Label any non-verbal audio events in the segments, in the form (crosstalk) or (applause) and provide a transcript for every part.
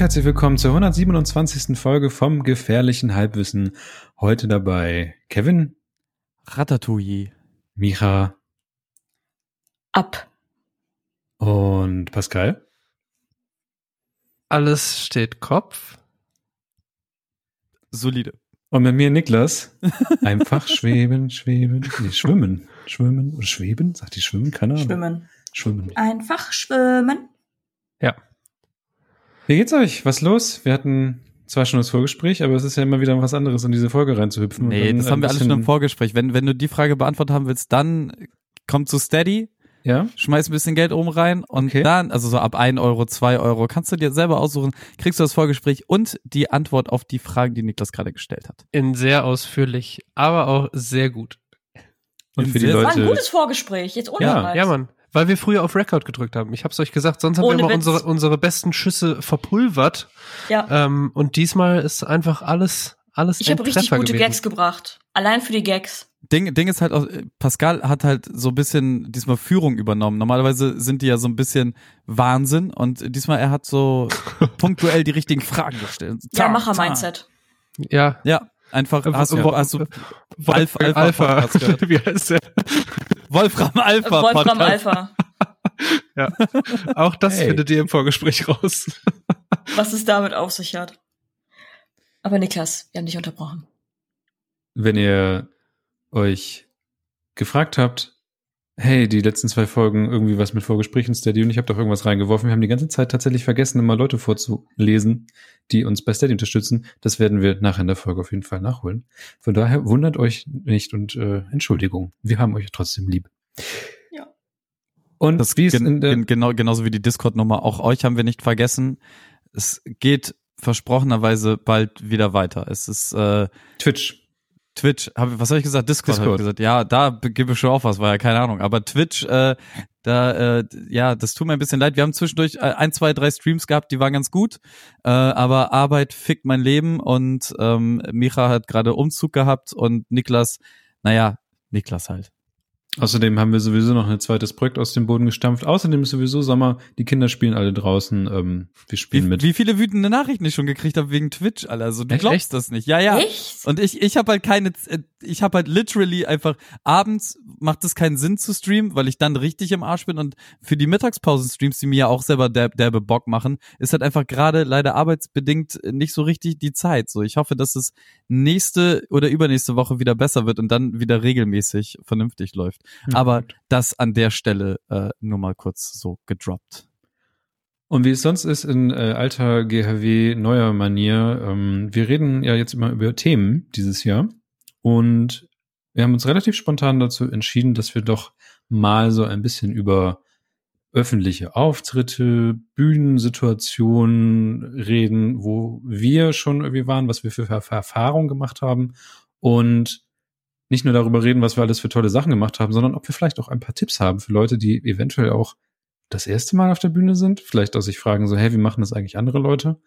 Und herzlich willkommen zur 127. Folge vom Gefährlichen Halbwissen. Heute dabei Kevin, Ratatouille. Micha Ab. und Pascal. Alles steht Kopf. Solide. Und mit mir Niklas. Einfach schweben, schweben. Nee, schwimmen. Schwimmen oder schweben? Sagt die schwimmen? Keine Ahnung. Schwimmen. Schwimmen. Einfach schwimmen. Ja. Wie geht's euch? Was los? Wir hatten zwar schon das Vorgespräch, aber es ist ja immer wieder was anderes, in diese Folge reinzuhüpfen. Nee, das haben wir alles schon im Vorgespräch. Wenn, wenn du die Frage beantwortet haben willst, dann komm zu Steady, Ja? schmeiß ein bisschen Geld oben rein und Okay. dann, also so ab 1 Euro, 2 Euro, kannst du dir selber aussuchen, kriegst du das Vorgespräch und die Antwort auf die Fragen, die Niklas gerade gestellt hat. In sehr ausführlich, aber auch sehr gut. Und für die Sehr- Das war ein Leute. gutes Vorgespräch. Jetzt ohne Ja. Ja, Mann. Weil wir früher auf Record gedrückt haben. Ich hab's euch gesagt, sonst haben Ohne wir immer Witz. unsere, unsere besten Schüsse verpulvert. Ja. Ähm, und diesmal ist einfach alles, alles Ich habe richtig Treffer gute gewesen. Gags gebracht. Allein für die Gags. Ding, Ding ist halt auch, Pascal hat halt so ein bisschen diesmal Führung übernommen. Normalerweise sind die ja so ein bisschen Wahnsinn und diesmal er hat so (laughs) punktuell die richtigen Fragen gestellt. Ja, Macher-Mindset. Ja. Ja, einfach hast du, hast du Wolfgang Alpha- Alpha Alpha. Podcast. (laughs) Wie heißt der? Wolfram Alpha Wolfram Podcast. Alpha. (laughs) Ja. Auch das Hey. findet ihr im Vorgespräch raus. (laughs) Was es damit auf sich hat. Aber Niklas, wir haben dich unterbrochen. wenn ihr euch gefragt habt, hey, die letzten zwei Folgen irgendwie was mit Vorgesprächen Steady und ich habe doch irgendwas reingeworfen. Wir haben die ganze Zeit tatsächlich vergessen, immer Leute vorzulesen, die uns bei Steady unterstützen. Das werden wir nachher in der Folge auf jeden Fall nachholen. Von daher wundert euch nicht und äh, Entschuldigung, wir haben euch trotzdem lieb. Ja. Und Das wie gen, in der, gen, genau, genauso wie die Discord-Nummer. Auch euch haben wir nicht vergessen. Es geht versprochenerweise bald wieder weiter. Es ist äh, Twitch. Twitch, hab, was habe ich gesagt? Discord, Hab Discord. ich gesagt. Ja, da gebe ich schon auf was, war ja keine Ahnung. Aber Twitch, äh, da, äh, ja, das tut mir ein bisschen leid. Wir haben zwischendurch äh, ein, zwei, drei Streams gehabt, die waren ganz gut. Äh, aber Arbeit fickt mein Leben und ähm, Micha hat gerade Umzug gehabt und Niklas, naja, Niklas halt. Außerdem haben wir sowieso noch ein zweites Projekt aus dem Boden gestampft. Außerdem ist sowieso Sommer, die Kinder spielen alle draußen. Ähm, wir Wie, spielen mit. wie viele wütende Nachrichten ich schon gekriegt habe wegen Twitch, Alter. Also du Echt? glaubst Echt? das nicht. Ja, ja. Echt? Und ich, ich habe halt keine, äh, ich habe halt literally einfach abends macht es keinen Sinn zu streamen, weil ich dann richtig im Arsch bin und für die Mittagspausen-Streams, die mir ja auch selber derb, derbe Bock machen, ist halt einfach gerade leider arbeitsbedingt nicht so richtig die Zeit. So, ich hoffe, dass es nächste oder übernächste Woche wieder besser wird und dann wieder regelmäßig vernünftig läuft. Hm. Aber das an der Stelle äh, nur mal kurz so gedroppt. Und wie es sonst ist in äh, alter GHW neuer Manier, ähm, wir reden ja jetzt immer über Themen dieses Jahr und wir haben uns relativ spontan dazu entschieden, dass wir doch mal so ein bisschen über öffentliche Auftritte, Bühnensituationen reden, wo wir schon irgendwie waren, was wir für Erf- Erfahrungen gemacht haben und nicht nur darüber reden, was wir alles für tolle Sachen gemacht haben, sondern ob wir vielleicht auch ein paar Tipps haben für Leute, die eventuell auch das erste Mal auf der Bühne sind, vielleicht auch sich fragen so, hey, wie machen das eigentlich andere Leute?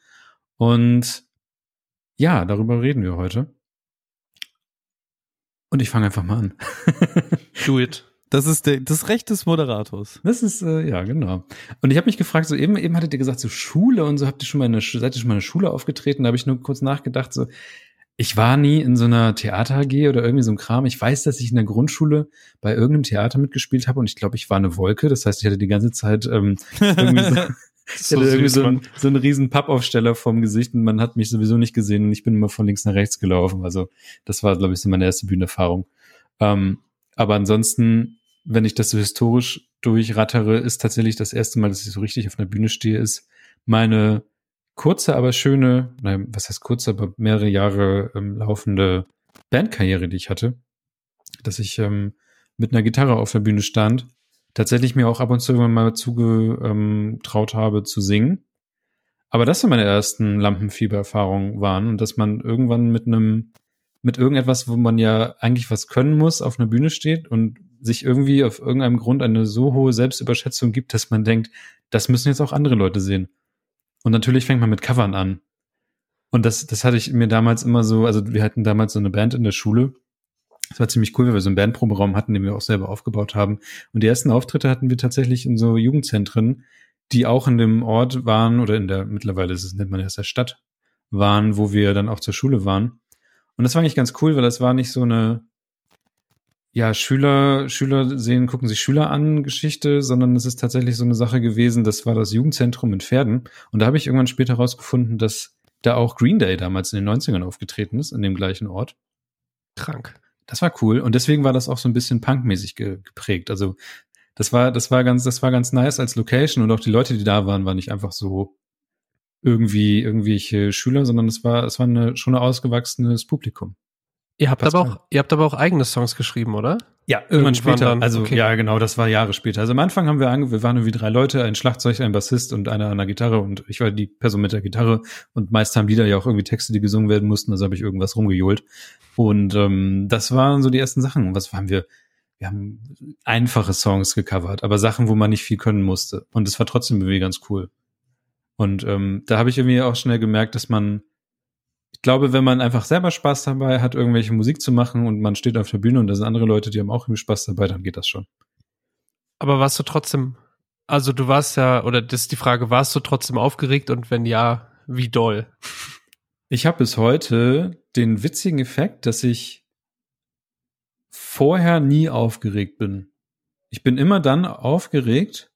Und ja, darüber reden wir heute. Und ich fange einfach mal an. (laughs) Do it. Das ist der, das Recht des Moderators. Das ist, äh, ja, genau. Und ich habe mich gefragt, so eben, eben hattet ihr gesagt, so Schule und so, habt ihr schon mal Sch- seid ihr schon mal in der Schule aufgetreten? Da habe ich nur kurz nachgedacht, so, ich war nie in so einer Theater AG oder irgendwie so ein Kram. Ich weiß, dass ich in der Grundschule bei irgendeinem Theater mitgespielt habe und ich glaube, ich war eine Wolke. Das heißt, ich hatte die ganze Zeit ähm, irgendwie so, (laughs) hatte irgendwie so, ein, so einen riesen Pappaufsteller vorm Gesicht und man hat mich sowieso nicht gesehen und ich bin immer von links nach rechts gelaufen. Also das war, glaube ich, so meine erste Bühnenerfahrung. Ähm, aber ansonsten, wenn ich das so historisch durchrattere, ist tatsächlich das erste Mal, dass ich so richtig auf einer Bühne stehe, ist meine kurze, aber schöne, nein, was heißt kurze, aber mehrere Jahre ähm, laufende Bandkarriere, die ich hatte, dass ich ähm, mit einer Gitarre auf der Bühne stand, tatsächlich mir auch ab und zu irgendwann mal zugetraut habe zu singen. Aber das so meine ersten Lampenfiebererfahrungen waren und dass man irgendwann mit einem, mit irgendetwas, wo man ja eigentlich was können muss, auf einer Bühne steht und sich irgendwie auf irgendeinem Grund eine so hohe Selbstüberschätzung gibt, dass man denkt, das müssen jetzt auch andere Leute sehen. Und natürlich fängt man mit Covern an. Und das, das hatte ich mir damals immer so, also wir hatten damals so eine Band in der Schule. Das war ziemlich cool, weil wir so einen Bandproberaum hatten, den wir auch selber aufgebaut haben. Und die ersten Auftritte hatten wir tatsächlich in so Jugendzentren, die auch in dem Ort waren oder in der, mittlerweile ist es, nennt man das der Stadt, waren, wo wir dann auch zur Schule waren. Und das war eigentlich ganz cool, weil das war nicht so eine, ja, Schüler, Schüler sehen, gucken sich Schüler an Geschichte, sondern es ist tatsächlich so eine Sache gewesen, das war das Jugendzentrum in Pferden. Und da habe ich irgendwann später rausgefunden, dass da auch Green Day damals in den 90ern aufgetreten ist, in dem gleichen Ort. Krank. Das war cool. Und deswegen war das auch so ein bisschen punkmäßig ge geprägt. Also das war, das war ganz, das war ganz nice als Location und auch die Leute, die da waren, waren nicht einfach so irgendwie irgendwelche Schüler, sondern es war, es war eine, schon ein ausgewachsenes Publikum. Ihr habt Passt aber auch, ihr habt aber auch eigene Songs geschrieben, oder? Ja, irgendwann Irgendwann später. dann, also okay. ja, genau, das war Jahre später. Also am Anfang haben wir ange wir waren irgendwie drei Leute, ein Schlagzeug, ein Bassist und einer an der Gitarre und ich war die Person mit der Gitarre und meist haben Lieder ja auch irgendwie Texte, die gesungen werden mussten, also habe ich irgendwas rumgejohlt. Und ähm, das waren so die ersten Sachen. Und Was haben wir? Wir haben einfache Songs gecovert, aber Sachen, wo man nicht viel können musste. Und es war trotzdem irgendwie ganz cool. Und ähm, da habe ich irgendwie auch schnell gemerkt, dass man, ich glaube, wenn man einfach selber Spaß dabei hat, irgendwelche Musik zu machen und man steht auf der Bühne und da sind andere Leute, die haben auch irgendwie Spaß dabei, dann geht das schon. Aber warst du trotzdem, also du warst ja, oder das ist die Frage, warst du trotzdem aufgeregt und wenn ja, wie doll? Ich habe bis heute den witzigen Effekt, dass ich vorher nie aufgeregt bin. Ich bin immer dann aufgeregt,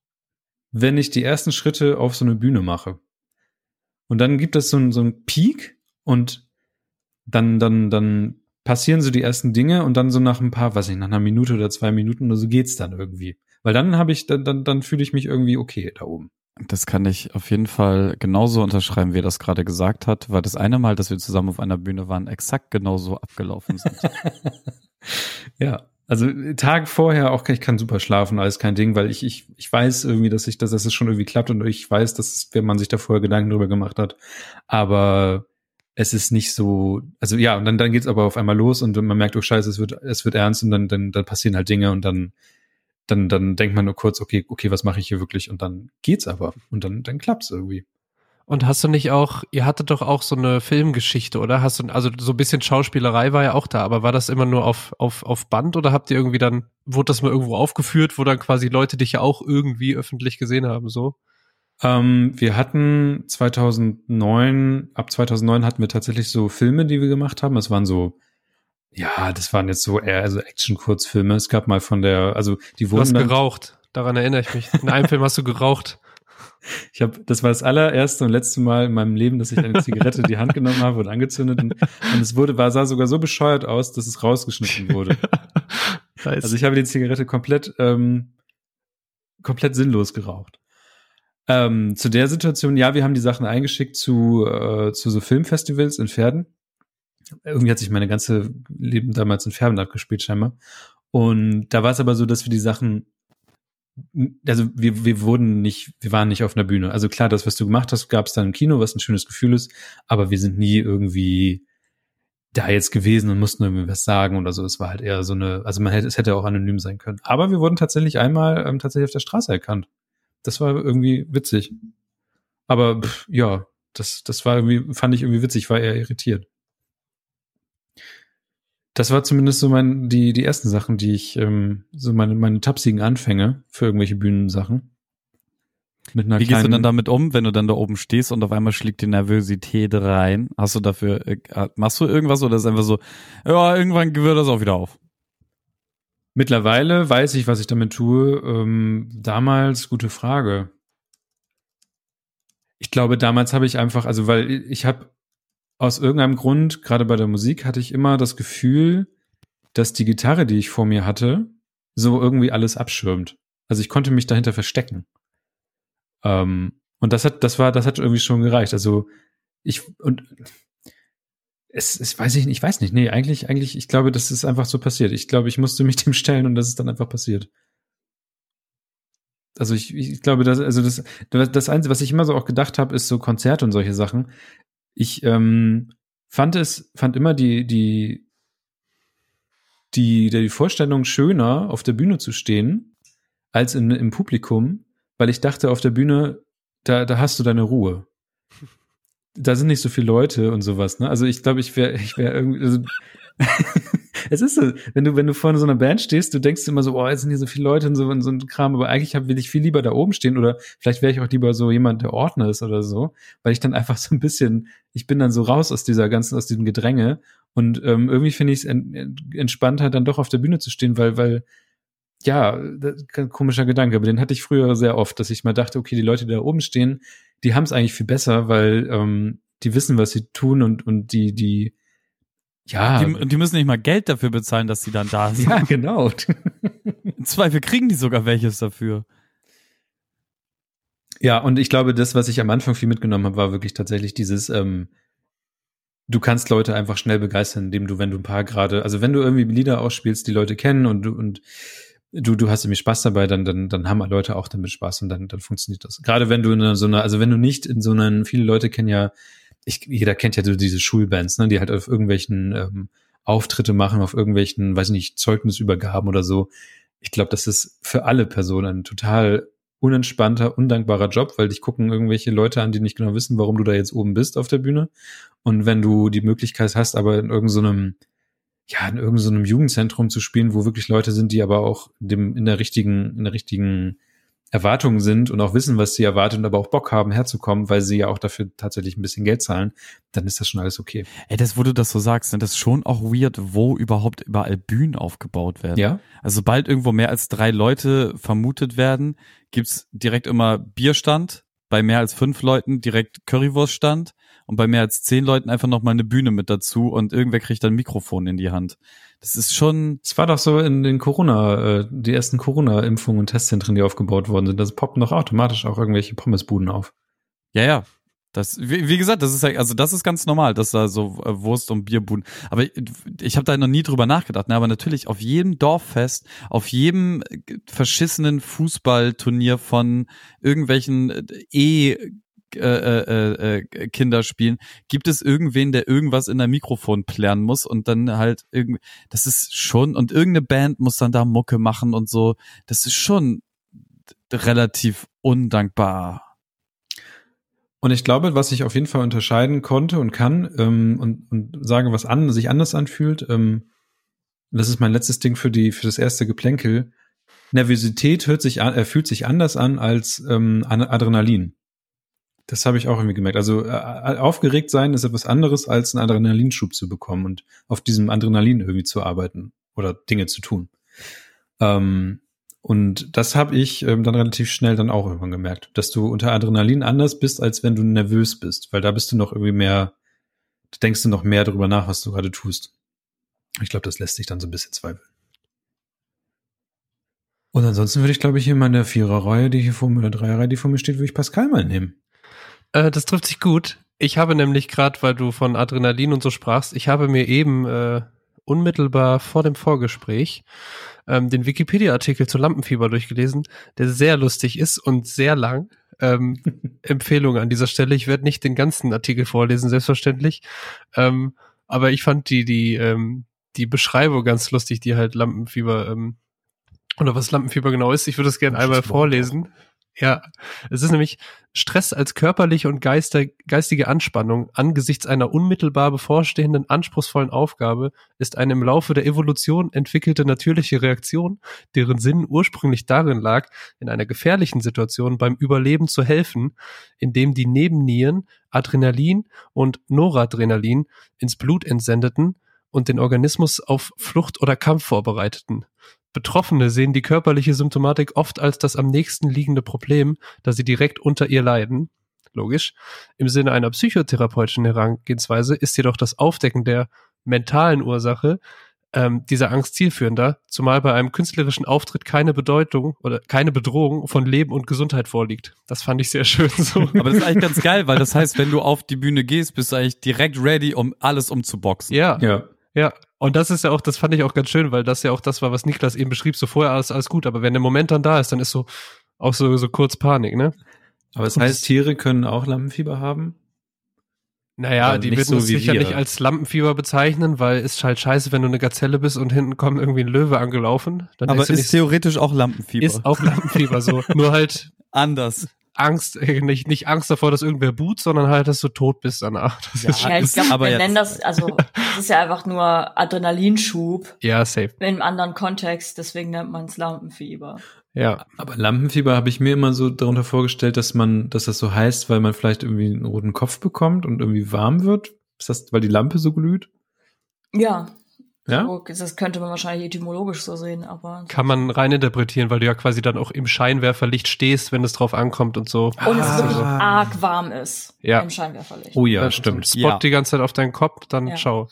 wenn ich die ersten Schritte auf so eine Bühne mache. Und dann gibt es so einen, so einen Peak und dann, dann, dann passieren so die ersten Dinge und dann so nach ein paar, weiß ich, nach einer Minute oder zwei Minuten oder so geht's dann irgendwie. Weil dann habe ich, dann, dann, dann fühle ich mich irgendwie okay da oben. Das kann ich auf jeden Fall genauso unterschreiben, wie er das gerade gesagt hat, weil das eine Mal, dass wir zusammen auf einer Bühne waren, exakt genauso abgelaufen sind. (laughs) ja, also Tage vorher auch, ich kann super schlafen, alles kein Ding, weil ich, ich, ich weiß irgendwie, dass ich, dass es schon irgendwie klappt und ich weiß, dass es, wenn man sich da vorher Gedanken drüber gemacht hat. Aber es ist nicht so, also ja, und dann, dann geht's aber auf einmal los und man merkt, oh scheiße, es wird, es wird ernst und dann, dann, dann passieren halt Dinge und dann, dann, dann denkt man nur kurz, okay, okay, was mache ich hier wirklich? Und dann geht's aber. Und dann, dann klappt's irgendwie. Und hast du nicht auch, ihr hattet doch auch so eine Filmgeschichte, oder? Hast du, also so ein bisschen Schauspielerei war ja auch da, aber war das immer nur auf, auf, auf Band oder habt ihr irgendwie dann, wurde das mal irgendwo aufgeführt, wo dann quasi Leute dich ja auch irgendwie öffentlich gesehen haben, so? Ähm, wir hatten 2009, ab 2009 hatten wir tatsächlich so Filme, die wir gemacht haben. Es waren so, ja, das waren jetzt so eher also Action-Kurzfilme. Es gab mal von der, also die Du wurden hast dann, geraucht. Daran erinnere ich mich. In einem Film hast du geraucht. (laughs) ich habe, das war das allererste und letzte Mal in meinem Leben, dass ich eine Zigarette in die Hand genommen habe und angezündet und, und es wurde, war, sah sogar so bescheuert aus, dass es rausgeschnitten wurde. (laughs) Nice. Also ich habe die Zigarette komplett, ähm, komplett sinnlos geraucht. Ähm, zu der Situation, ja, wir haben die Sachen eingeschickt zu, äh, zu so Filmfestivals in Pferden. Irgendwie hat sich meine ganze Leben damals in Pferden abgespielt, scheinbar. Und da war es aber so, dass wir die Sachen, also wir, wir wurden nicht, wir waren nicht auf einer Bühne. Also klar, das, was du gemacht hast, gab es dann im Kino, was ein schönes Gefühl ist, aber wir sind nie irgendwie da jetzt gewesen und mussten irgendwie was sagen oder so. Es war halt eher so eine, also man hätte, es hätte auch anonym sein können. Aber wir wurden tatsächlich einmal ähm, tatsächlich auf der Straße erkannt. Das war irgendwie witzig. Aber pff, ja, das, das war irgendwie, fand ich irgendwie witzig, war eher irritiert. Das war zumindest so mein, die, die ersten Sachen, die ich, ähm, so meine, meine tapsigen Anfänge für irgendwelche Bühnensachen. Mit einer Wie gehst du dann damit um, wenn du dann da oben stehst und auf einmal schlägt die Nervosität rein? Hast du dafür, äh, machst du irgendwas oder ist einfach so, ja, irgendwann wird das auch wieder auf? Mittlerweile weiß ich, was ich damit tue. Ähm, damals, gute Frage. Ich glaube, damals habe ich einfach, also weil ich habe aus irgendeinem Grund, gerade bei der Musik, hatte ich immer das Gefühl, dass die Gitarre, die ich vor mir hatte, so irgendwie alles abschirmt. Also ich konnte mich dahinter verstecken. Ähm, und das hat, das war, das hat irgendwie schon gereicht. Also ich und es, es weiß ich nicht, ich weiß nicht. Nee, eigentlich, eigentlich, ich glaube, das ist einfach so passiert. Ich glaube, ich musste mich (laughs) dem stellen und das ist dann einfach passiert. Also ich, ich glaube, das, also das, das Einzige, was ich immer so auch gedacht habe, ist so Konzerte und solche Sachen. Ich ähm, fand es, fand immer die, die, die, die Vorstellung schöner, auf der Bühne zu stehen, als in, im Publikum, weil ich dachte, auf der Bühne, da, da hast du deine Ruhe da sind nicht so viele Leute und sowas, ne? Also ich glaube, ich wäre, ich wäre irgendwie, also (laughs) es ist so, wenn du, wenn du vor so einer Band stehst, du denkst immer so, oh, jetzt sind hier so viele Leute und so, und so ein Kram, aber eigentlich hab, will ich viel lieber da oben stehen oder vielleicht wäre ich auch lieber so jemand, der Ordner ist oder so, weil ich dann einfach so ein bisschen, ich bin dann so raus aus dieser ganzen, aus diesem Gedränge und ähm, irgendwie finde ich es entspannter, dann doch auf der Bühne zu stehen, weil, weil, ja, komischer Gedanke, aber den hatte ich früher sehr oft, dass ich mal dachte, okay, die Leute, die da oben stehen, die haben es eigentlich viel besser, weil ähm, die wissen, was sie tun und, und die, die, ja. Die, die müssen nicht mal Geld dafür bezahlen, dass sie dann da (laughs) sind. Ja, genau. Im Zweifel kriegen die sogar welches dafür. Ja, und ich glaube, das, was ich am Anfang viel mitgenommen habe, war wirklich tatsächlich dieses, ähm, du kannst Leute einfach schnell begeistern, indem du, wenn du ein paar gerade, also wenn du irgendwie Lieder ausspielst, die Leute kennen und du und du, du hast irgendwie Spaß dabei, dann, dann, dann haben Leute auch damit Spaß und dann, dann funktioniert das. Gerade wenn du in so einer, also wenn du nicht in so einer, viele Leute kennen ja ich, jeder kennt ja so diese Schulbands, ne, die halt auf irgendwelchen ähm, Auftritte machen, auf irgendwelchen, weiß ich nicht, Zeugnisübergaben oder so. Ich glaube, das ist für alle Personen ein total unentspannter, undankbarer Job, weil dich gucken irgendwelche Leute an, die nicht genau wissen, warum du da jetzt oben bist auf der Bühne. Und wenn du die Möglichkeit hast, aber in irgendeinem, so ja, in irgendeinem so Jugendzentrum zu spielen, wo wirklich Leute sind, die aber auch dem, in der richtigen, in der richtigen Erwartungen sind und auch wissen, was sie erwarten, aber auch Bock haben, herzukommen, weil sie ja auch dafür tatsächlich ein bisschen Geld zahlen, dann ist das schon alles okay. Ey, das, wo du das so sagst, ne, das ist schon auch weird, wo überhaupt überall Bühnen aufgebaut werden. Ja. Also sobald irgendwo mehr als drei Leute vermutet werden, gibt's direkt immer Bierstand, bei mehr als fünf Leuten direkt Currywurststand und bei mehr als zehn Leuten einfach noch mal eine Bühne mit dazu und irgendwer kriegt dann ein Mikrofon in die Hand. Das ist schon. Es war doch so in den Corona, äh, die ersten Corona-Impfungen und Testzentren, die aufgebaut worden sind. Das poppen doch automatisch auch irgendwelche Pommesbuden auf. Ja, ja. Das, wie, wie gesagt, das ist ja, also das ist ganz normal, dass da so äh, Wurst und Bierbuden. Aber ich, ich habe da noch nie drüber nachgedacht. Ne? Aber natürlich auf jedem Dorffest, auf jedem äh, verschissenen Fußballturnier von irgendwelchen äh, E äh, äh, äh, Kinder spielen, gibt es irgendwen, der irgendwas in der Mikrofon plären muss und dann halt irgendwie, das ist schon, und irgendeine Band muss dann da Mucke machen und so, das ist schon relativ undankbar. Und ich glaube, was ich auf jeden Fall unterscheiden konnte und kann ähm, und, und sagen, was an, sich anders anfühlt, ähm, das ist mein letztes Ding für die für das erste Geplänkel. Nervosität hört sich an, äh, fühlt sich anders an als ähm, Adrenalin. Das habe ich auch irgendwie gemerkt. Also äh, äh, aufgeregt sein ist etwas anderes, als einen Adrenalinschub zu bekommen und auf diesem Adrenalin irgendwie zu arbeiten oder Dinge zu tun. Ähm, und das habe ich ähm, dann relativ schnell dann auch irgendwann gemerkt, dass du unter Adrenalin anders bist, als wenn du nervös bist, weil da bist du noch irgendwie mehr, da denkst du noch mehr darüber nach, was du gerade tust. Ich glaube, das lässt sich dann so ein bisschen zweifeln. Und ansonsten würde ich, glaube ich, in meiner Viererreihe, die hier vor mir, oder Dreierreihe, die vor mir steht, würde ich Pascal mal nehmen. Äh, das trifft sich gut. Ich habe nämlich gerade, weil du von Adrenalin und so sprachst, ich habe mir eben äh, unmittelbar vor dem Vorgespräch ähm, den Wikipedia-Artikel zu Lampenfieber durchgelesen, der sehr lustig ist und sehr lang. Ähm, (laughs) Empfehlung an dieser Stelle. Ich werde nicht den ganzen Artikel vorlesen, selbstverständlich. Ähm, aber ich fand die, die, ähm, die Beschreibung ganz lustig, die halt Lampenfieber, ähm, oder was Lampenfieber genau ist. Ich würde es gerne einmal vorlesen. Ja, es ist nämlich Stress als körperliche und geistige Anspannung angesichts einer unmittelbar bevorstehenden anspruchsvollen Aufgabe ist eine im Laufe der Evolution entwickelte natürliche Reaktion, deren Sinn ursprünglich darin lag, in einer gefährlichen Situation beim Überleben zu helfen, indem die Nebennieren Adrenalin und Noradrenalin ins Blut entsendeten und den Organismus auf Flucht oder Kampf vorbereiteten. Betroffene sehen die körperliche Symptomatik oft als das am nächsten liegende Problem, da sie direkt unter ihr leiden. Logisch. Im Sinne einer psychotherapeutischen Herangehensweise ist jedoch das Aufdecken der mentalen Ursache ähm, dieser Angst zielführender, zumal bei einem künstlerischen Auftritt keine Bedeutung oder keine Bedrohung von Leben und Gesundheit vorliegt. Das fand ich sehr schön so. (laughs) Aber das ist eigentlich ganz geil, weil das (laughs) heißt, wenn du auf die Bühne gehst, bist du eigentlich direkt ready, um alles umzuboxen. Ja. Ja. Ja, und das ist ja auch, das fand ich auch ganz schön, weil das ja auch das war, was Niklas eben beschrieb, so vorher alles, alles gut, aber wenn der Moment dann da ist, dann ist so auch so, so kurz Panik, ne? Aber es das heißt, Tiere können auch Lampenfieber haben? Naja, also die würden so sicher wir. nicht als Lampenfieber bezeichnen, weil ist halt scheiße, wenn du eine Gazelle bist und hinten kommt irgendwie ein Löwe angelaufen. Dann aber ist theoretisch auch Lampenfieber. Ist auch Lampenfieber so. (laughs) Nur halt anders. Angst, äh, nicht, nicht Angst davor, dass irgendwer boot, sondern halt, dass du tot bist danach. Das Ja, ist Ja, ich glaube, aber wir jetzt- nennen das, also, (laughs) das ist ja einfach nur Adrenalinschub ja, safe. in einem anderen Kontext, deswegen nennt man es Lampenfieber. Ja. Aber Lampenfieber habe ich mir immer so darunter vorgestellt, dass man, dass das so heißt, weil man vielleicht irgendwie einen roten Kopf bekommt und irgendwie warm wird. Ist das, weil die Lampe so glüht? Ja. Ja? So, das könnte man wahrscheinlich etymologisch so sehen, aber. Kann man reininterpretieren, weil du ja quasi dann auch im Scheinwerferlicht stehst, wenn es drauf ankommt und so. Und es Ah. wirklich arg warm ist. Ja. Im Scheinwerferlicht. Oh ja, Dann stimmt. Spot Ja. die ganze Zeit auf deinen Kopf, dann Ja. schau.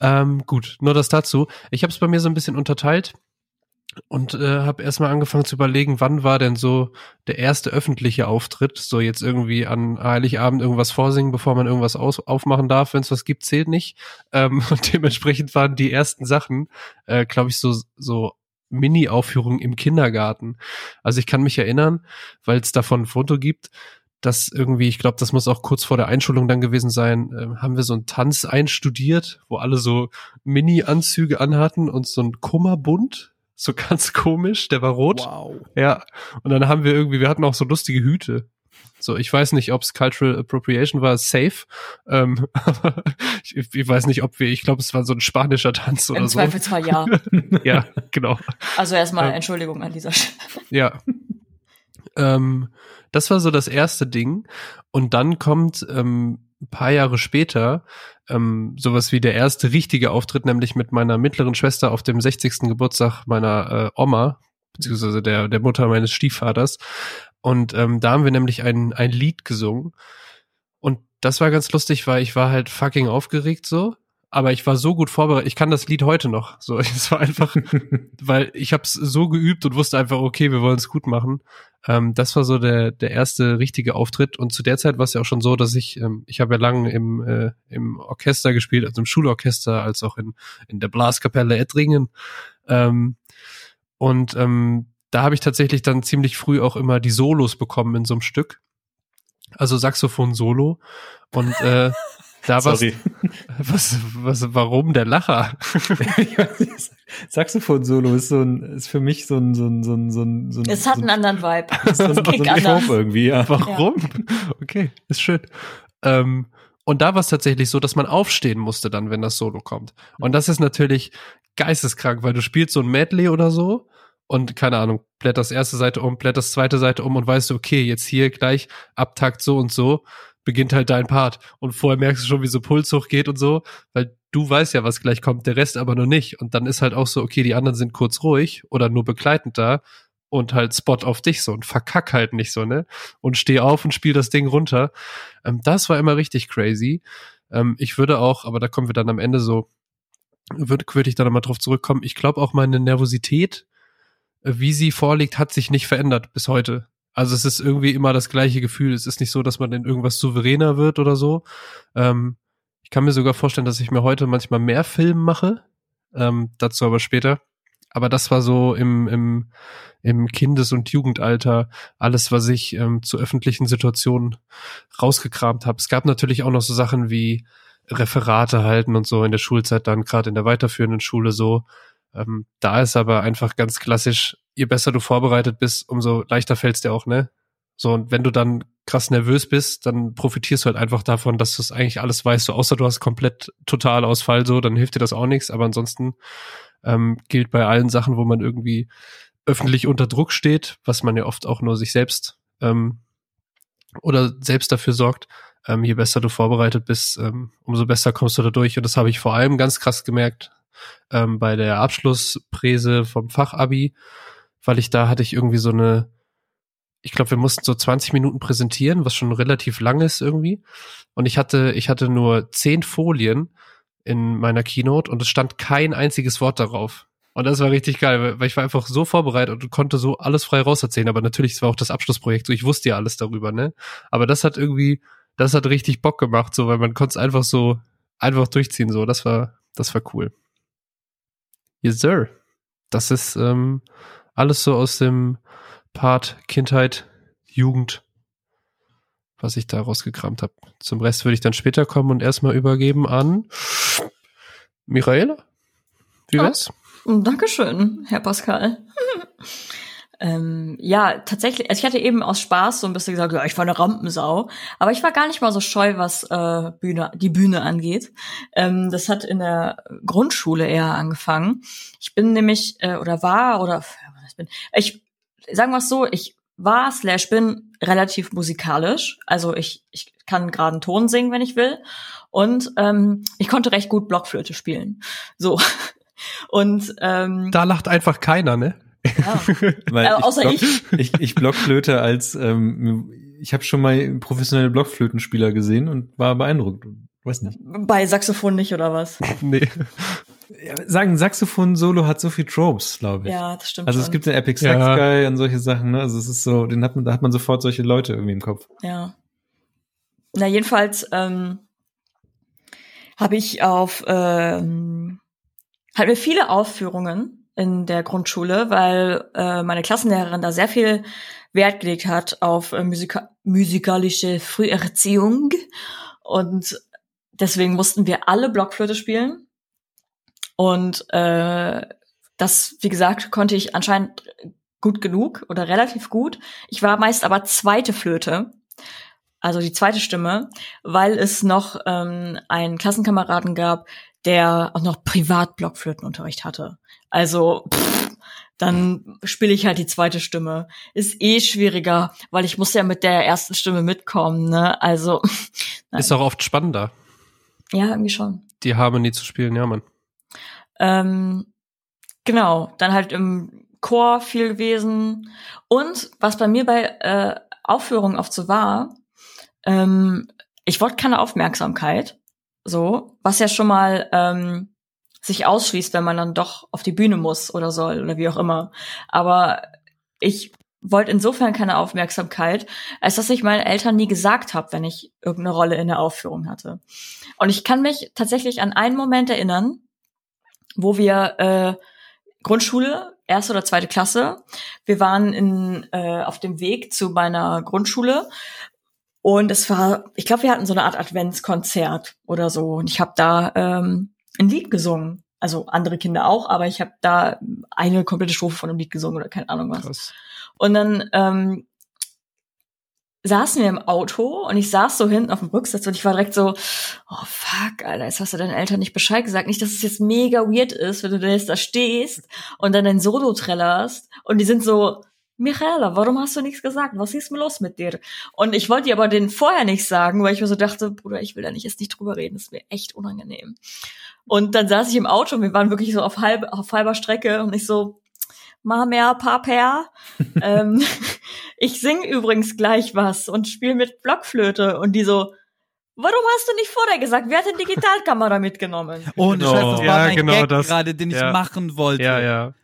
Ähm, gut, nur das dazu. Ich habe es bei mir so ein bisschen unterteilt und äh, habe erstmal angefangen zu überlegen, wann war denn so der erste öffentliche Auftritt? So jetzt irgendwie an Heiligabend irgendwas vorsingen, bevor man irgendwas aus aufmachen darf, wenn es was gibt, zählt nicht. Ähm, (laughs) und dementsprechend waren die ersten Sachen, äh, glaube ich, so so Mini-Aufführungen im Kindergarten. Also ich kann mich erinnern, weil es davon ein Foto gibt, dass irgendwie, ich glaube, das muss auch kurz vor der Einschulung dann gewesen sein, äh, haben wir so einen Tanz einstudiert, wo alle so Mini-Anzüge anhatten und so ein Kummerbund, so ganz komisch, der war rot. Wow. Ja, und dann haben wir irgendwie, wir hatten auch so lustige Hüte. So, ich weiß nicht, ob es Cultural Appropriation war, safe. Ähm, (laughs) aber ich, ich weiß nicht, ob wir, ich glaube, es war so ein spanischer Tanz oder Im so. Zweifelsfall ja. (laughs) Ja, genau. Also erstmal Ja. Entschuldigung an dieser Stelle. Ja. ähm, das war so das erste Ding. Und dann kommt ähm, ein paar Jahre später ähm, sowas wie der erste richtige Auftritt, nämlich mit meiner mittleren Schwester auf dem 60. Geburtstag meiner äh, Oma, beziehungsweise der, der Mutter meines Stiefvaters. Und ähm, da haben wir nämlich ein, ein Lied gesungen. Und das war ganz lustig, weil ich war halt fucking aufgeregt so. Aber ich war so gut vorbereitet. Ich kann das Lied heute noch. So, (laughs) es war einfach, (laughs) weil ich habe es so geübt und wusste einfach, okay, wir wollen es gut machen. Ähm, das war so der der erste richtige Auftritt und zu der Zeit war es ja auch schon so, dass ich ähm, ich habe ja lange im äh, im Orchester gespielt, also im Schulorchester, als auch in in der Blaskapelle Ettringen. Ähm, und ähm, da habe ich tatsächlich dann ziemlich früh auch immer die Solos bekommen in so einem Stück. Also Saxophon-Solo. Und äh, (laughs) da war Sorry. (laughs) was, was, warum der Lacher? (laughs) Ich weiß nicht, Saxophon-Solo ist so ein, ist für mich so ein, so ein, so ein, so ein, so ein, Es hat so einen anderen Vibe. (laughs) so ein, so Kick ein anders. Irgendwie, ja. Warum? Okay, ist schön. Ähm, und da war es tatsächlich so, dass man aufstehen musste dann, wenn das Solo kommt. Und das ist natürlich geisteskrank, weil du spielst so ein Medley oder so und keine Ahnung, blätterst erste Seite um, blätterst zweite Seite um und weißt du, okay, jetzt hier gleich Abtakt so und so beginnt halt dein Part. Und vorher merkst du schon, wie so Puls hochgeht und so, weil du weißt ja, was gleich kommt, der Rest aber noch nicht. Und dann ist halt auch so, okay, die anderen sind kurz ruhig oder nur begleitend da und halt Spot auf dich so und verkack halt nicht so, ne? Und steh auf und spiel das Ding runter. Ähm, das war immer richtig crazy. Ähm, ich würde auch, aber da kommen wir dann am Ende so, würde würd ich da nochmal drauf zurückkommen. Ich glaube auch meine Nervosität, äh, wie sie vorliegt, hat sich nicht verändert bis heute. Also es ist irgendwie immer das gleiche Gefühl. Es ist nicht so, dass man in irgendwas souveräner wird oder so. Ähm, ich kann mir sogar vorstellen, dass ich mir heute manchmal mehr Film mache. Ähm, dazu aber später. Aber das war so im, im, im Kindes- und Jugendalter alles, was ich ähm, zu öffentlichen Situationen rausgekramt habe. Es gab natürlich auch noch so Sachen wie Referate halten und so in der Schulzeit, dann gerade in der weiterführenden Schule so. Ähm, da ist aber einfach ganz klassisch, je besser du vorbereitet bist, umso leichter fällt's dir auch, ne? So, und wenn du dann krass nervös bist, dann profitierst du halt einfach davon, dass du es eigentlich alles weißt, so außer du hast komplett Totalausfall, so, dann hilft dir das auch nichts. Aber ansonsten ähm, gilt bei allen Sachen, wo man irgendwie öffentlich unter Druck steht, was man ja oft auch nur sich selbst ähm, oder selbst dafür sorgt, ähm, je besser du vorbereitet bist, ähm, umso besser kommst du da durch. Und das habe ich vor allem ganz krass gemerkt ähm, bei der Abschlusspräse vom Fachabi, weil ich da hatte ich irgendwie so eine, ich glaube, wir mussten so 20 Minuten präsentieren, was schon relativ lang ist irgendwie. Und ich hatte, ich hatte nur zehn Folien in meiner Keynote und es stand kein einziges Wort darauf. Und das war richtig geil, weil- ich war einfach so vorbereitet und konnte so alles frei rauserzählen. Aber natürlich, es war auch das Abschlussprojekt, so ich wusste ja alles darüber, ne? Aber das hat irgendwie, das hat richtig Bock gemacht, so, weil man konnte es einfach so, einfach durchziehen, so. Das war, das war cool. Yes, sir. Das ist ähm, alles so aus dem Part Kindheit, Jugend, was ich da rausgekramt habe. Zum Rest würde ich dann später kommen und erstmal übergeben an Michaela. Wie wär's? Dankeschön, Herr Pascal. (laughs) ähm, ja, tatsächlich, also ich hatte eben aus Spaß so ein bisschen gesagt, ja, ich war eine Rampensau, aber ich war gar nicht mal so scheu, was äh, Bühne, die Bühne angeht. Ähm, das hat in der Grundschule eher angefangen. Ich bin nämlich, äh, oder war, oder was bin, ich, sagen wir es so, ich war slash bin relativ musikalisch. Also ich, ich kann gerade einen Ton singen, wenn ich will. Und ähm, ich konnte recht gut Blockflöte spielen. So. (laughs) Und ähm, Da lacht einfach keiner, ne? ja. (laughs) Weil Äh, außer Block, (laughs) ich. Ich Blockflöte als, ähm, ich habe schon mal professionelle Blockflötenspieler gesehen und war beeindruckt. Weiß nicht. bei Saxophon nicht oder was? Nee. Ja, sagen, Saxophon-Solo hat so viel Tropes, glaube ich. Ja, das stimmt. Also schon. es gibt den Epic Sax Ja. Guy und solche Sachen, ne? Also es ist so, den hat man, da hat man sofort solche Leute irgendwie im Kopf. Ja. Na, jedenfalls ähm, habe ich auf ähm, hatten wir viele Aufführungen in der Grundschule, weil äh, meine Klassenlehrerin da sehr viel Wert gelegt hat auf äh, Musika musikalische Früherziehung und deswegen mussten wir alle Blockflöte spielen und äh, das, wie gesagt, konnte ich anscheinend gut genug oder relativ gut. Ich war meist aber zweite Flöte, also die zweite Stimme, weil es noch ähm, einen Klassenkameraden gab, der auch noch privat Blockflötenunterricht hatte. Also pff, dann spiele ich halt die zweite Stimme. Ist eh schwieriger, weil ich muss ja mit der ersten Stimme mitkommen. Ne? Also (laughs) Nein. Ist auch oft spannender, ja, irgendwie schon. die Harmonie zu spielen, ja, Mann. Ähm, genau, dann halt im Chor viel gewesen. Und was bei mir bei äh, Aufführungen oft so war, ähm, ich wollte keine Aufmerksamkeit, so, was ja schon mal ähm, sich ausschließt, wenn man dann doch auf die Bühne muss oder soll oder wie auch immer. Aber ich wollte insofern keine Aufmerksamkeit, als dass ich meinen Eltern nie gesagt habe, wenn ich irgendeine Rolle in der Aufführung hatte. Und ich kann mich tatsächlich an einen Moment erinnern, wo wir äh, Grundschule, erste oder zweite Klasse, wir waren in, äh, auf dem Weg zu meiner Grundschule und es war, ich glaube, wir hatten so eine Art Adventskonzert oder so und ich habe da ähm, ein Lied gesungen. Also andere Kinder auch, aber ich habe da eine komplette Strophe von einem Lied gesungen oder keine Ahnung was. Krass. Und dann ähm, saßen wir im Auto und ich saß so hinten auf dem Rücksitz und ich war direkt so, oh fuck, Alter, jetzt hast du deinen Eltern nicht Bescheid gesagt. Nicht, dass es jetzt mega weird ist, wenn du da jetzt da stehst und dann dein Solo trällerst und die sind so, Michaela, warum hast du nichts gesagt? Was ist denn los mit dir? Und ich wollte dir aber den vorher nicht sagen, weil ich mir so dachte, Bruder, ich will da nicht jetzt nicht drüber reden, das ist mir echt unangenehm. Und dann saß ich im Auto und wir waren wirklich so auf, halb, auf halber Strecke und ich so, Mama, Papa, (laughs) ähm, ich sing übrigens gleich was und spiele mit Blockflöte. Und die so, warum hast du nicht vorher gesagt? Wer hat denn Digitalkamera mitgenommen? Ohne Genau. Scheiß, das Ja, war mein genau Gag das. gerade, den ich Ja. machen wollte. Ja, ja.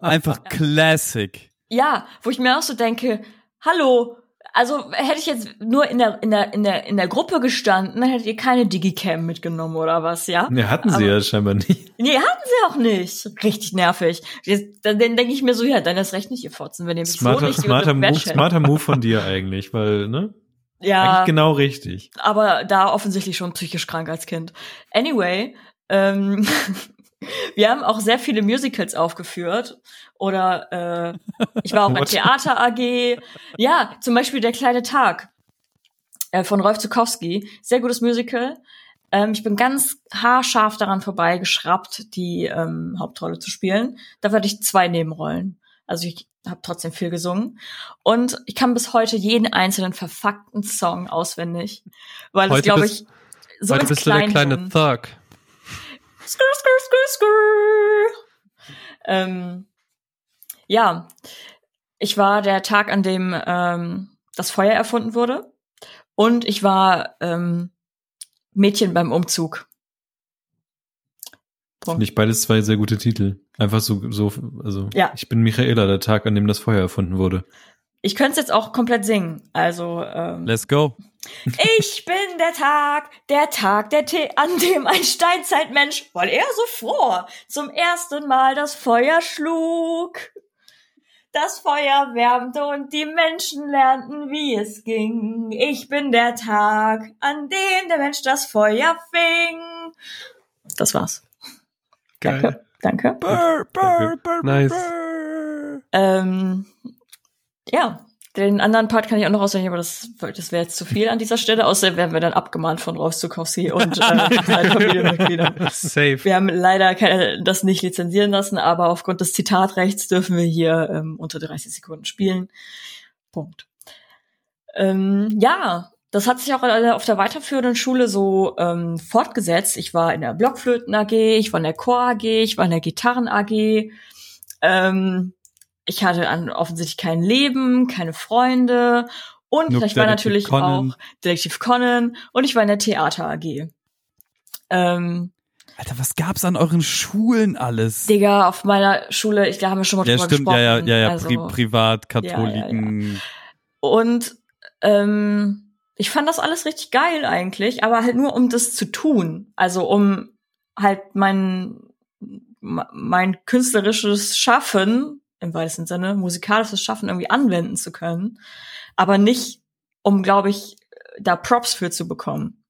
Einfach Classic. Ja, wo ich mir auch so denke, hallo, also hätte ich jetzt nur in der, in der, in der, in der Gruppe gestanden, dann hättet ihr keine Digicam mitgenommen oder was, ja? Ne, hatten sie Aber- ja scheinbar nicht. Nee, hatten sie auch nicht. Richtig nervig. Jetzt, dann dann denke ich mir so, ja, dann ist recht nicht, ihr Fotzen, wenn ihr mich so Smarter, nicht smarter, Move, smarter Move von dir eigentlich, weil, ne? Ja. Eigentlich genau richtig. aber da offensichtlich schon psychisch krank als Kind. Anyway, ähm, (laughs) wir haben auch sehr viele Musicals aufgeführt. Oder äh, ich war auch (laughs) bei? Theater AG. Ja, zum Beispiel Der kleine Tag äh, von Rolf Zukowski. Sehr gutes Musical. Ähm, ich bin ganz haarscharf daran vorbeigeschraubt, die ähm, Hauptrolle zu spielen. Dafür hatte ich zwei Nebenrollen. Also ich habe trotzdem viel gesungen. Und ich kann bis heute jeden einzelnen verfuckten Song auswendig. Weil es, glaube ich, so Heute bist du der kleine Thug. Skrr, skrr, skrr, skrr. Ähm, ja, ich war der Tag, an dem ähm, das Feuer erfunden wurde. Und ich war ähm, Mädchen beim Umzug. Punkt. Nicht beides zwei sehr gute Titel. Einfach so, so, also, Ja. ich bin Michaela, der Tag, an dem das Feuer erfunden wurde. Ich könnte es jetzt auch komplett singen. Also, ähm, Let's go. Ich (laughs) bin der Tag, der Tag, der Tee, an dem ein Steinzeitmensch, weil er so froh, zum ersten Mal das Feuer schlug. Das Feuer wärmte und die Menschen lernten, wie es ging. Ich bin der Tag, an dem der Mensch das Feuer fing. Das war's. Geil. Danke. Danke. Burr, burr, burr, Nice. burr. Ähm, Ja, den anderen Part kann ich auch noch auswählen, aber das, das wäre jetzt zu viel an dieser Stelle. Außerdem werden wir dann abgemahnt von Rolf Zukowski (laughs) und äh, Familienmitgliedern. Safe. Wir haben leider keine, das nicht lizenzieren lassen, aber aufgrund des Zitatrechts dürfen wir hier ähm, unter 30 Sekunden spielen. Punkt. Ähm, ja, das hat sich auch auf der weiterführenden Schule so ähm, fortgesetzt. Ich war in der Blockflöten AG, ich war in der Chor AG, ich war in der Gitarren AG. Ähm, ich hatte an, offensichtlich kein Leben, keine Freunde und Nope, ich war natürlich Conan. auch Detektiv Conan und ich war in der Theater AG. Ähm, Alter, was gab's an euren Schulen alles? Digga, auf meiner Schule, ich, da haben wir schon mal ja, drüber stimmt, ja, gesprochen. ja, ja, ja, also, Pri Privat, Katholiken. Und ähm, ich fand das alles richtig geil eigentlich, aber halt nur um das zu tun. Also um halt mein, mein künstlerisches Schaffen, im weitesten Sinne, musikalisches Schaffen irgendwie anwenden zu können. Aber nicht, um, glaube ich, da Props für zu bekommen.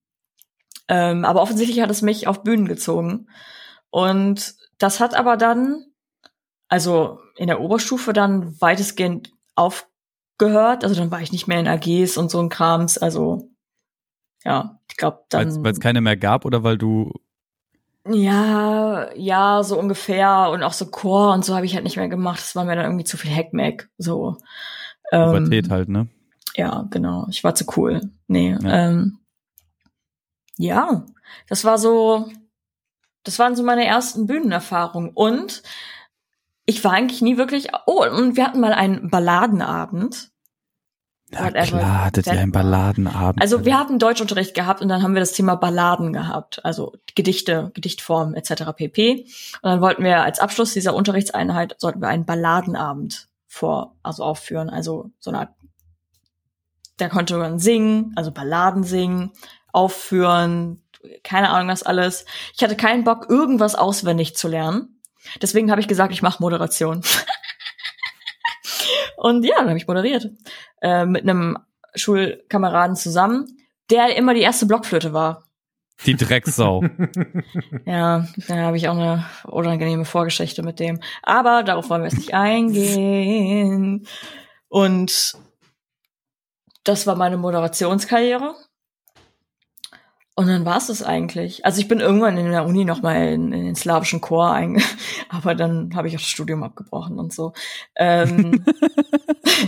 Ähm, aber offensichtlich hat es mich auf Bühnen gezogen. Und das hat aber dann, also in der Oberstufe dann weitestgehend aufgehört. Also dann war ich nicht mehr in AGs und so ein Krams. Also ja, ich glaube dann. Weil es keine mehr gab oder weil du Ja, ja, so ungefähr. Und auch so Chor und so habe ich halt nicht mehr gemacht. Das war mir dann irgendwie zu viel Hackmack. So. Ähm, Pubertät halt, ne? Ja, genau. Ich war zu cool. Nee. Ja. Ähm, ja, das war so, das waren so meine ersten Bühnenerfahrungen. Und ich war eigentlich nie wirklich. Oh, und wir hatten mal einen Balladenabend. Whatever klar, hattet ihr einen. Balladenabend. Also wir hatten Deutschunterricht gehabt und dann haben wir das Thema Balladen gehabt, also Gedichte, Gedichtformen etc. pp. Und dann wollten wir als Abschluss dieser Unterrichtseinheit sollten wir einen Balladenabend vor, also aufführen, also so eine Art, da konnte man singen, also Balladen singen, aufführen, keine Ahnung was alles. Ich hatte keinen Bock irgendwas auswendig zu lernen. Deswegen habe ich gesagt, ich mache Moderation. (laughs) und ja, dann habe ich moderiert äh, mit einem Schulkameraden zusammen, der immer die erste Blockflöte war. Die Drecksau. (laughs) Ja, da habe ich auch eine unangenehme Vorgeschichte mit dem. Aber darauf wollen wir jetzt nicht eingehen. Und das war meine Moderationskarriere. Und dann war es das eigentlich. Also ich bin irgendwann in der Uni noch mal in, in den slawischen Chor einge... (laughs) Aber dann habe ich auch das Studium abgebrochen und so. Ähm,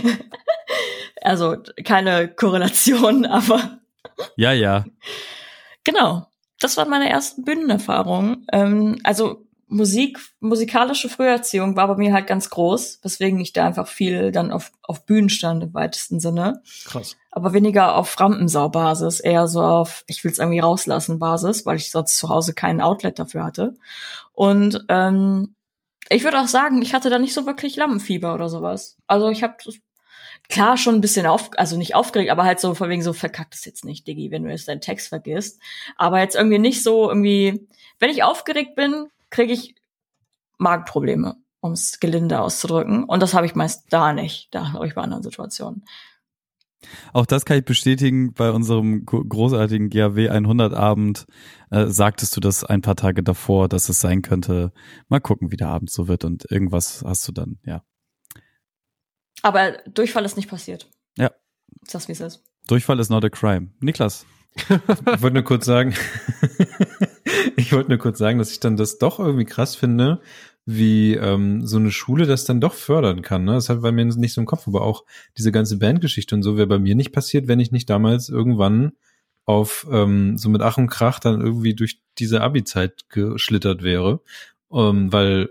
(laughs) also keine Korrelation, (laughs) aber ja, ja. Genau. Das waren meine ersten Bühnenerfahrungen. Ähm, also Musik, musikalische Früherziehung war bei mir halt ganz groß, weswegen ich da einfach viel dann auf, auf Bühnen stand im weitesten Sinne. Krass. Aber weniger auf Rampensau-Basis, eher so auf ich will's irgendwie rauslassen Basis, weil ich sonst zu Hause kein Outlet dafür hatte. Und ähm, ich würde auch sagen, ich hatte da nicht so wirklich Lampenfieber oder sowas. Also ich habe klar schon ein bisschen auf, also nicht aufgeregt, aber halt so von wegen so verkackt es jetzt nicht, Diggi, wenn du jetzt deinen Text vergisst. Aber jetzt irgendwie nicht so irgendwie, wenn ich aufgeregt bin, kriege ich Magenprobleme, um es gelinde auszudrücken. Und das habe ich meist da nicht. Da habe ich bei anderen Situationen. Auch das kann ich bestätigen. Bei unserem gro- großartigen GAW 100 Abend äh, sagtest du das ein paar Tage davor, dass es sein könnte. Mal gucken, wie der Abend so wird und irgendwas hast du dann, ja. Aber Durchfall ist nicht passiert. Ja. Ist das, wie es ist. Durchfall ist not a crime. Niklas. (laughs) Ich wollte nur kurz sagen, (laughs) ich wollte nur kurz sagen, dass ich dann das doch irgendwie krass finde, wie ähm, so eine Schule das dann doch fördern kann. Ne? Das hat bei mir nicht so im Kopf, aber auch diese ganze Bandgeschichte und so wäre bei mir nicht passiert, wenn ich nicht damals irgendwann auf ähm, so mit Ach und Krach dann irgendwie durch diese Abi-Zeit geschlittert wäre, ähm, weil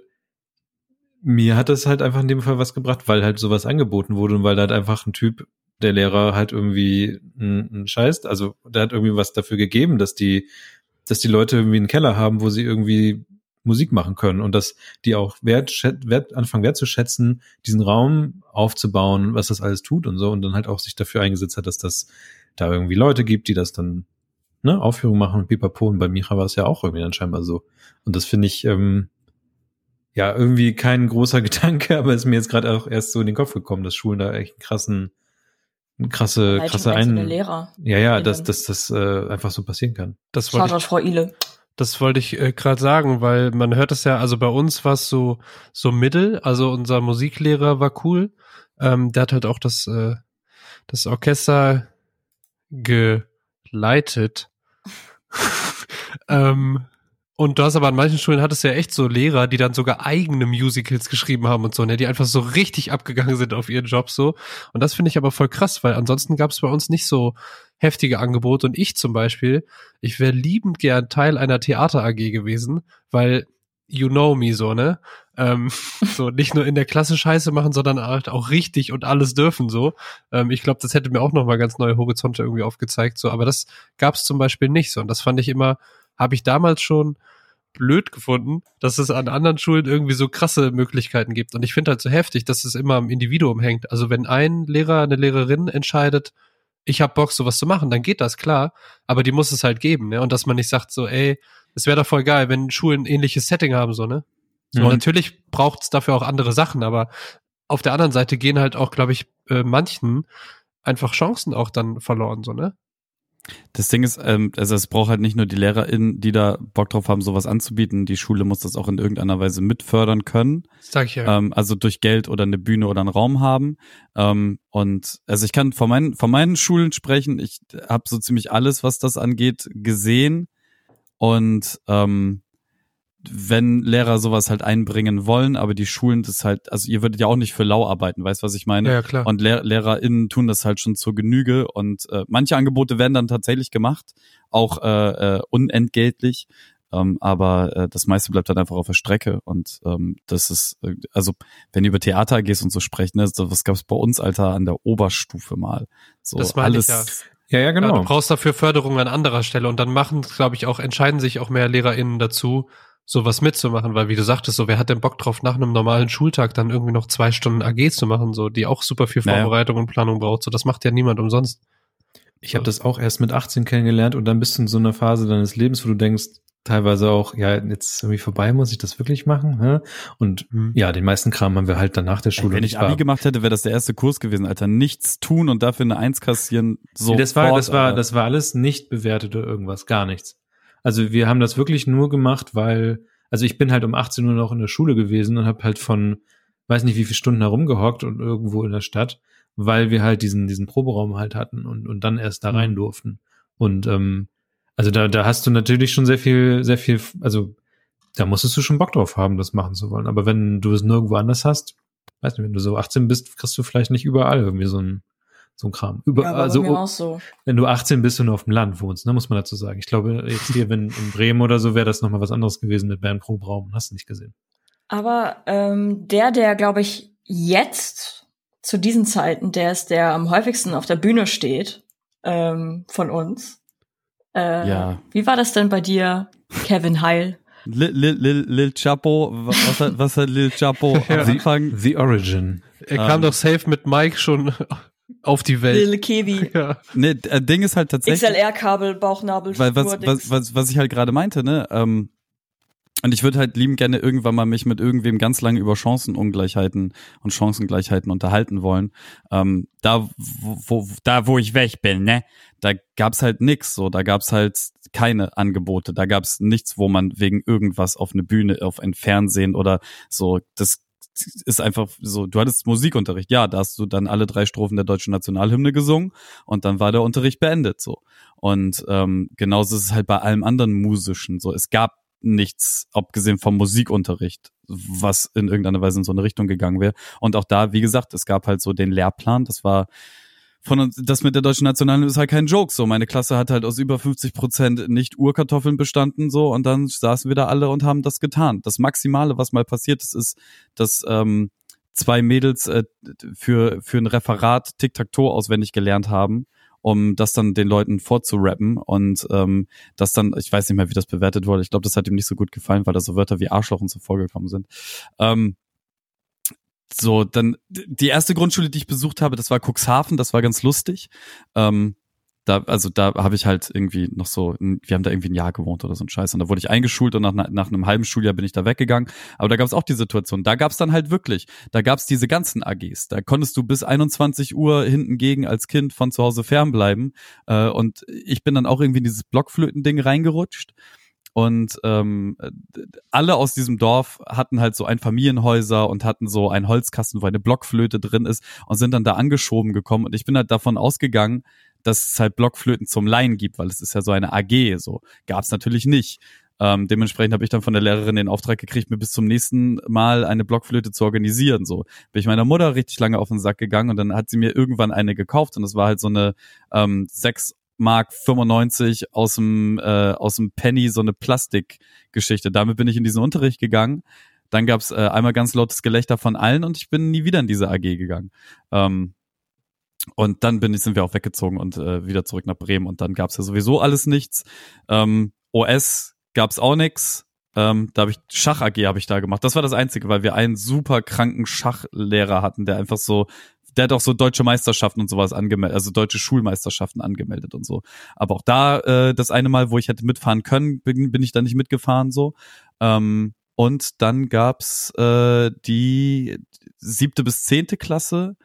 mir hat das halt einfach in dem Fall was gebracht, weil halt sowas angeboten wurde und weil da halt einfach ein Typ, der Lehrer halt irgendwie ein, ein Scheiß, also der hat irgendwie was dafür gegeben, dass die, dass die Leute irgendwie einen Keller haben, wo sie irgendwie Musik machen können und dass die auch wert, wert, anfangen wertzuschätzen, diesen Raum aufzubauen, was das alles tut und so und dann halt auch sich dafür eingesetzt hat, dass das da irgendwie Leute gibt, die das dann ne, Aufführung machen und pipapo. Und bei Micha war es ja auch irgendwie dann scheinbar so. Und das finde ich ähm, ja irgendwie kein großer (laughs) Gedanke, aber ist mir jetzt gerade auch erst so in den Kopf gekommen, dass Schulen da echt einen krassen krasse Leitung krasse ein Lehrer. ja ja, dass dass das äh, einfach so passieren kann. Das wollte ich, Frau Ile. das wollte ich äh, gerade sagen, weil man hört es ja, also bei uns war es so, so mittel, also unser Musiklehrer war cool, Ähm, der hat halt auch das, äh, das Orchester geleitet. (laughs) ähm, und du hast aber an manchen Schulen hattest ja echt so Lehrer, die dann sogar eigene Musicals geschrieben haben und so, ne, die einfach so richtig abgegangen sind auf ihren Job so. Und das finde ich aber voll krass, weil ansonsten gab es bei uns nicht so heftige Angebote. Und ich zum Beispiel, ich wäre liebend gern Teil einer Theater AG gewesen, weil you know me so, ne? Ähm, (laughs) so nicht nur in der Klasse Scheiße machen, sondern halt auch richtig und alles dürfen so. Ähm, ich glaube, das hätte mir auch noch mal ganz neue Horizonte irgendwie aufgezeigt. So, aber das gab es zum Beispiel nicht so. Und das fand ich immer, habe ich damals schon blöd gefunden, dass es an anderen Schulen irgendwie so krasse Möglichkeiten gibt. Und ich finde halt so heftig, dass es immer am Individuum hängt. Also wenn ein Lehrer, eine Lehrerin entscheidet, ich habe Bock, sowas zu machen, dann geht das klar, aber die muss es halt geben, ne? Und dass man nicht sagt so, ey, es wäre doch voll geil, wenn Schulen ein ähnliches Setting haben, so, ne? So, Und- natürlich braucht es dafür auch andere Sachen, aber auf der anderen Seite gehen halt auch, glaube ich, äh, manchen einfach Chancen auch dann verloren, so, ne? Das Ding ist, ähm, also es braucht halt nicht nur die LehrerInnen, die da Bock drauf haben, sowas anzubieten. Die Schule muss das auch in irgendeiner Weise mitfördern können. Das sag ich ja. Ähm, also durch Geld oder eine Bühne oder einen Raum haben. Ähm, und also ich kann von meinen, von meinen Schulen sprechen. Ich habe so ziemlich alles, was das angeht, gesehen. Und ähm, wenn Lehrer sowas halt einbringen wollen, aber die Schulen das halt, also ihr würdet ja auch nicht für lau arbeiten, weißt was ich meine? ja, klar. Und Lehr LehrerInnen tun das halt schon zur Genüge und äh, manche Angebote werden dann tatsächlich gemacht, auch äh, äh, unentgeltlich. Ähm, aber äh, das meiste bleibt halt einfach auf der Strecke und ähm, das ist, äh, also wenn ihr über Theater gehst und so sprecht, ne, so, was gab's bei uns, Alter, an der Oberstufe mal. So Das meine alles, ich ja. Ja, ja, Ja, genau. du brauchst dafür Förderung an anderer Stelle und dann machen, glaube ich, auch, entscheiden sich auch mehr LehrerInnen dazu, sowas mitzumachen, weil wie du sagtest, so, wer hat denn Bock drauf, nach einem normalen Schultag dann irgendwie noch zwei Stunden AG zu machen, so, die auch super viel Naja. Vorbereitung und Planung braucht, so, das macht ja niemand umsonst. Ich habe das auch erst mit 18 kennengelernt und dann bist du in so einer Phase deines Lebens, wo du denkst, teilweise auch, ja, jetzt ist irgendwie vorbei, muss ich das wirklich machen? Hä? Und Hm. ja, den meisten Kram haben wir halt dann nach der Ey, Schule. wenn Und ich Abi gemacht hätte, wäre das der erste Kurs gewesen, Alter. Nichts tun und dafür eine Eins kassieren. So Nee, das war, das war, das war alles nicht bewertet oder irgendwas, gar nichts. Also wir haben das wirklich nur gemacht, weil, also ich bin halt um 18 Uhr noch in der Schule gewesen und habe halt von, weiß nicht wie viele Stunden herumgehockt und irgendwo in der Stadt, weil wir halt diesen, diesen Proberaum halt hatten und, und dann erst da Mhm. rein durften. Und ähm, also da, da hast du natürlich schon sehr viel, sehr viel, also da musstest du schon Bock drauf haben, das machen zu wollen. Aber wenn du es nirgendwo anders hast, weiß nicht, wenn du so 18 bist, kriegst du vielleicht nicht überall irgendwie so ein, so ein Kram. Über, Ja, also bei mir auch so. wenn du 18 bist und auf dem Land wohnst, ne, muss man dazu sagen. Ich glaube, jetzt hier, wenn in Bremen oder so, wäre das nochmal was anderes gewesen mit Bern pro Raum. Hast du nicht gesehen. Aber ähm, der, der, glaube ich, jetzt zu diesen Zeiten, der ist, der am häufigsten auf der Bühne steht ähm, von uns. Äh, Ja. Wie war das denn bei dir, Kevin Heil? Lil, Lil, Lil, Lil Chapo, wa- was hat, was hat Lil Chapo (laughs) am. Anfang? The Origin. Er Ähm. kam doch safe mit Mike schon auf die Welt. Lil Kevi. (laughs) Ja. Ne, d- äh, Ding ist halt tatsächlich. XLR-Kabel, Bauchnabel, weil was, was, was, was ich halt gerade meinte, ne? Ähm, und ich würde halt lieben gerne irgendwann mal mich mit irgendwem ganz lange über Chancenungleichheiten und Chancengleichheiten unterhalten wollen. Ähm, da, wo, wo, da, wo ich weg bin, ne? Da gab's halt nix, so. Da gab's halt keine Angebote. Da gab's nichts, wo man wegen irgendwas auf eine Bühne, auf ein Fernsehen oder so, das ist einfach so, du hattest Musikunterricht, ja, da hast du dann alle drei Strophen der deutschen Nationalhymne gesungen und dann war der Unterricht beendet, so. Und ähm, genauso ist es halt bei allem anderen Musischen so. Es gab nichts, abgesehen vom Musikunterricht, was in irgendeiner Weise in so eine Richtung gegangen wäre. Und auch da, wie gesagt, es gab halt so den Lehrplan, das war von das mit der deutschen Nationalhymne ist halt kein Joke. So, meine Klasse hat halt aus über 50 Prozent nicht Urkartoffeln bestanden, so, und dann saßen wir da alle und haben das getan. Das Maximale, was mal passiert ist, ist, dass ähm, zwei Mädels äh, für, für ein Referat Tic-Tac-Toe auswendig gelernt haben, um das dann den Leuten vorzurappen und ähm, das dann, ich weiß nicht mehr, wie das bewertet wurde. Ich glaube, das hat ihm nicht so gut gefallen, weil da so Wörter wie Arschloch und so vorgekommen sind. Ähm, so, dann die erste Grundschule, die ich besucht habe, das war Cuxhaven, das war ganz lustig. Ähm, da, also da habe ich halt irgendwie noch so, wir haben da irgendwie ein Jahr gewohnt oder so ein Scheiß. Und da wurde ich eingeschult und nach, nach einem halben Schuljahr bin ich da weggegangen. Aber da gab es auch die Situation, da gab es dann halt wirklich, da gab es diese ganzen AGs, da konntest du bis 21 Uhr hinten gegen als Kind von zu Hause fernbleiben. Äh, und ich bin dann auch irgendwie in dieses Blockflöten-Ding reingerutscht und ähm, alle aus diesem Dorf hatten halt so ein Familienhäuser und hatten so einen Holzkasten, wo eine Blockflöte drin ist und sind dann da angeschoben gekommen und ich bin halt davon ausgegangen, dass es halt Blockflöten zum Leihen gibt, weil es ist ja so eine AG, so gab es natürlich nicht. Ähm, dementsprechend habe ich dann von der Lehrerin den Auftrag gekriegt, mir bis zum nächsten Mal eine Blockflöte zu organisieren. So bin ich meiner Mutter richtig lange auf den Sack gegangen und dann hat sie mir irgendwann eine gekauft und das war halt so eine ähm, 6 Mark 95 aus dem äh, aus dem Penny so eine Plastikgeschichte. Damit bin ich in diesen Unterricht gegangen. Dann gab's äh, einmal ganz lautes Gelächter von allen und ich bin nie wieder in diese AG gegangen. Ähm, und dann bin ich, sind wir auch weggezogen und äh, wieder zurück nach Bremen und dann gab's ja sowieso alles nichts. Ähm, OS gab's auch nix. Ähm, da habe ich Schach AG habe ich da gemacht. Das war das Einzige, weil wir einen super kranken Schachlehrer hatten, der einfach so, der hat auch so deutsche Meisterschaften und sowas angemeldet, also deutsche Schulmeisterschaften angemeldet und so. Aber auch da, äh, das eine Mal, wo ich hätte mitfahren können, bin, bin ich da nicht mitgefahren so. Ähm, und dann gab's äh, die siebte bis zehnte Klasse.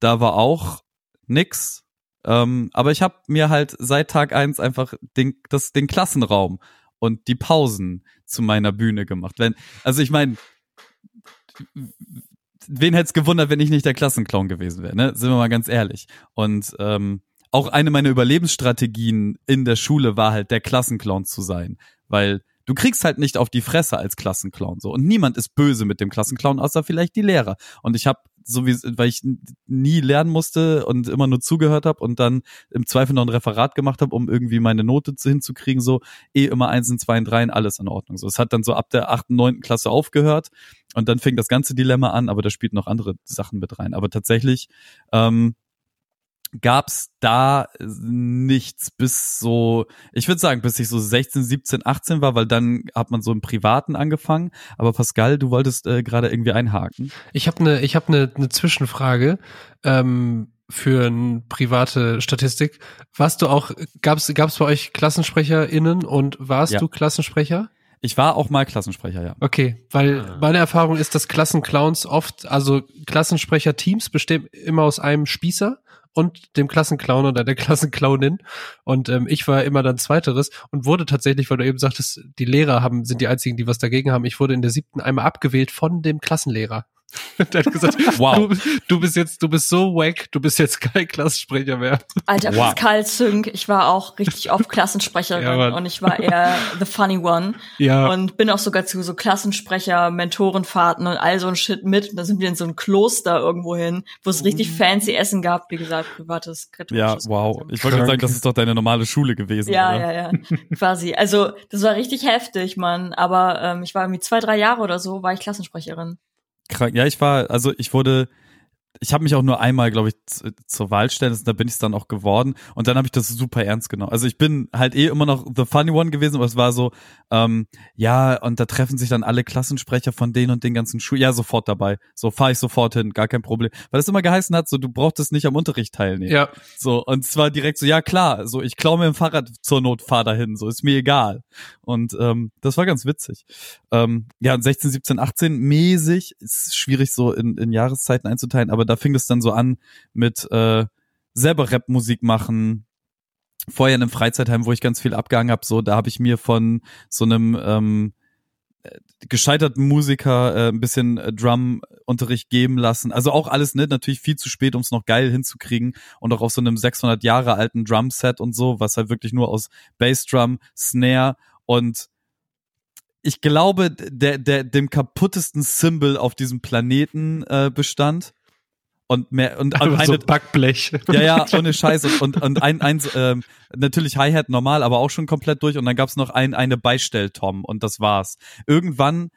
Da war auch nix. Ähm, aber ich habe mir halt seit Tag eins einfach den, das, den Klassenraum und die Pausen zu meiner Bühne gemacht. Wenn, also ich meine, wen hätte es gewundert, wenn ich nicht der Klassenclown gewesen wäre, ne? Sind wir mal ganz ehrlich. Und ähm, auch eine meiner Überlebensstrategien in der Schule war halt, der Klassenclown zu sein. Weil du kriegst halt nicht auf die Fresse als Klassenclown so. Und niemand ist böse mit dem Klassenclown, außer vielleicht die Lehrer. Und ich habe so wie weil ich nie lernen musste und immer nur zugehört habe und dann im Zweifel noch ein Referat gemacht habe, um irgendwie meine Note zu, hinzukriegen, so eh immer eins und zwei und drei alles in Ordnung. So, es hat dann so ab der achten, neunten Klasse aufgehört und dann fing das ganze Dilemma an, aber da spielten noch andere Sachen mit rein. Aber tatsächlich ähm, gab's da nichts bis so, ich würde sagen, bis ich so 16, 17, 18 war, weil dann hat man so im Privaten angefangen. Aber Pascal, du wolltest äh, gerade irgendwie einhaken. Ich habe eine ich habe eine ne Zwischenfrage ähm, für eine private Statistik. Warst du auch gab's gab's bei euch KlassensprecherInnen und warst Ja. du Klassensprecher? Ich war auch mal Klassensprecher, ja. Okay, weil Ah. meine Erfahrung ist, dass Klassenclowns oft, also Klassensprecher-Teams bestehen immer aus einem Spießer und dem Klassenclown oder der (laughs) Klassenclownin. Und ähm, ich war immer dann Zweiteres und wurde tatsächlich, weil du eben sagtest, die Lehrer haben, sind die einzigen, die was dagegen haben. Ich wurde in der siebten einmal abgewählt von dem Klassenlehrer. (laughs) der hat gesagt, Wow. du, du bist jetzt, du bist so wack, du bist jetzt kein Klassensprecher mehr. Alter Wow. Pascal Zünk, ich war auch richtig oft (laughs) Klassensprecherin Ja, und ich war eher the funny one Ja. und bin auch sogar zu so Klassensprecher, Mentorenfahrten und all so ein Shit mit. Und da sind wir in so ein Kloster irgendwo hin, wo es richtig fancy Essen gab, wie gesagt, privates Ja, katholisches wow. Ich wollte gerade sagen, das ist doch deine normale Schule gewesen. Ja, oder? ja, ja, quasi. Also das war richtig heftig, Mann. Aber ähm, ich war irgendwie zwei, drei Jahre oder so, war ich Klassensprecherin. Krank. Ja, ich war, also ich wurde, ich habe mich auch nur einmal, glaube ich, zur Wahl stellen, da bin ich dann auch geworden und dann habe ich das super ernst genommen. Also ich bin halt eh immer noch the funny one gewesen, aber es war so, ähm, ja, und da treffen sich dann alle Klassensprecher von denen und den ganzen Schulen, ja, sofort dabei. So fahre ich sofort hin, gar kein Problem. Weil es immer geheißen hat, so du brauchtest nicht am Unterricht teilnehmen. Ja, So, und zwar direkt so, ja klar, so ich klaue mir ein Fahrrad zur Not, fahr dahin, so ist mir egal. Und ähm, das war ganz witzig. Ähm, ja, und 16, 17, 18 mäßig, ist schwierig so in, in Jahreszeiten einzuteilen, aber da fing es dann so an mit äh, selber Rapmusik machen. Vorher in einem Freizeitheim, wo ich ganz viel abgehangen habe, so, da habe ich mir von so einem ähm, äh, gescheiterten Musiker äh, ein bisschen äh, Drum-Unterricht geben lassen. Also auch alles ne, natürlich viel zu spät, um es noch geil hinzukriegen und auch auf so einem 600 Jahre alten Drumset und so, was halt wirklich nur aus Bassdrum, Snare und ich glaube, der, der, dem kaputtesten Symbol auf diesem Planeten äh, bestand. Und mehr und so eine, Backblech. ja, ja, (laughs) ohne Scheiß. Und, und, und ein, eins, ähm, natürlich Hi-Hat normal, aber auch schon komplett durch. Und dann gab's noch ein, eine Beistell-Tom und das war's. Irgendwann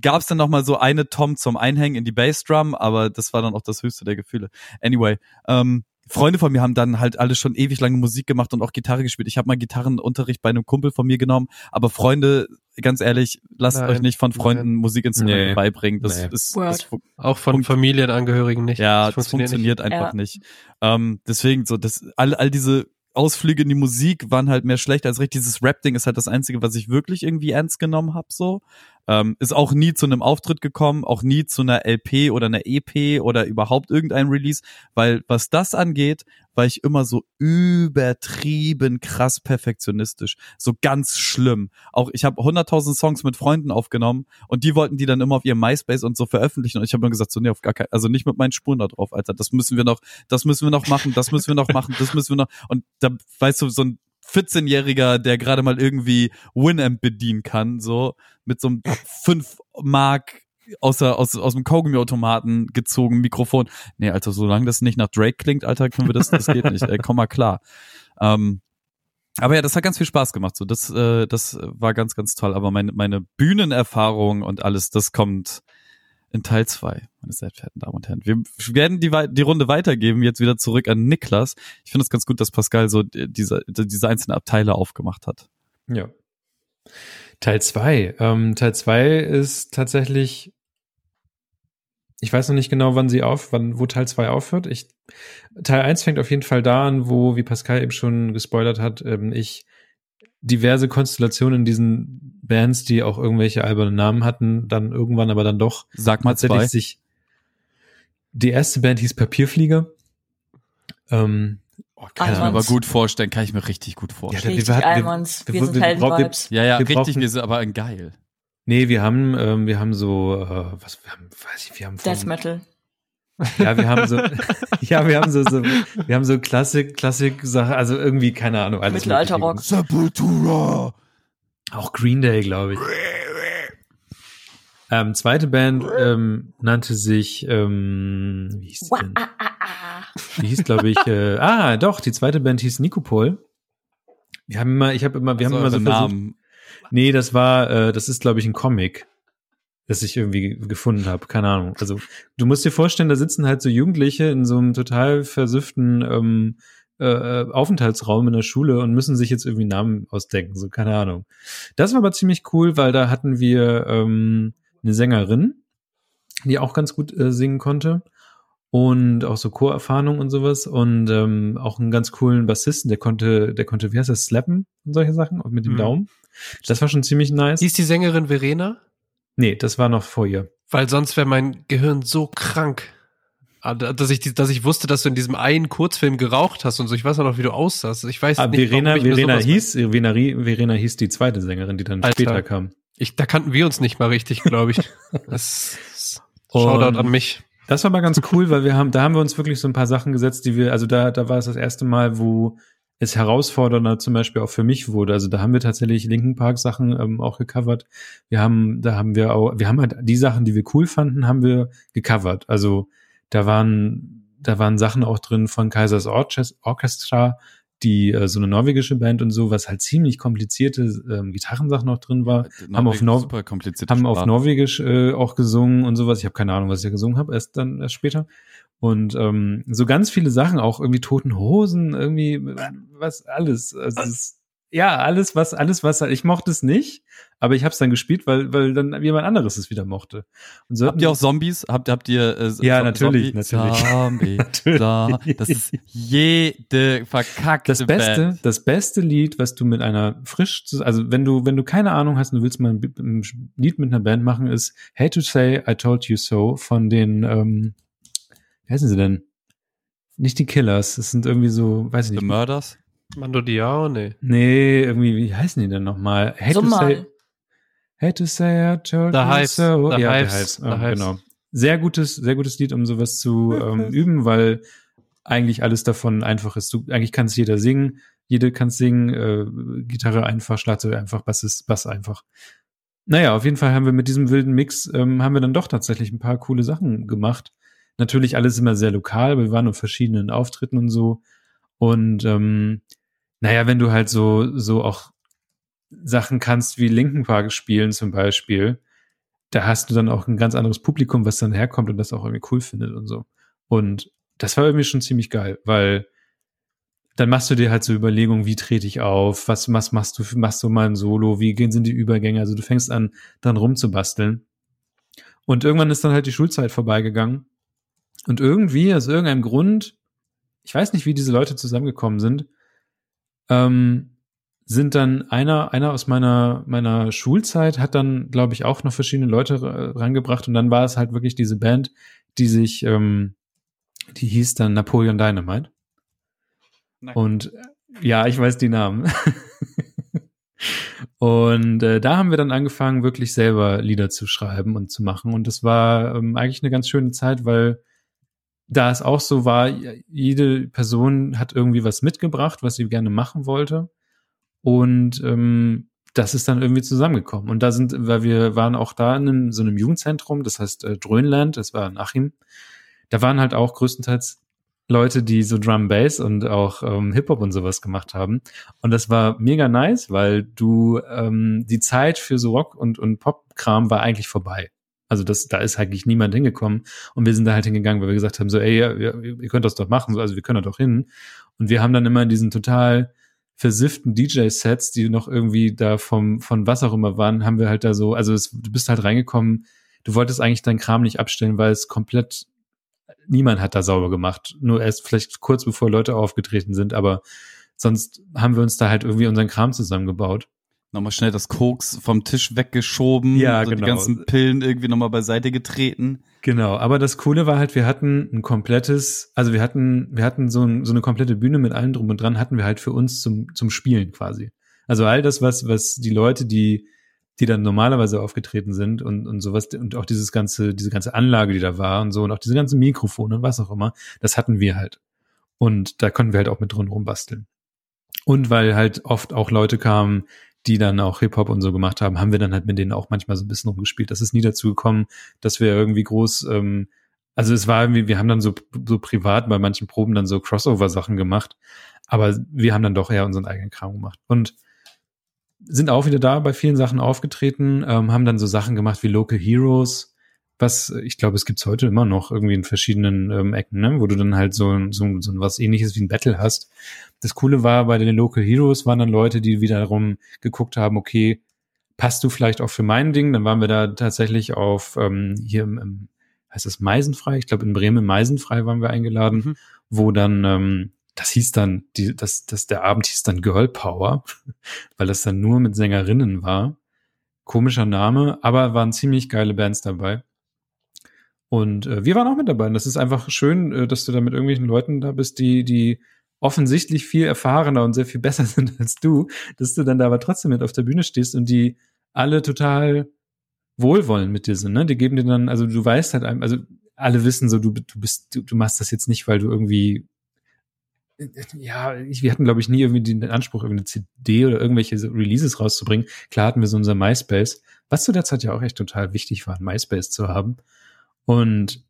gab's dann noch mal so eine Tom zum Einhängen in die Bassdrum, aber das war dann auch das höchste der Gefühle. Anyway, ähm, Freunde von mir haben dann halt alle schon ewig lange Musik gemacht und auch Gitarre gespielt. Ich habe mal Gitarrenunterricht bei einem Kumpel von mir genommen, aber Freunde, ganz ehrlich, lasst Nein, euch nicht von Freunden Musikinstrumente Nee. beibringen. Das Nee. ist, das Auch von. Familienangehörigen nicht. ja, das funktioniert, nicht. einfach Ja. nicht. Ähm, deswegen so, das all, all diese Ausflüge in die Musik waren halt mehr schlecht als recht. Dieses Rap-Ding ist halt das Einzige, was ich wirklich irgendwie ernst genommen habe. So, Ähm, ist auch nie zu einem Auftritt gekommen, auch nie zu einer LP oder einer EP oder überhaupt irgendein Release, weil was das angeht, war ich immer so übertrieben krass perfektionistisch, so ganz schlimm. Auch ich habe 100.000 Songs mit Freunden aufgenommen und die wollten die dann immer auf ihrem MySpace und so veröffentlichen und ich habe mir gesagt so nee auf gar keinen, also nicht mit meinen Spuren da drauf, Alter, das müssen wir noch, das müssen wir noch machen, das müssen wir noch machen, das müssen wir noch und da weißt du so ein 14-Jähriger, der gerade mal irgendwie Winamp bedienen kann, so mit so einem (laughs) 5 Mark aus, der, aus, aus dem Kaugummi-Automaten gezogen Mikrofon. Nee, Alter, solange das nicht nach Drake klingt, Alter, können wir das, das geht nicht. Ey, komm mal klar. Ähm, aber ja, das hat ganz viel Spaß gemacht. So, das, äh, das war ganz, ganz toll. Aber meine, meine Bühnenerfahrung und alles, das kommt in Teil zwei, meine sehr verehrten Damen und Herren. Wir werden die, die Runde weitergeben, jetzt wieder zurück an Niklas. Ich finde es ganz gut, dass Pascal so diese, diese einzelnen Abteile aufgemacht hat. Ja. Teil zwei. Ähm, Teil zwei ist tatsächlich, ich weiß noch nicht genau, wann sie auf, wann, wo Teil zwei aufhört. Ich, Teil eins fängt auf jeden Fall da an, wo, wie Pascal eben schon gespoilert hat, ähm, ich diverse Konstellationen in diesen Bands, die auch irgendwelche albernen Namen hatten, dann irgendwann aber dann doch Sag mal tatsächlich zwei. sich die erste Band hieß Papierflieger. Ähm, Oh, kann ich mir aber gut vorstellen, kann ich mir richtig gut vorstellen. Ja, Richtig wir hatten- wir- wir- Wir, sind wir- wir- Helden-Vibes. Ja, ja, Wir richtig, brauchen- wir sind aber ein geil. nee, wir haben, ähm, wir haben so, äh, was, wir haben, weiß ich, wir haben von, Death Metal. Ja, wir haben so, (laughs) ja, wir haben so, so wir haben so Klassik, Klassik Sache, also irgendwie keine Ahnung, alles Mittelalter-Rock. Sepultura. Auch Green Day, glaube ich. Ähm, zweite Band ähm, nannte sich, ähm, wie hieß die denn? Die hieß, glaube ich, äh, ah, doch, die zweite Band hieß Nikopol. Wir haben immer, ich habe immer, wir haben immer so versucht, Namen. Nee, das war, äh, das ist, glaube ich, ein Comic, das ich irgendwie gefunden habe. Keine Ahnung. Also du musst dir vorstellen, da sitzen halt so Jugendliche in so einem total versüfften ähm, äh, Aufenthaltsraum in der Schule und müssen sich jetzt irgendwie Namen ausdenken. So, keine Ahnung. Das war aber ziemlich cool, weil da hatten wir ähm, eine Sängerin, die auch ganz gut äh, singen konnte. Und auch so Chorerfahrung und sowas. Und ähm, auch einen ganz coolen Bassisten, der konnte, der konnte, wie heißt das, slappen und solche Sachen und mit dem Mhm. Daumen. Das war schon ziemlich nice. Hieß die Sängerin Verena? Nee, das war noch vor ihr. Weil sonst wäre mein Gehirn so krank, Ah, dass ich, dass ich wusste, dass du in diesem einen Kurzfilm geraucht hast und so. Ich weiß auch noch, wie du aussahst. Ich weiß Ah, nicht, Verena, Verena hieß, Verena, Verena hieß die zweite Sängerin, die dann Alter. später kam. Ich, da kannten wir uns nicht mal richtig, glaube ich. (laughs) Das, Shoutout an mich. Das war aber ganz cool, weil wir haben, da haben wir uns wirklich so ein paar Sachen gesetzt, die wir, also da, da war es das erste Mal, wo es herausfordernder zum Beispiel auch für mich wurde. Also da haben wir tatsächlich Linken Park Sachen ähm, auch gecovert. Wir haben, da haben wir auch, wir haben halt die Sachen, die wir cool fanden, haben wir gecovert. Also da waren, da waren Sachen auch drin von Kaisers Orches- Orchestra, die äh, so eine norwegische Band und so, was halt ziemlich komplizierte ähm, Gitarrensachen noch drin war. Haben auf Nor- haben auf. Norwegisch äh, auch gesungen und sowas. Ich habe keine Ahnung, was ich da gesungen habe, erst dann erst später. Und ähm, so ganz viele Sachen, auch irgendwie toten Hosen, irgendwie was alles. Also ist, ja, alles was, alles was. Ich mochte es nicht, aber ich habe es dann gespielt, weil weil dann jemand anderes es wieder mochte. Und so Habt ihr auch Zombies? Habt, habt ihr äh, Ja, natürlich, natürlich. Zombie, (laughs) Natürlich. Das ist jede verkackte das beste, Band. das beste Lied, was du mit einer frisch, also wenn du, wenn du keine Ahnung hast und du willst mal ein, ein Lied mit einer Band machen, ist Hate to Say I Told You So von den, ähm, wie heißen sie denn? Nicht die Killers, das sind irgendwie so, weiß ich The nicht. Murders? Mando Diao, nee. Nee, irgendwie, wie heißen die denn nochmal? Hate So to Say, mal. Hate to Say I Told The You Hives, So. The ja, Hives, The Hives, The ah, Hives. genau. Sehr gutes, sehr gutes Lied, um sowas zu (laughs) ähm, üben, weil eigentlich alles davon einfach ist. Du, eigentlich kann es jeder singen, jede kann singen, äh, Gitarre einfach, Schlagzeug einfach, Bass ist Bass einfach. Naja, auf jeden Fall haben wir mit diesem wilden Mix, ähm, haben wir dann doch tatsächlich ein paar coole Sachen gemacht. Natürlich alles immer sehr lokal, aber wir waren auf verschiedenen Auftritten und so. Und ähm, naja, wenn du halt so, so auch Sachen kannst wie Linken Park spielen zum Beispiel, da hast du dann auch ein ganz anderes Publikum, was dann herkommt und das auch irgendwie cool findet und so. Und das war irgendwie schon ziemlich geil, weil dann machst du dir halt so Überlegungen, wie trete ich auf, was, was machst du, machst du mal ein Solo, wie gehen sind die Übergänge, also du fängst an, dann rumzubasteln. Und irgendwann ist dann halt die Schulzeit vorbeigegangen. Und irgendwie, aus irgendeinem Grund, ich weiß nicht, wie diese Leute zusammengekommen sind, ähm, sind dann einer, einer aus meiner, meiner Schulzeit hat dann, glaube ich, auch noch verschiedene Leute rangebracht und dann war es halt wirklich diese Band, die sich, ähm, die hieß dann Napoleon Dynamite. Nein. Und ja, ich weiß die Namen. (laughs) und äh, da haben wir dann angefangen, wirklich selber Lieder zu schreiben und zu machen. Und das war ähm, eigentlich eine ganz schöne Zeit, weil da es auch so war, jede Person hat irgendwie was mitgebracht, was sie gerne machen wollte. Und ähm, das ist dann irgendwie zusammengekommen. Und da sind, weil wir waren auch da in einem, so einem Jugendzentrum, das heißt äh, Dröhnland, das war in Achim. Da waren halt auch größtenteils Leute, die so Drum Bass und auch ähm, Hip Hop und sowas gemacht haben. Und das war mega nice, weil du ähm, die Zeit für so Rock und und Pop-Kram war eigentlich vorbei. Also das, da ist eigentlich niemand hingekommen und wir sind da halt hingegangen, weil wir gesagt haben so, ey, ihr, ihr könnt das doch machen, so, also wir können da doch hin. Und wir haben dann immer diesen total versifften DJ-Sets, die noch irgendwie da vom, von was auch immer waren, haben wir halt da so, also es, du bist halt reingekommen, du wolltest eigentlich deinen Kram nicht abstellen, weil es komplett, niemand hat da sauber gemacht. Nur erst vielleicht kurz bevor Leute aufgetreten sind, aber sonst haben wir uns da halt irgendwie unseren Kram zusammengebaut. Nochmal schnell das Koks vom Tisch weggeschoben, Ja, so genau. die ganzen Pillen irgendwie nochmal beiseite getreten. Genau, aber das Coole war halt, wir hatten ein komplettes, also wir hatten, wir hatten so, ein, so eine komplette Bühne mit allem drum und dran, hatten wir halt für uns zum, zum Spielen quasi. Also all das, was, was die Leute, die, die dann normalerweise aufgetreten sind und, und sowas, und auch dieses ganze, diese ganze Anlage, die da war und so, und auch diese ganzen Mikrofone und was auch immer, das hatten wir halt. Und da konnten wir halt auch mit drin rumbasteln. Und weil halt oft auch Leute kamen, die dann auch Hip-Hop und so gemacht haben, haben wir dann halt mit denen auch manchmal so ein bisschen rumgespielt. Das ist nie dazu gekommen, dass wir irgendwie groß, ähm, also es war irgendwie, wir haben dann so, so privat bei manchen Proben dann so Crossover-Sachen gemacht, aber wir haben dann doch eher unseren eigenen Kram gemacht. Und sind auch wieder da bei vielen Sachen aufgetreten, ähm, haben dann so Sachen gemacht wie Local Heroes, was äh, ich glaube, es gibt's heute immer noch irgendwie in verschiedenen ähm, Ecken, ne? wo du dann halt so, so, so was ähnliches wie ein Battle hast. Das Coole war, bei den Local Heroes waren dann Leute, die wiederum geguckt haben, okay, passt du vielleicht auch für mein Ding? Dann waren wir da tatsächlich auf ähm, hier im, im heißt das Meisenfrei? Ich glaube in Bremen Meisenfrei waren wir eingeladen, Mhm. wo dann ähm, das hieß dann, die, das, das, der Abend hieß dann Girl Power, (laughs) weil das dann nur mit Sängerinnen war. Komischer Name, aber waren ziemlich geile Bands dabei. Und äh, wir waren auch mit dabei. Und das ist einfach schön, äh, dass du da mit irgendwelchen Leuten da bist, die, die offensichtlich viel erfahrener und sehr viel besser (laughs) sind als du, dass du dann da aber trotzdem mit auf der Bühne stehst und die alle total wohlwollend mit dir sind, ne? Die geben dir dann, also du weißt halt, also alle wissen so, du, du bist, du, du machst das jetzt nicht, weil du irgendwie ja, wir hatten, glaube ich, nie irgendwie den Anspruch, irgendwie eine CD oder irgendwelche Releases rauszubringen. Klar hatten wir so unser MySpace, was zu der Zeit ja auch echt total wichtig war, ein MySpace zu haben. Und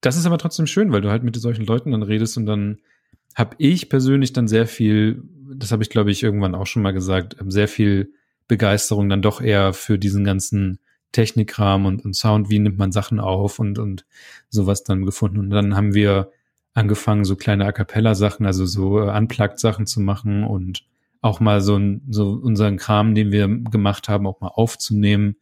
das ist aber trotzdem schön, weil du halt mit solchen Leuten dann redest und dann habe ich persönlich dann sehr viel, das habe ich glaube ich irgendwann auch schon mal gesagt, ähm, sehr viel Begeisterung dann doch eher für diesen ganzen Technikrahmen und, und Sound, wie nimmt man Sachen auf und, und sowas dann gefunden. Und dann haben wir angefangen, so kleine A cappella-Sachen, also so äh, Unplugged-Sachen zu machen und auch mal so, ein, so unseren Kram, den wir gemacht haben, auch mal aufzunehmen.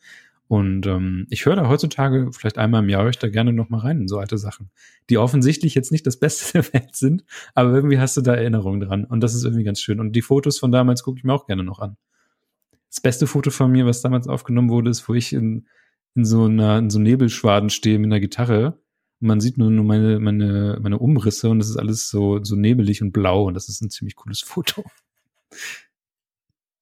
Und ähm, ich höre da heutzutage, vielleicht einmal im Jahr, ich da gerne noch mal rein in so alte Sachen, die offensichtlich jetzt nicht das Beste (laughs) der Welt sind, aber irgendwie hast du da Erinnerungen dran. Und das ist irgendwie ganz schön. Und die Fotos von damals gucke ich mir auch gerne noch an. Das beste Foto von mir, was damals aufgenommen wurde, ist, wo ich in, in so einer, in so Nebelschwaden stehe mit einer Gitarre. Und man sieht nur, nur meine, meine, meine Umrisse und es ist alles so, so nebelig und blau und das ist ein ziemlich cooles (laughs) Foto.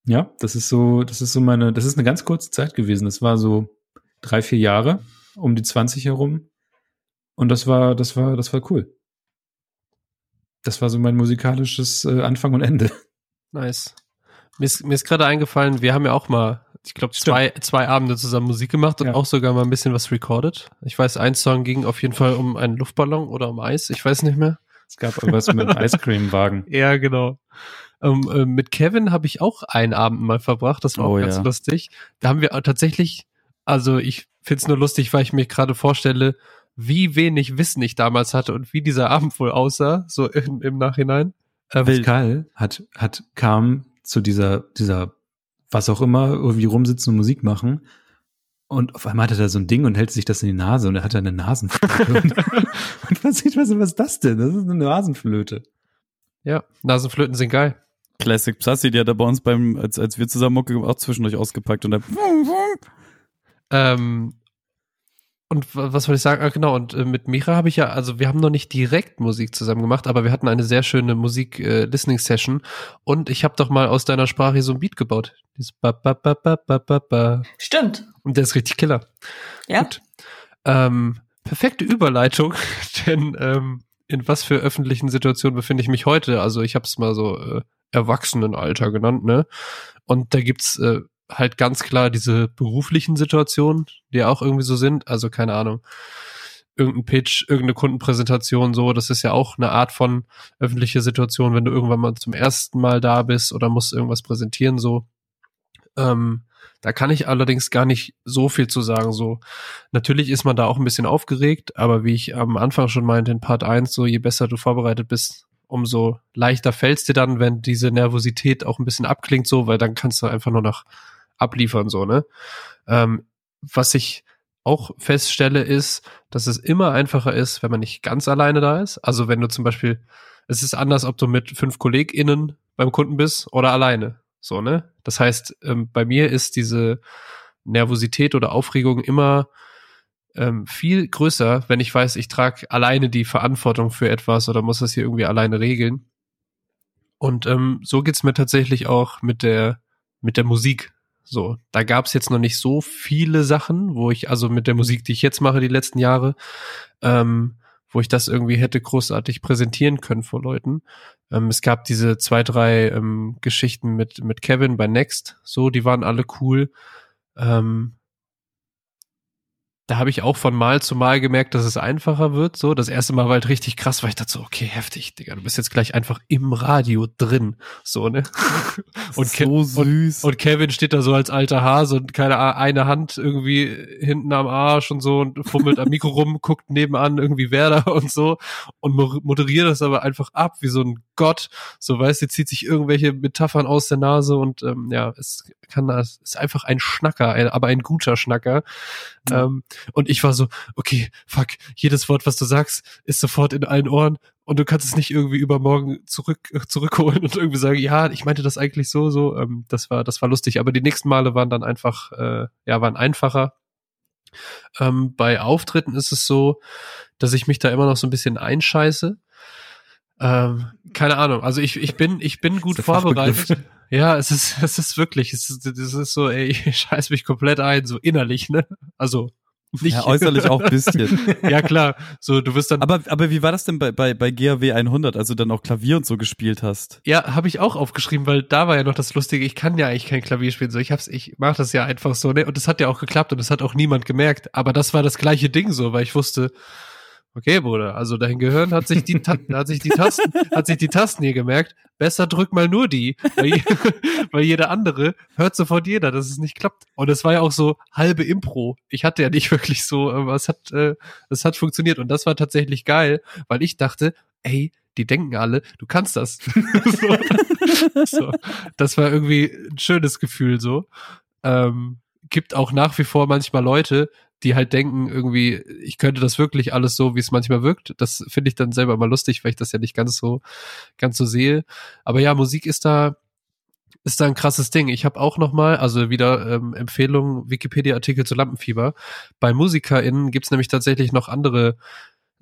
Ja, das ist so, das ist so meine, das ist eine ganz kurze Zeit gewesen. Das war so drei, vier Jahre um die 20 herum. Und das war, das war, das war cool. Das war so mein musikalisches äh, Anfang und Ende. Nice. Mir ist, mir ist gerade eingefallen, wir haben ja auch mal, ich glaube, zwei, zwei Abende zusammen Musik gemacht und Ja. auch sogar mal ein bisschen was recorded. Ich weiß, ein Song ging auf jeden Fall um einen Luftballon oder um Eis, ich weiß nicht mehr. Es gab irgendwas mit einem Ice Cream Wagen. (laughs) Ja, genau. Ähm, äh, mit Kevin habe ich auch einen Abend mal verbracht, das war Oh, auch ganz ja. lustig. Da haben wir tatsächlich, also ich find's nur lustig, weil ich mir gerade vorstelle, wie wenig Wissen ich damals hatte und wie dieser Abend wohl aussah, so im, im Nachhinein. Äh, Pascal hat, hat, kam zu dieser, dieser, was auch immer, irgendwie rumsitzen und Musik machen. Und auf einmal hat er da so ein Ding und hält sich das in die Nase und er hat da eine Nasenflöte. (laughs) und, und was, ich weiß was ist das denn? Das ist eine Nasenflöte. Ja, Nasenflöten sind geil. Classic Psassi, die hat er bei uns beim, als, als wir zusammen Mucke gemacht, auch zwischendurch ausgepackt und dann Ähm, und wa- was wollte ich sagen? Ah, genau, und äh, mit Mira habe ich ja, also wir haben noch nicht direkt Musik zusammen gemacht, aber wir hatten eine sehr schöne Musik-Listening-Session und ich habe doch mal aus deiner Sprache so ein Beat gebaut. Dieses ba, ba, ba, ba, ba, ba, ba. Stimmt. Und der ist richtig killer. Ja. Gut. Ähm, perfekte Überleitung, (laughs) denn ähm, in was für öffentlichen Situationen befinde ich mich heute? Also ich habe es mal so äh, Erwachsenenalter genannt, ne? Und da gibt's äh, halt ganz klar diese beruflichen Situationen, die auch irgendwie so sind. Also keine Ahnung, irgendein Pitch, irgendeine Kundenpräsentation, so, das ist ja auch eine Art von öffentliche Situation, wenn du irgendwann mal zum ersten Mal da bist oder musst irgendwas präsentieren, so. Ähm, da kann ich allerdings gar nicht so viel zu sagen. So, natürlich ist man da auch ein bisschen aufgeregt, aber wie ich am Anfang schon meinte in Part 1, so je besser du vorbereitet bist, umso leichter fällt's dir dann, wenn diese Nervosität auch ein bisschen abklingt, so, weil dann kannst du einfach nur noch abliefern, so, ne? Ähm, was ich auch feststelle, ist, dass es immer einfacher ist, wenn man nicht ganz alleine da ist. Also wenn du zum Beispiel, es ist anders, ob du mit fünf KollegInnen beim Kunden bist oder alleine. So, ne? Das heißt, ähm, bei mir ist diese Nervosität oder Aufregung immer ähm, viel größer, wenn ich weiß, ich trage alleine die Verantwortung für etwas oder muss das hier irgendwie alleine regeln. Und ähm, so geht's mir tatsächlich auch mit der mit der Musik. So, da gab's jetzt noch nicht so viele Sachen, wo ich also mit der Musik, die ich jetzt mache, die letzten Jahre, ähm, wo ich das irgendwie hätte großartig präsentieren können vor Leuten. Ähm, es gab diese zwei, drei ähm, Geschichten mit mit Kevin bei Next, so, die waren alle cool. Ähm, da habe ich auch von Mal zu Mal gemerkt, dass es einfacher wird. So, das erste Mal war halt richtig krass, weil ich dachte so, okay, heftig, Digga, du bist jetzt gleich einfach im Radio drin. So, ne? (laughs) Und, Ke so süß. und Kevin steht da so als alter Hase und keine eine Hand irgendwie hinten am Arsch und so und fummelt am Mikro rum, guckt nebenan irgendwie Werder und so und mo- moderiert das aber einfach ab wie so ein Gott. So weißt du, zieht sich irgendwelche Metaphern aus der Nase und ähm, ja, es kann es ist einfach ein Schnacker, ein, aber ein guter Schnacker. Ähm, und ich war so, okay, fuck, jedes Wort, was du sagst, ist sofort in allen Ohren und du kannst es nicht irgendwie übermorgen zurück äh, zurückholen und irgendwie sagen, ja, ich meinte das eigentlich so, so. Ähm, das war das war lustig, aber die nächsten Male waren dann einfach, äh, ja, waren einfacher. Ähm, bei Auftritten ist es so, dass ich mich da immer noch so ein bisschen einscheiße. Ähm, keine Ahnung. Also ich, ich bin, ich bin gut vorbereitet. Ja, es ist, (laughs) es ist wirklich, es ist, es ist so, ey, ich scheiß mich komplett ein, so innerlich, ne? Also nicht ja, äußerlich auch ein (laughs) bisschen. ja klar, so du wirst dann Aber, aber wie war das denn bei, bei, bei GAW 100, als du dann auch Klavier und so gespielt hast? Ja, habe ich auch aufgeschrieben, weil da war ja noch das Lustige, ich kann ja eigentlich kein Klavier spielen, so ich hab's, ich mach das ja einfach so, ne? Und das hat ja auch geklappt und das hat auch niemand gemerkt. Aber das war das gleiche Ding so, weil ich wusste, okay, Bruder, also dein Gehirn hat sich die, Ta (laughs) hat sich die Tasten, hat sich die Tasten hier gemerkt. Besser drück mal nur die, weil, je, (laughs) weil jeder andere hört sofort jeder, dass es nicht klappt. Und es war ja auch so halbe Impro. Ich hatte ja nicht wirklich so, aber es hat, äh, es hat funktioniert und das war tatsächlich geil, weil ich dachte, ey, die denken alle, du kannst das. (laughs) so. so. Das war irgendwie ein schönes Gefühl so. Ähm, gibt auch nach wie vor manchmal Leute, die halt denken, irgendwie, ich könnte das wirklich alles so, wie es manchmal wirkt. Das finde ich dann selber mal lustig, weil ich das ja nicht ganz so, ganz so sehe. Aber ja, Musik ist da, ist da ein krasses Ding. Ich habe auch noch mal, also wieder ähm, Empfehlung, Wikipedia-Artikel zu Lampenfieber. Bei MusikerInnen gibt's nämlich tatsächlich noch andere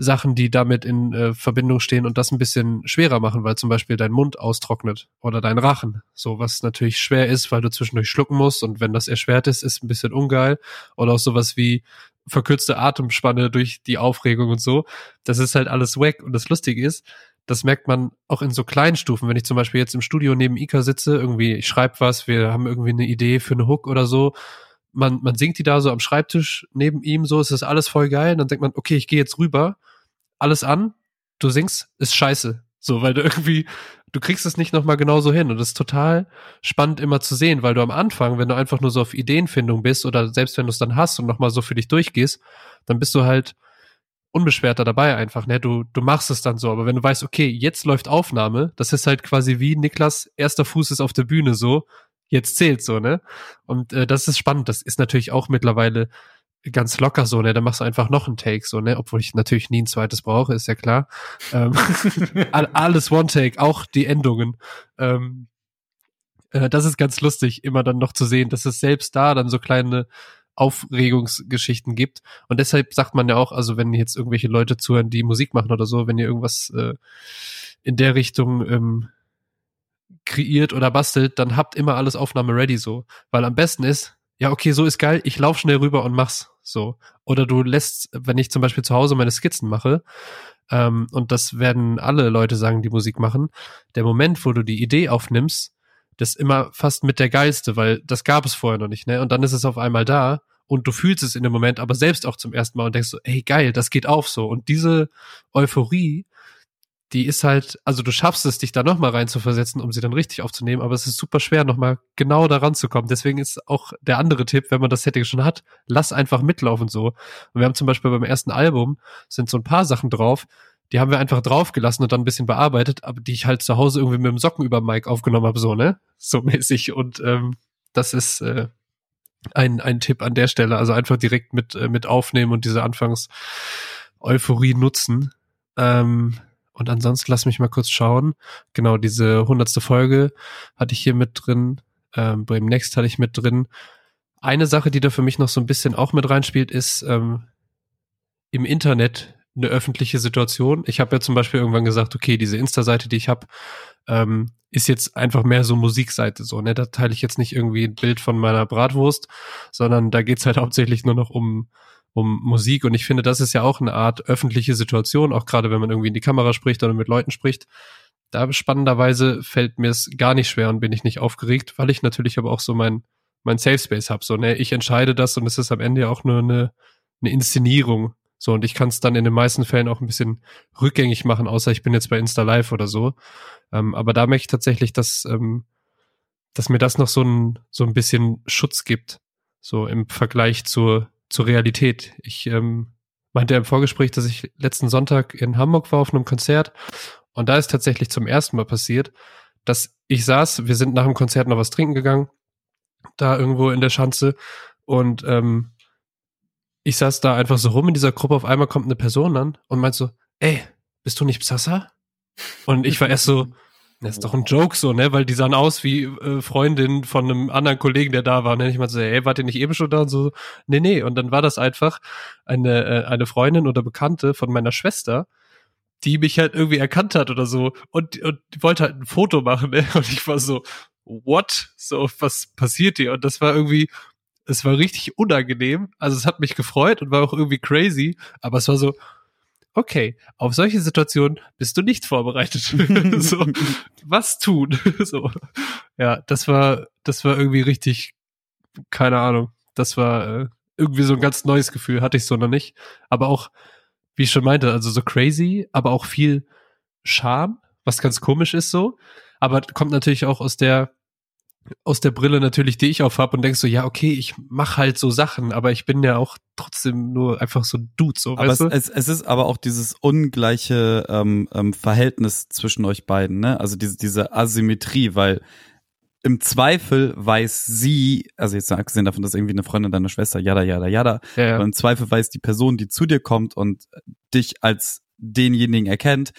Sachen, die damit in äh, Verbindung stehen und das ein bisschen schwerer machen, weil zum Beispiel dein Mund austrocknet oder dein Rachen. So, was natürlich schwer ist, weil du zwischendurch schlucken musst und wenn das erschwert ist, ist ein bisschen ungeil. Oder auch sowas wie verkürzte Atemspanne durch die Aufregung und so. Das ist halt alles wack. Und das Lustige ist, das merkt man auch in so kleinen Stufen. Wenn ich zum Beispiel jetzt im Studio neben Ika sitze, irgendwie, ich schreibe was, wir haben irgendwie eine Idee für eine Hook oder so, man, man singt die da so am Schreibtisch neben ihm, so ist das alles voll geil. Und dann denkt man, okay, ich gehe jetzt rüber, alles an, du singst, ist scheiße. So, weil du irgendwie, du kriegst es nicht nochmal genauso hin. Und das ist total spannend immer zu sehen, weil du am Anfang, wenn du einfach nur so auf Ideenfindung bist oder selbst wenn du es dann hast und nochmal so für dich durchgehst, dann bist du halt unbeschwerter dabei einfach, ne? Du, du machst es dann so. Aber wenn du weißt, okay, jetzt läuft Aufnahme, das ist halt quasi wie Niklas erster Fuß ist auf der Bühne so, jetzt zählt so, ne? Und äh, das ist spannend. Das ist natürlich auch mittlerweile ganz locker so, ne? Da machst du einfach noch einen Take, so, ne? Obwohl ich natürlich nie ein zweites brauche, ist ja klar. Ähm, (laughs) all- alles One-Take, auch die Endungen. Ähm, Äh, das ist ganz lustig, immer dann noch zu sehen, dass es selbst da dann so kleine Aufregungsgeschichten gibt. Und deshalb sagt man ja auch, also wenn jetzt irgendwelche Leute zuhören, die Musik machen oder so, wenn ihr irgendwas äh, in der Richtung ähm, kreiert oder bastelt, dann habt immer alles Aufnahme ready so. Weil am besten ist, ja, okay, so ist geil, ich lauf schnell rüber und mach's so. Oder du lässt, wenn ich zum Beispiel zu Hause meine Skizzen mache, ähm, und das werden alle Leute sagen, die Musik machen, der Moment, wo du die Idee aufnimmst, das ist immer fast mit der geilste, weil das gab es vorher noch nicht, ne? Und dann ist es auf einmal da und du fühlst es in dem Moment aber selbst auch zum ersten Mal und denkst so, ey, geil, das geht auf so. Und diese Euphorie, die ist halt, also du schaffst es, dich da nochmal rein zu versetzen, um sie dann richtig aufzunehmen, aber es ist super schwer, nochmal genau daran zu kommen. Deswegen ist auch der andere Tipp, wenn man das Setting schon hat, lass einfach mitlaufen so. Und wir haben zum Beispiel beim ersten Album sind so ein paar Sachen drauf, die haben wir einfach draufgelassen und dann ein bisschen bearbeitet, aber die ich halt zu Hause irgendwie mit dem Socken über Mike aufgenommen habe, so, ne? So (laughs) mäßig. Und ähm, das ist äh, ein, ein Tipp an der Stelle. Also einfach direkt mit, äh, mit aufnehmen und diese Anfangs-Euphorie nutzen. Ähm, und ansonsten lass mich mal kurz schauen. Genau, diese hundertste Folge hatte ich hier mit drin. Ähm, beim Next hatte ich mit drin. Eine Sache, die da für mich noch so ein bisschen auch mit reinspielt, ist ähm, im Internet eine öffentliche Situation. Ich habe ja zum Beispiel irgendwann gesagt, okay, diese Insta-Seite, die ich habe, ähm, ist jetzt einfach mehr so Musikseite so. Ne? Da teile ich jetzt nicht irgendwie ein Bild von meiner Bratwurst, sondern da geht's halt (laughs) hauptsächlich nur noch um um Musik. Und ich finde, das ist ja auch eine Art öffentliche Situation, auch gerade wenn man irgendwie in die Kamera spricht oder mit Leuten spricht. Da spannenderweise fällt mir es gar nicht schwer und bin ich nicht aufgeregt, weil ich natürlich aber auch so mein, mein Safe Space habe. So, ne, ich entscheide das und es ist am Ende ja auch nur eine, eine Inszenierung. So, und ich kann es dann in den meisten Fällen auch ein bisschen rückgängig machen, außer ich bin jetzt bei Insta Live oder so. Ähm, aber da möchte ich tatsächlich, dass, ähm, dass mir das noch so ein, so ein bisschen Schutz gibt. So im Vergleich zur, zur Realität. Ich ähm, meinte im Vorgespräch, dass ich letzten Sonntag in Hamburg war auf einem Konzert und da ist tatsächlich zum ersten Mal passiert, dass ich saß, wir sind nach dem Konzert noch was trinken gegangen, da irgendwo in der Schanze und ähm, ich saß da einfach so rum in dieser Gruppe, auf einmal kommt eine Person an und meint so, ey, bist du nicht Psassa? Und ich war erst so, (laughs) das ist doch ein Joke so, ne? Weil die sahen aus wie äh, Freundin von einem anderen Kollegen, der da war. Und dann ich mal so, ey, wart ihr nicht eben schon da? Und so, nee, nee. Und dann war das einfach eine, äh, eine Freundin oder Bekannte von meiner Schwester, die mich halt irgendwie erkannt hat oder so und, und wollte halt ein Foto machen, ne? (laughs) Und ich war so, what? So, was passiert hier? Und das war irgendwie, es war richtig unangenehm. Also es hat mich gefreut und war auch irgendwie crazy, aber es war so, okay, auf solche Situationen bist du nicht vorbereitet. (laughs) so, was tun? (laughs) so, ja, das war, das war irgendwie richtig, keine Ahnung. Das war äh, irgendwie so ein ganz neues Gefühl, hatte ich so noch nicht. Aber auch, wie ich schon meinte, also so crazy, aber auch viel Charme, was ganz komisch ist so. Aber kommt natürlich auch aus der aus der Brille natürlich, die ich auf hab und denkst so, ja, okay, ich mach halt so Sachen, aber ich bin ja auch trotzdem nur einfach so ein Dude, so, aber weißt es, es, es ist aber auch dieses ungleiche ähm, ähm, Verhältnis zwischen euch beiden, ne? Also diese, diese Asymmetrie, weil im Zweifel weiß sie, also jetzt abgesehen davon, dass irgendwie eine Freundin deiner Schwester, jada, jada, jada, Ja, ja. aber im Zweifel weiß die Person, die zu dir kommt und dich als denjenigen erkennt,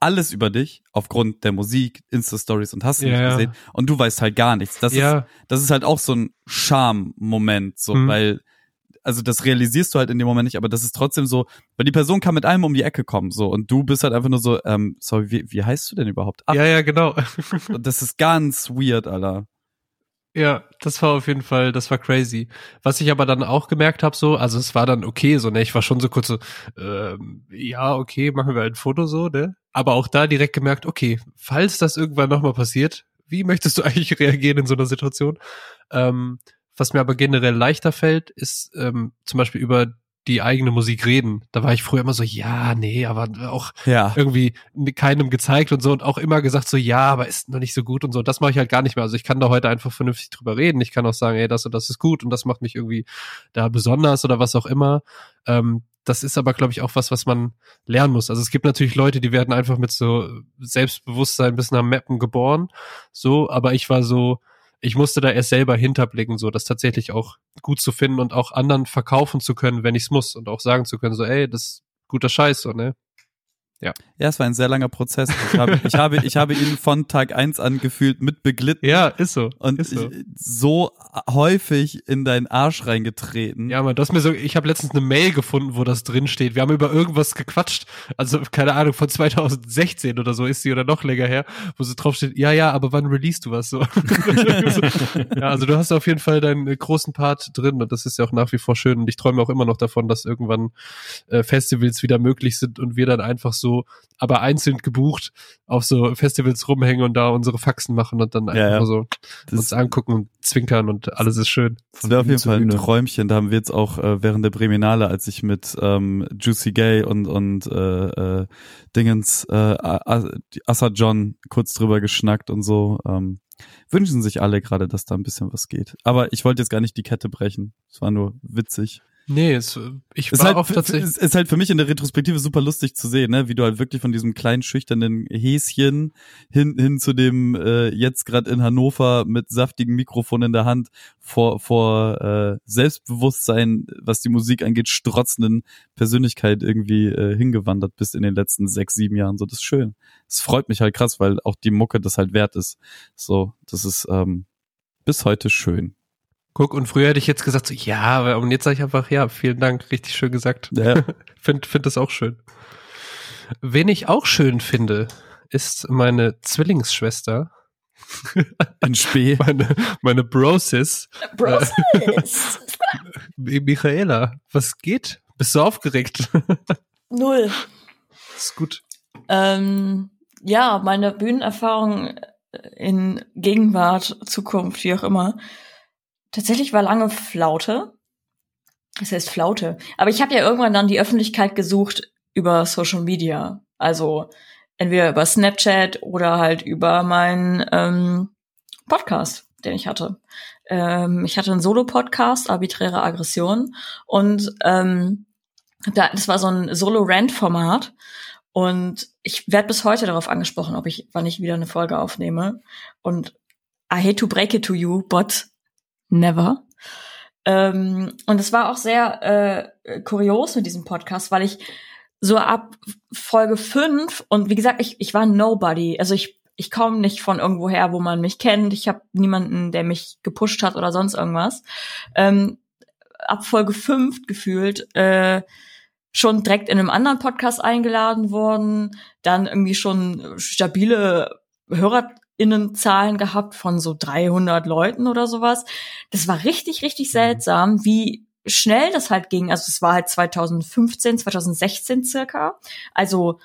alles über dich aufgrund der Musik, Insta-Stories und hast du Ja, nicht gesehen und du weißt halt gar nichts. Das ist ja, das ist halt auch so ein Charme-Moment, so, Mhm. weil, also das realisierst du halt in dem Moment nicht, aber das ist trotzdem so, weil die Person kann mit allem um die Ecke kommen, so, und du bist halt einfach nur so, ähm, sorry, wie, wie heißt du denn überhaupt? Ach, ja, ja, genau. und (laughs) das ist ganz weird, Alter. Ja, das war auf jeden Fall, das war crazy. Was ich aber dann auch gemerkt habe, so, also es war dann okay, so, ne, ich war schon so kurz so, ähm, ja, okay, machen wir ein Foto so, ne? Aber auch da direkt gemerkt, okay, falls das irgendwann nochmal passiert, wie möchtest du (laughs) eigentlich reagieren in so einer Situation? Ähm, was mir aber generell leichter fällt, ist ähm, zum Beispiel über die eigene Musik reden. Da war ich früher immer so, ja, nee, aber auch Ja. irgendwie keinem gezeigt und so und auch immer gesagt so, ja, aber ist noch nicht so gut und so. Das mache ich halt gar nicht mehr. Also ich kann da heute einfach vernünftig drüber reden. Ich kann auch sagen, ey, das und das ist gut und das macht mich irgendwie da besonders oder was auch immer. Ähm, das ist aber, glaube ich, auch was, was man lernen muss. Also es gibt natürlich Leute, die werden einfach mit so Selbstbewusstsein bis nach Mappen geboren. So, aber ich war so, ich musste da erst selber hinterblicken, so das tatsächlich auch gut zu finden und auch anderen verkaufen zu können, wenn ich es muss und auch sagen zu können, so, ey, das ist guter Scheiß, so, ne? Ja, es war ein sehr langer Prozess. Ich habe, ich habe, ich habe ihn von Tag eins an gefühlt mit beglitten. Ja, ist so. Und ist so. So häufig in deinen Arsch reingetreten. Ja, man, du hast mir so, ich habe letztens eine Mail gefunden, wo das drin steht. Wir haben über irgendwas gequatscht. Also, keine Ahnung, von 2016 oder so ist sie oder noch länger her, wo so drauf steht, ja, ja, aber wann release du was so? (laughs) ja, also du hast auf jeden Fall deinen großen Part drin und das ist ja auch nach wie vor schön. Und ich träume auch immer noch davon, dass irgendwann äh, Festivals wieder möglich sind und wir dann einfach so aber einzeln gebucht auf so Festivals rumhängen und da unsere Faxen machen und dann einfach Ja, ja. so Das- uns angucken und zwinkern und alles ist schön. Das wäre auf jeden Fall ein. Träumchen. Da haben wir jetzt auch äh, während der Breminale, als ich mit ähm, Juicy Gay und und äh, äh, Dingens äh, Assa John kurz drüber geschnackt und so. Ähm, wünschen sich alle gerade, dass da ein bisschen was geht. Aber ich wollte jetzt gar nicht die Kette brechen. Es war nur witzig. Nee, es, ich Ist war halt, auch tatsächlich. ist, ist halt für mich in der Retrospektive super lustig zu sehen, ne? wie du halt wirklich von diesem kleinen schüchternen Häschen hin hin zu dem äh, jetzt gerade in Hannover mit saftigem Mikrofon in der Hand vor vor äh, Selbstbewusstsein, was die Musik angeht, strotzenden Persönlichkeit irgendwie äh, hingewandert bist in den letzten sechs sieben Jahren. So, das ist schön. Es freut mich halt krass, weil auch die Mucke das halt wert ist. So, das ist ähm, bis heute schön. Guck, und früher hätte ich jetzt gesagt, so, ja, aber und jetzt sage ich einfach, ja, vielen Dank, richtig schön gesagt. Ja. (laughs) Find, find das auch schön. Wen ich auch schön finde, ist meine Zwillingsschwester, (laughs) In Spee. (laughs) meine, meine Brosis, Bros. Mi- Michaela. Was geht? Bist du aufgeregt? Null. ist gut. Ähm, ja, meine Bühnenerfahrung in Gegenwart, Zukunft, wie auch immer. Tatsächlich war lange Flaute. Das heißt Flaute. Aber ich habe ja irgendwann dann die Öffentlichkeit gesucht über Social Media. Also entweder über Snapchat oder halt über meinen ähm, Podcast, den ich hatte. Ähm, ich hatte einen Solo-Podcast, Arbiträre Aggression. Und ähm, da, das war so ein Solo-Rant-Format. Und ich werde bis heute darauf angesprochen, ob ich, wann ich wieder eine Folge aufnehme. Und I hate to break it to you, but never. Ähm, und es war auch sehr äh, kurios mit diesem Podcast, weil ich so ab Folge fünf und wie gesagt, ich, ich war nobody. Also ich, ich komme nicht von irgendwo her, wo man mich kennt. Ich habe niemanden, der mich gepusht hat oder sonst irgendwas. Ähm, ab Folge fünf gefühlt äh, schon direkt in einem anderen Podcast eingeladen worden, dann irgendwie schon stabile HörerInnenzahlen gehabt von so 300 Leuten oder sowas. Das war richtig, richtig seltsam, wie schnell das halt ging. Also es war halt 2015, 2016 circa. Also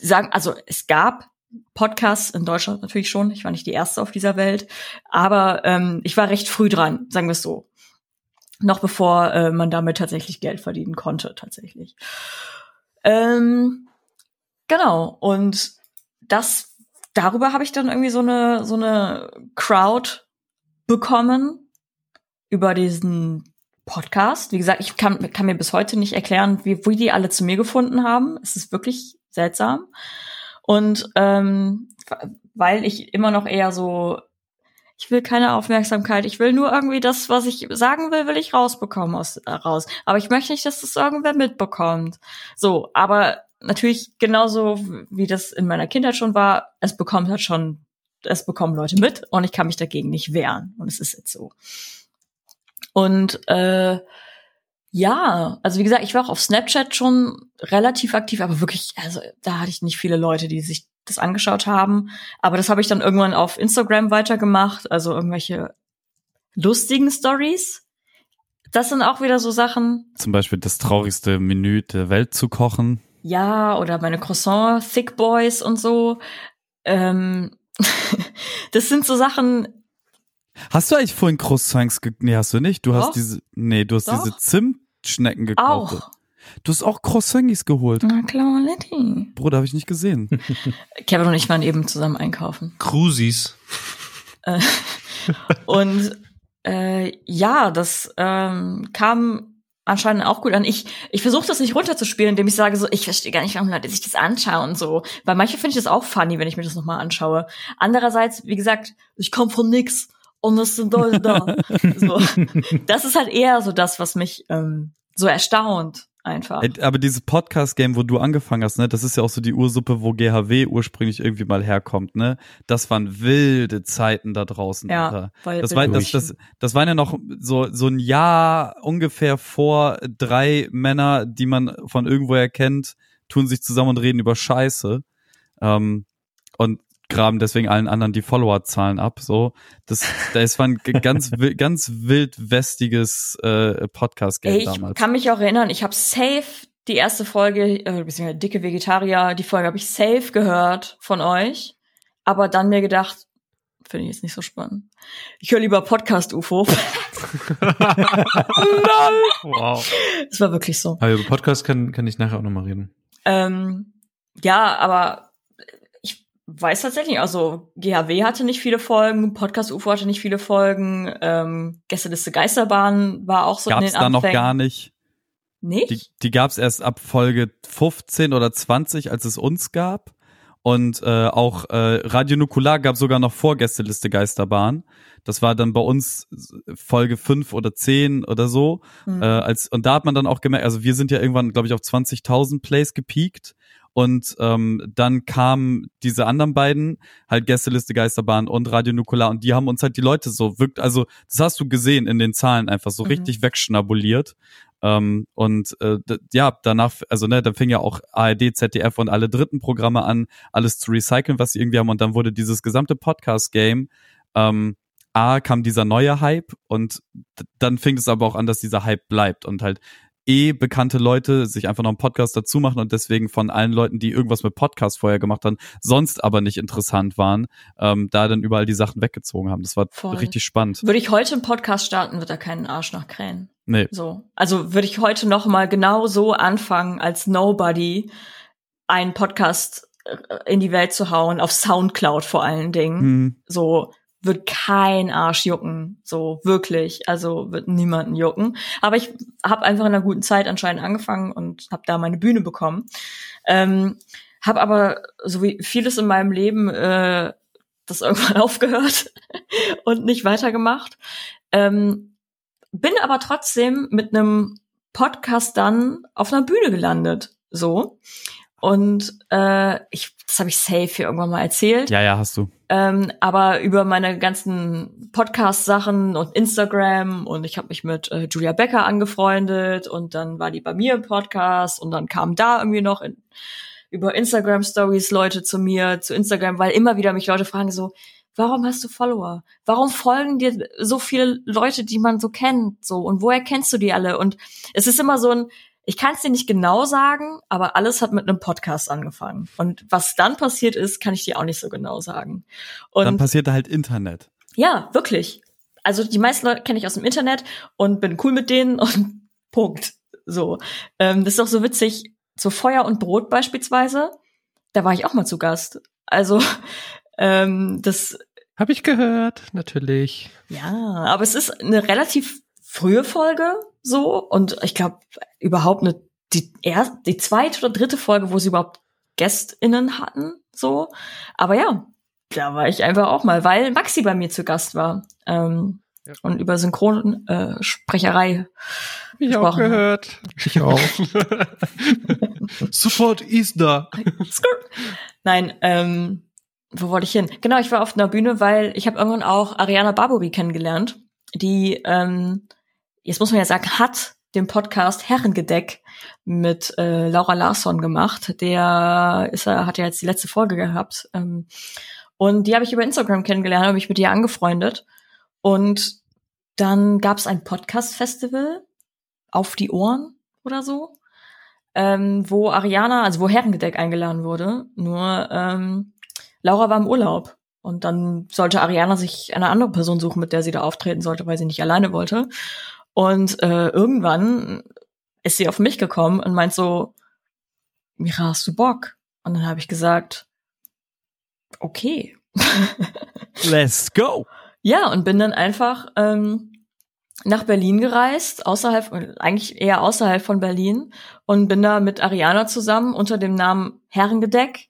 sagen, also es gab Podcasts in Deutschland natürlich schon. Ich war nicht die erste auf dieser Welt, aber ähm, ich war recht früh dran, sagen wir es so noch bevor äh, man damit tatsächlich Geld verdienen konnte, tatsächlich. Ähm, genau. Und das, darüber habe ich dann irgendwie so eine, so eine Crowd bekommen über diesen Podcast. Wie gesagt, ich kann, kann mir bis heute nicht erklären, wie, wie die alle zu mir gefunden haben. Es ist wirklich seltsam. Und ähm, weil ich immer noch eher so ich will keine Aufmerksamkeit, ich will nur irgendwie das, was ich sagen will, will ich rausbekommen aus äh, raus. Aber ich möchte nicht, dass das irgendwer mitbekommt. So, aber natürlich genauso wie das in meiner Kindheit schon war, es bekommt halt schon, es bekommen Leute mit und ich kann mich dagegen nicht wehren. Und es ist jetzt so. Und äh, ja, also wie gesagt, ich war auch auf Snapchat schon relativ aktiv, aber wirklich, also da hatte ich nicht viele Leute, die sich das angeschaut haben. Aber das habe ich dann irgendwann auf Instagram weitergemacht, also irgendwelche lustigen Stories. Das sind auch wieder so Sachen, Zum Beispiel das traurigste Menü der Welt zu kochen. Ja, oder meine Croissant Thick Boys und so. Ähm, (laughs) das sind so Sachen, Hast du eigentlich vorhin Croissants ge Nee, hast du nicht. Du hast Doch. diese, nee, du hast Doch. diese Zimtschnecken gekauft. auch. Du hast auch Croissants geholt. Na klar, Letty. Bruder, habe ich nicht gesehen. Kevin (laughs) und ich waren eben zusammen einkaufen. Cruisis. Äh, (laughs) und äh, ja, das ähm, kam anscheinend auch gut an. Ich, ich versuche das nicht runterzuspielen, indem ich sage so, ich verstehe gar nicht, warum Leute sich das anschauen und so. Weil manche finde ich das auch funny, wenn ich mir das nochmal anschaue. Andererseits, wie gesagt, ich komme von nix und es sind Leute da. (laughs) so. Das ist halt eher so das, was mich ähm, so erstaunt. Einfach. Aber dieses Podcast-Game, wo du angefangen hast, ne, das ist ja auch so die Ursuppe, wo GHW ursprünglich irgendwie mal herkommt, ne? Das waren wilde Zeiten da draußen. Ja, weil Das, war, das, das, das waren ja noch so, so ein Jahr ungefähr vor drei Männer, die man von irgendwoher kennt, tun sich zusammen und reden über Scheiße. Ähm, und graben deswegen allen anderen die Followerzahlen ab. So, das, das war ein ganz, ganz wildwestiges äh, Podcast-Game Ey, ich damals. kann mich auch erinnern, ich habe safe die erste Folge, äh, beziehungsweise dicke Vegetarier, die Folge habe ich safe gehört von euch, aber dann mir gedacht, finde ich jetzt nicht so spannend. Ich höre lieber Podcast UFO. (laughs) Wow. Das war wirklich so. Aber über Podcast kann, kann ich nachher auch nochmal reden. Ähm, ja, aber weiß tatsächlich, nicht, also GHW hatte nicht viele Folgen, Podcast UFO hatte nicht viele Folgen, ähm, Gästeliste Geisterbahn war auch so in Gab's den da noch gar nicht. Nicht? Die, die gab's erst ab Folge 15 oder 20, als es uns gab. Und äh, auch äh, Radio Nukular gab sogar noch vor Gästeliste Geisterbahn. Das war dann bei uns Folge 5 oder 10 oder so. Hm. Äh, als, und da hat man dann auch gemerkt, also wir sind ja irgendwann, glaube ich, auf 20.000 Plays gepiekt. Und ähm, dann kamen diese anderen beiden, halt Gästeliste Geisterbahn und Radio Nukular, und die haben uns halt die Leute so wirkt, also das hast du gesehen in den Zahlen einfach so Mhm. richtig wegschnabuliert. Ähm, und äh, ja, danach, also ne, dann fing ja auch ARD, ZDF und alle dritten Programme an, alles zu recyceln, was sie irgendwie haben. Und dann wurde dieses gesamte Podcast-Game, ähm, A, kam dieser neue Hype und dann fing es aber auch an, dass dieser Hype bleibt und halt eh bekannte Leute sich einfach noch einen Podcast dazu machen und deswegen von allen Leuten, die irgendwas mit Podcast vorher gemacht haben, sonst aber nicht interessant waren, ähm, da dann überall die Sachen weggezogen haben. Das war Voll. richtig spannend. Würde ich heute einen Podcast starten, wird da keinen Arsch nach krähen. Nee. So. Also würde ich heute noch mal genau so anfangen, als Nobody einen Podcast äh, in die Welt zu hauen, auf Soundcloud vor allen Dingen. Hm. So wird kein Arsch jucken, so wirklich, also wird niemanden jucken. Aber ich habe einfach in einer guten Zeit anscheinend angefangen und habe da meine Bühne bekommen. Ähm, habe aber so wie vieles in meinem Leben äh, das irgendwann (laughs) aufgehört und nicht weitergemacht. Ähm, bin aber trotzdem mit einem Podcast dann auf einer Bühne gelandet, so. Und äh, ich, das habe ich safe hier irgendwann mal erzählt. Ja, ja, hast du. Ähm, aber über meine ganzen Podcast-Sachen und Instagram und ich habe mich mit äh, Julia Becker angefreundet und dann war die bei mir im Podcast und dann kamen da irgendwie noch in, über Instagram Stories Leute zu mir zu Instagram, weil immer wieder mich Leute fragen so, warum hast du Follower? Warum folgen dir so viele Leute, die man so kennt, so und woher kennst du die alle? Und es ist immer so ein ich kann es dir nicht genau sagen, aber alles hat mit einem Podcast angefangen. Und was dann passiert ist, kann ich dir auch nicht so genau sagen. Und dann passierte halt Internet. ja, wirklich. Also die meisten Leute kenne ich aus dem Internet und bin cool mit denen (laughs) und Punkt. So. Ähm, das ist auch so witzig. So Feuer und Brot beispielsweise, da war ich auch mal zu Gast. Also (laughs) ähm, das, Hab ich gehört, natürlich. ja, aber es ist eine relativ frühe Folge so und ich glaube überhaupt eine die erste, die zweite oder dritte Folge, wo sie überhaupt GästInnen hatten, so. Aber ja, da war ich einfach auch mal, weil Maxi bei mir zu Gast war. Ähm, Ja. Und über Synchronsprecherei äh, ich auch gesprochen hat. gehört. Ich auch. (laughs) Support ist da. Nein, ähm, wo wollte ich hin? Genau, ich war auf einer Bühne, weil ich habe irgendwann auch Ariana Barbary kennengelernt, die, ähm, jetzt muss man ja sagen, hat den Podcast Herrengedeck mit äh, Laura Larsson gemacht. Der ist, er hat ja jetzt die letzte Folge gehabt. Ähm, und die habe ich über Instagram kennengelernt, habe mich mit ihr angefreundet. Und dann gab es ein Podcast-Festival auf die Ohren oder so ähm, wo Ariana, also wo Herrengedeck eingeladen wurde. Nur ähm, Laura war im Urlaub. Und dann sollte Ariana sich eine andere Person suchen, mit der sie da auftreten sollte, weil sie nicht alleine wollte. Und äh, irgendwann ist sie auf mich gekommen und meint so, Mira, hast du Bock? Und dann habe ich gesagt, okay. (laughs) Let's go! Ja, und bin dann einfach ähm, nach Berlin gereist, außerhalb, eigentlich eher außerhalb von Berlin, und bin da mit Ariana zusammen unter dem Namen Herrengedeck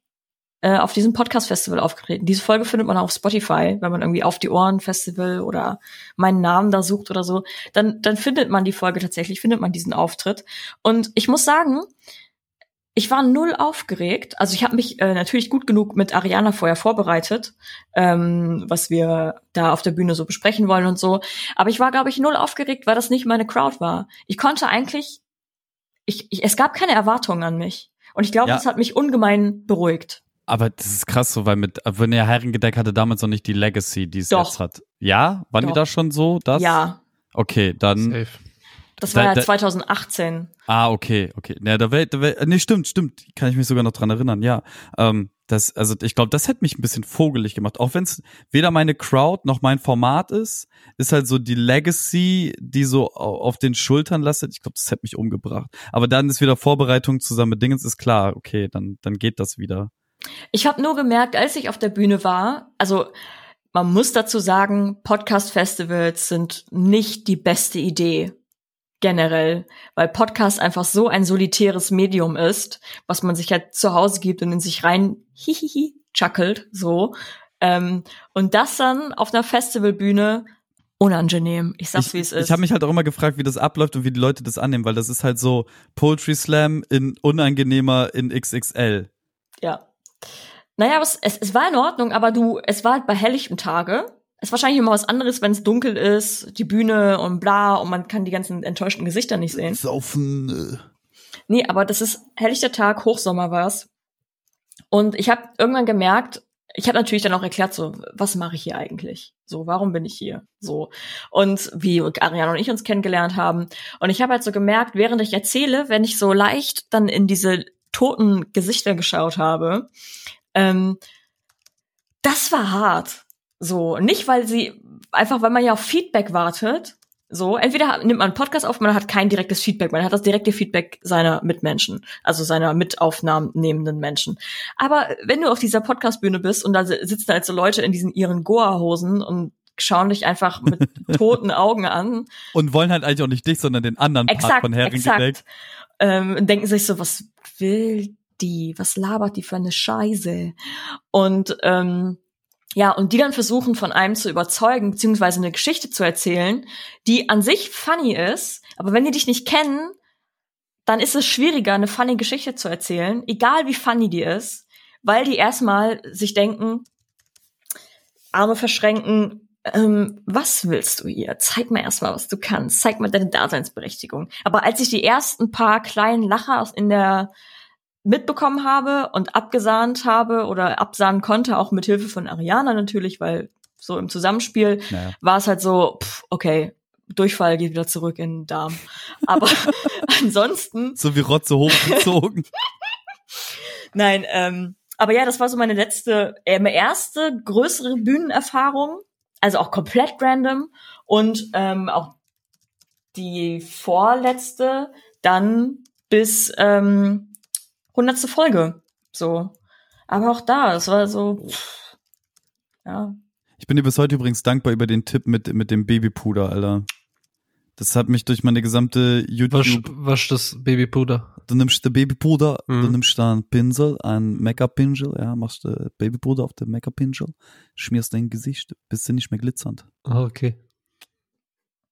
äh, auf diesem Podcast-Festival aufgetreten. Diese Folge findet man auf Spotify, wenn man irgendwie auf die Ohren Festival oder meinen Namen da sucht oder so. Dann, dann findet man die Folge tatsächlich, findet man diesen Auftritt. Und ich muss sagen, ich war null aufgeregt. Also ich habe mich äh, natürlich gut genug mit Ariana vorher vorbereitet, ähm, was wir da auf der Bühne so besprechen wollen und so. Aber ich war, glaube ich, null aufgeregt, weil das nicht meine Crowd war. Ich konnte eigentlich, ich, ich es gab keine Erwartungen an mich. Und ich glaube, Ja. das hat mich ungemein beruhigt. Aber das ist krass so, weil mit, wenn der Herrengedeck hatte damals noch nicht die Legacy, die es Doch. jetzt hat. Ja? Waren die Doch. da schon so? Das? Ja, Okay, dann. Safe. das Da- war ja da- 2018. Ah, okay, okay. Ja, da wär, da wär, nee, stimmt, stimmt. Kann ich mich sogar noch dran erinnern, ja. Ähm, das, also ich glaube, das hätte mich ein bisschen vogelig gemacht. Auch wenn es weder meine Crowd noch mein Format ist, ist halt so die Legacy, die so au- auf den Schultern lastet. Ich glaube, das hätte mich umgebracht. Aber dann ist wieder Vorbereitung zusammen mit Dingens, ist klar, okay, dann, dann geht das wieder. Ich habe nur gemerkt, als ich auf der Bühne war, also man muss dazu sagen, Podcast-Festivals sind nicht die beste Idee generell, weil Podcast einfach so ein solitäres Medium ist, was man sich halt zu Hause gibt und in sich rein hihihi chuckelt, so. Ähm, und das dann auf einer Festivalbühne unangenehm. Ich sag's, wie es ist. ich habe mich halt auch immer gefragt, wie das abläuft und wie die Leute das annehmen, weil das ist halt so Poetry Slam in unangenehmer in XXL. Ja. Naja, es, es, es war in Ordnung, aber du, es war halt bei helllichtem Tage. Es ist wahrscheinlich immer was anderes, wenn es dunkel ist, die Bühne und bla und man kann die ganzen enttäuschten Gesichter nicht sehen. Saufen. Nee, aber das ist helllichter Tag, Hochsommer war's. Und ich habe irgendwann gemerkt, ich habe natürlich dann auch erklärt, so, was mache ich hier eigentlich? So, warum bin ich hier? So. Und wie Ariane und ich uns kennengelernt haben. Und ich habe halt so gemerkt, während ich erzähle, wenn ich so leicht dann in diese toten Gesichter geschaut habe, ähm, das war hart. So, nicht weil sie, einfach weil man ja auf Feedback wartet. So, entweder nimmt man einen Podcast auf, man hat kein direktes Feedback, man hat das direkte Feedback seiner Mitmenschen, also seiner mitaufnahmenden Menschen. Aber wenn du auf dieser Podcastbühne bist und da si- sitzen halt so Leute in diesen ihren Goa-Hosen und schauen dich einfach mit (laughs) toten Augen an, Und wollen halt eigentlich auch nicht dich, sondern den anderen Part exakt, von Herrengedeck. exakt, ähm, denken sich so, was will die, was labert die für eine Scheiße? Und ähm, ja, und die dann versuchen, von einem zu überzeugen, beziehungsweise eine Geschichte zu erzählen, die an sich funny ist, aber wenn die dich nicht kennen, dann ist es schwieriger, eine funny Geschichte zu erzählen, egal wie funny die ist, weil die erstmal sich denken, Arme verschränken, ähm, was willst du hier? Zeig mir erstmal, was du kannst. Zeig mir deine Daseinsberechtigung. Aber als ich die ersten paar kleinen Lacher in der mitbekommen habe und abgesahnt habe oder absahnen konnte, auch mit Hilfe von Ariana natürlich, weil so im Zusammenspiel Naja. war es halt so, pff, okay, Durchfall geht wieder zurück in den Darm. Aber (laughs) ansonsten, So wie Rotze hochgezogen. (laughs) nein, ähm, aber ja, das war so meine letzte, äh, meine erste größere Bühnenerfahrung, also auch komplett random und ähm, auch die vorletzte dann bis ähm, hundertste Folge, so. Aber auch da, es war so, pff, ja, Ich bin dir bis heute übrigens dankbar über den Tipp mit, mit dem Babypuder, Alter. Das hat mich durch meine gesamte Wasch, YouTube. wasch das Babypuder. Du nimmst den Babypuder, du Mhm. nimmst da einen Pinsel, einen Make-up-Pinsel, ja, machst den Babypuder auf den Make-up-Pinsel, schmierst dein Gesicht, bist du nicht mehr glitzernd. Ah, okay.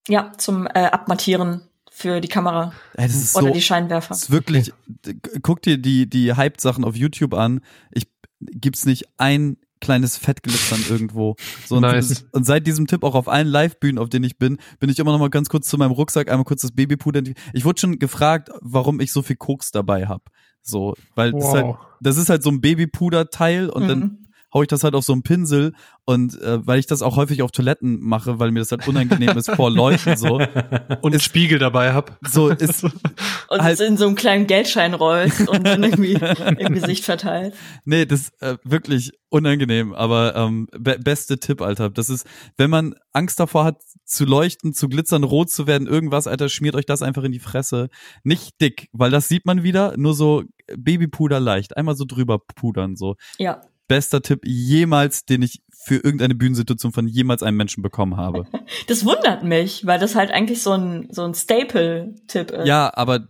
ja, zum äh, Abmattieren für die Kamera Ey, das ist oder so, die Scheinwerfer. Das ist wirklich, d- guck dir die, die Hype-Sachen auf YouTube an. Ich gibt's nicht ein kleines Fettglitzern irgendwo. So, und, Nice. und seit diesem Tipp auch auf allen Live-Bühnen, auf denen ich bin, bin ich immer noch mal ganz kurz zu meinem Rucksack, einmal kurz das Babypuder. Ich wurde schon gefragt, warum ich so viel Koks dabei hab. So, weil das, ist halt, Wow. das ist halt so ein Babypuder-Teil und dann Mhm. Hau ich das halt auf so einen Pinsel und äh, weil ich das auch häufig auf Toiletten mache, weil mir das halt unangenehm ist vor Leuten so. (laughs) Und einen Spiegel dabei hab. So ist und halt- es in so einem kleinen Geldschein rollst und dann irgendwie im Gesicht verteilt. Nee, das ist äh, wirklich unangenehm, aber ähm, be beste Tipp, Alter. Das ist, wenn man Angst davor hat, zu leuchten, zu glitzern, rot zu werden, irgendwas, Alter, schmiert euch das einfach in die Fresse. Nicht dick, weil das sieht man wieder, nur so Babypuder leicht. Einmal so drüber pudern, so. Ja. Bester Tipp jemals, den ich für irgendeine Bühnensituation von jemals einem Menschen bekommen habe. (laughs) Das wundert mich, weil das halt eigentlich so ein, so ein Staple-Tipp ist. ja, aber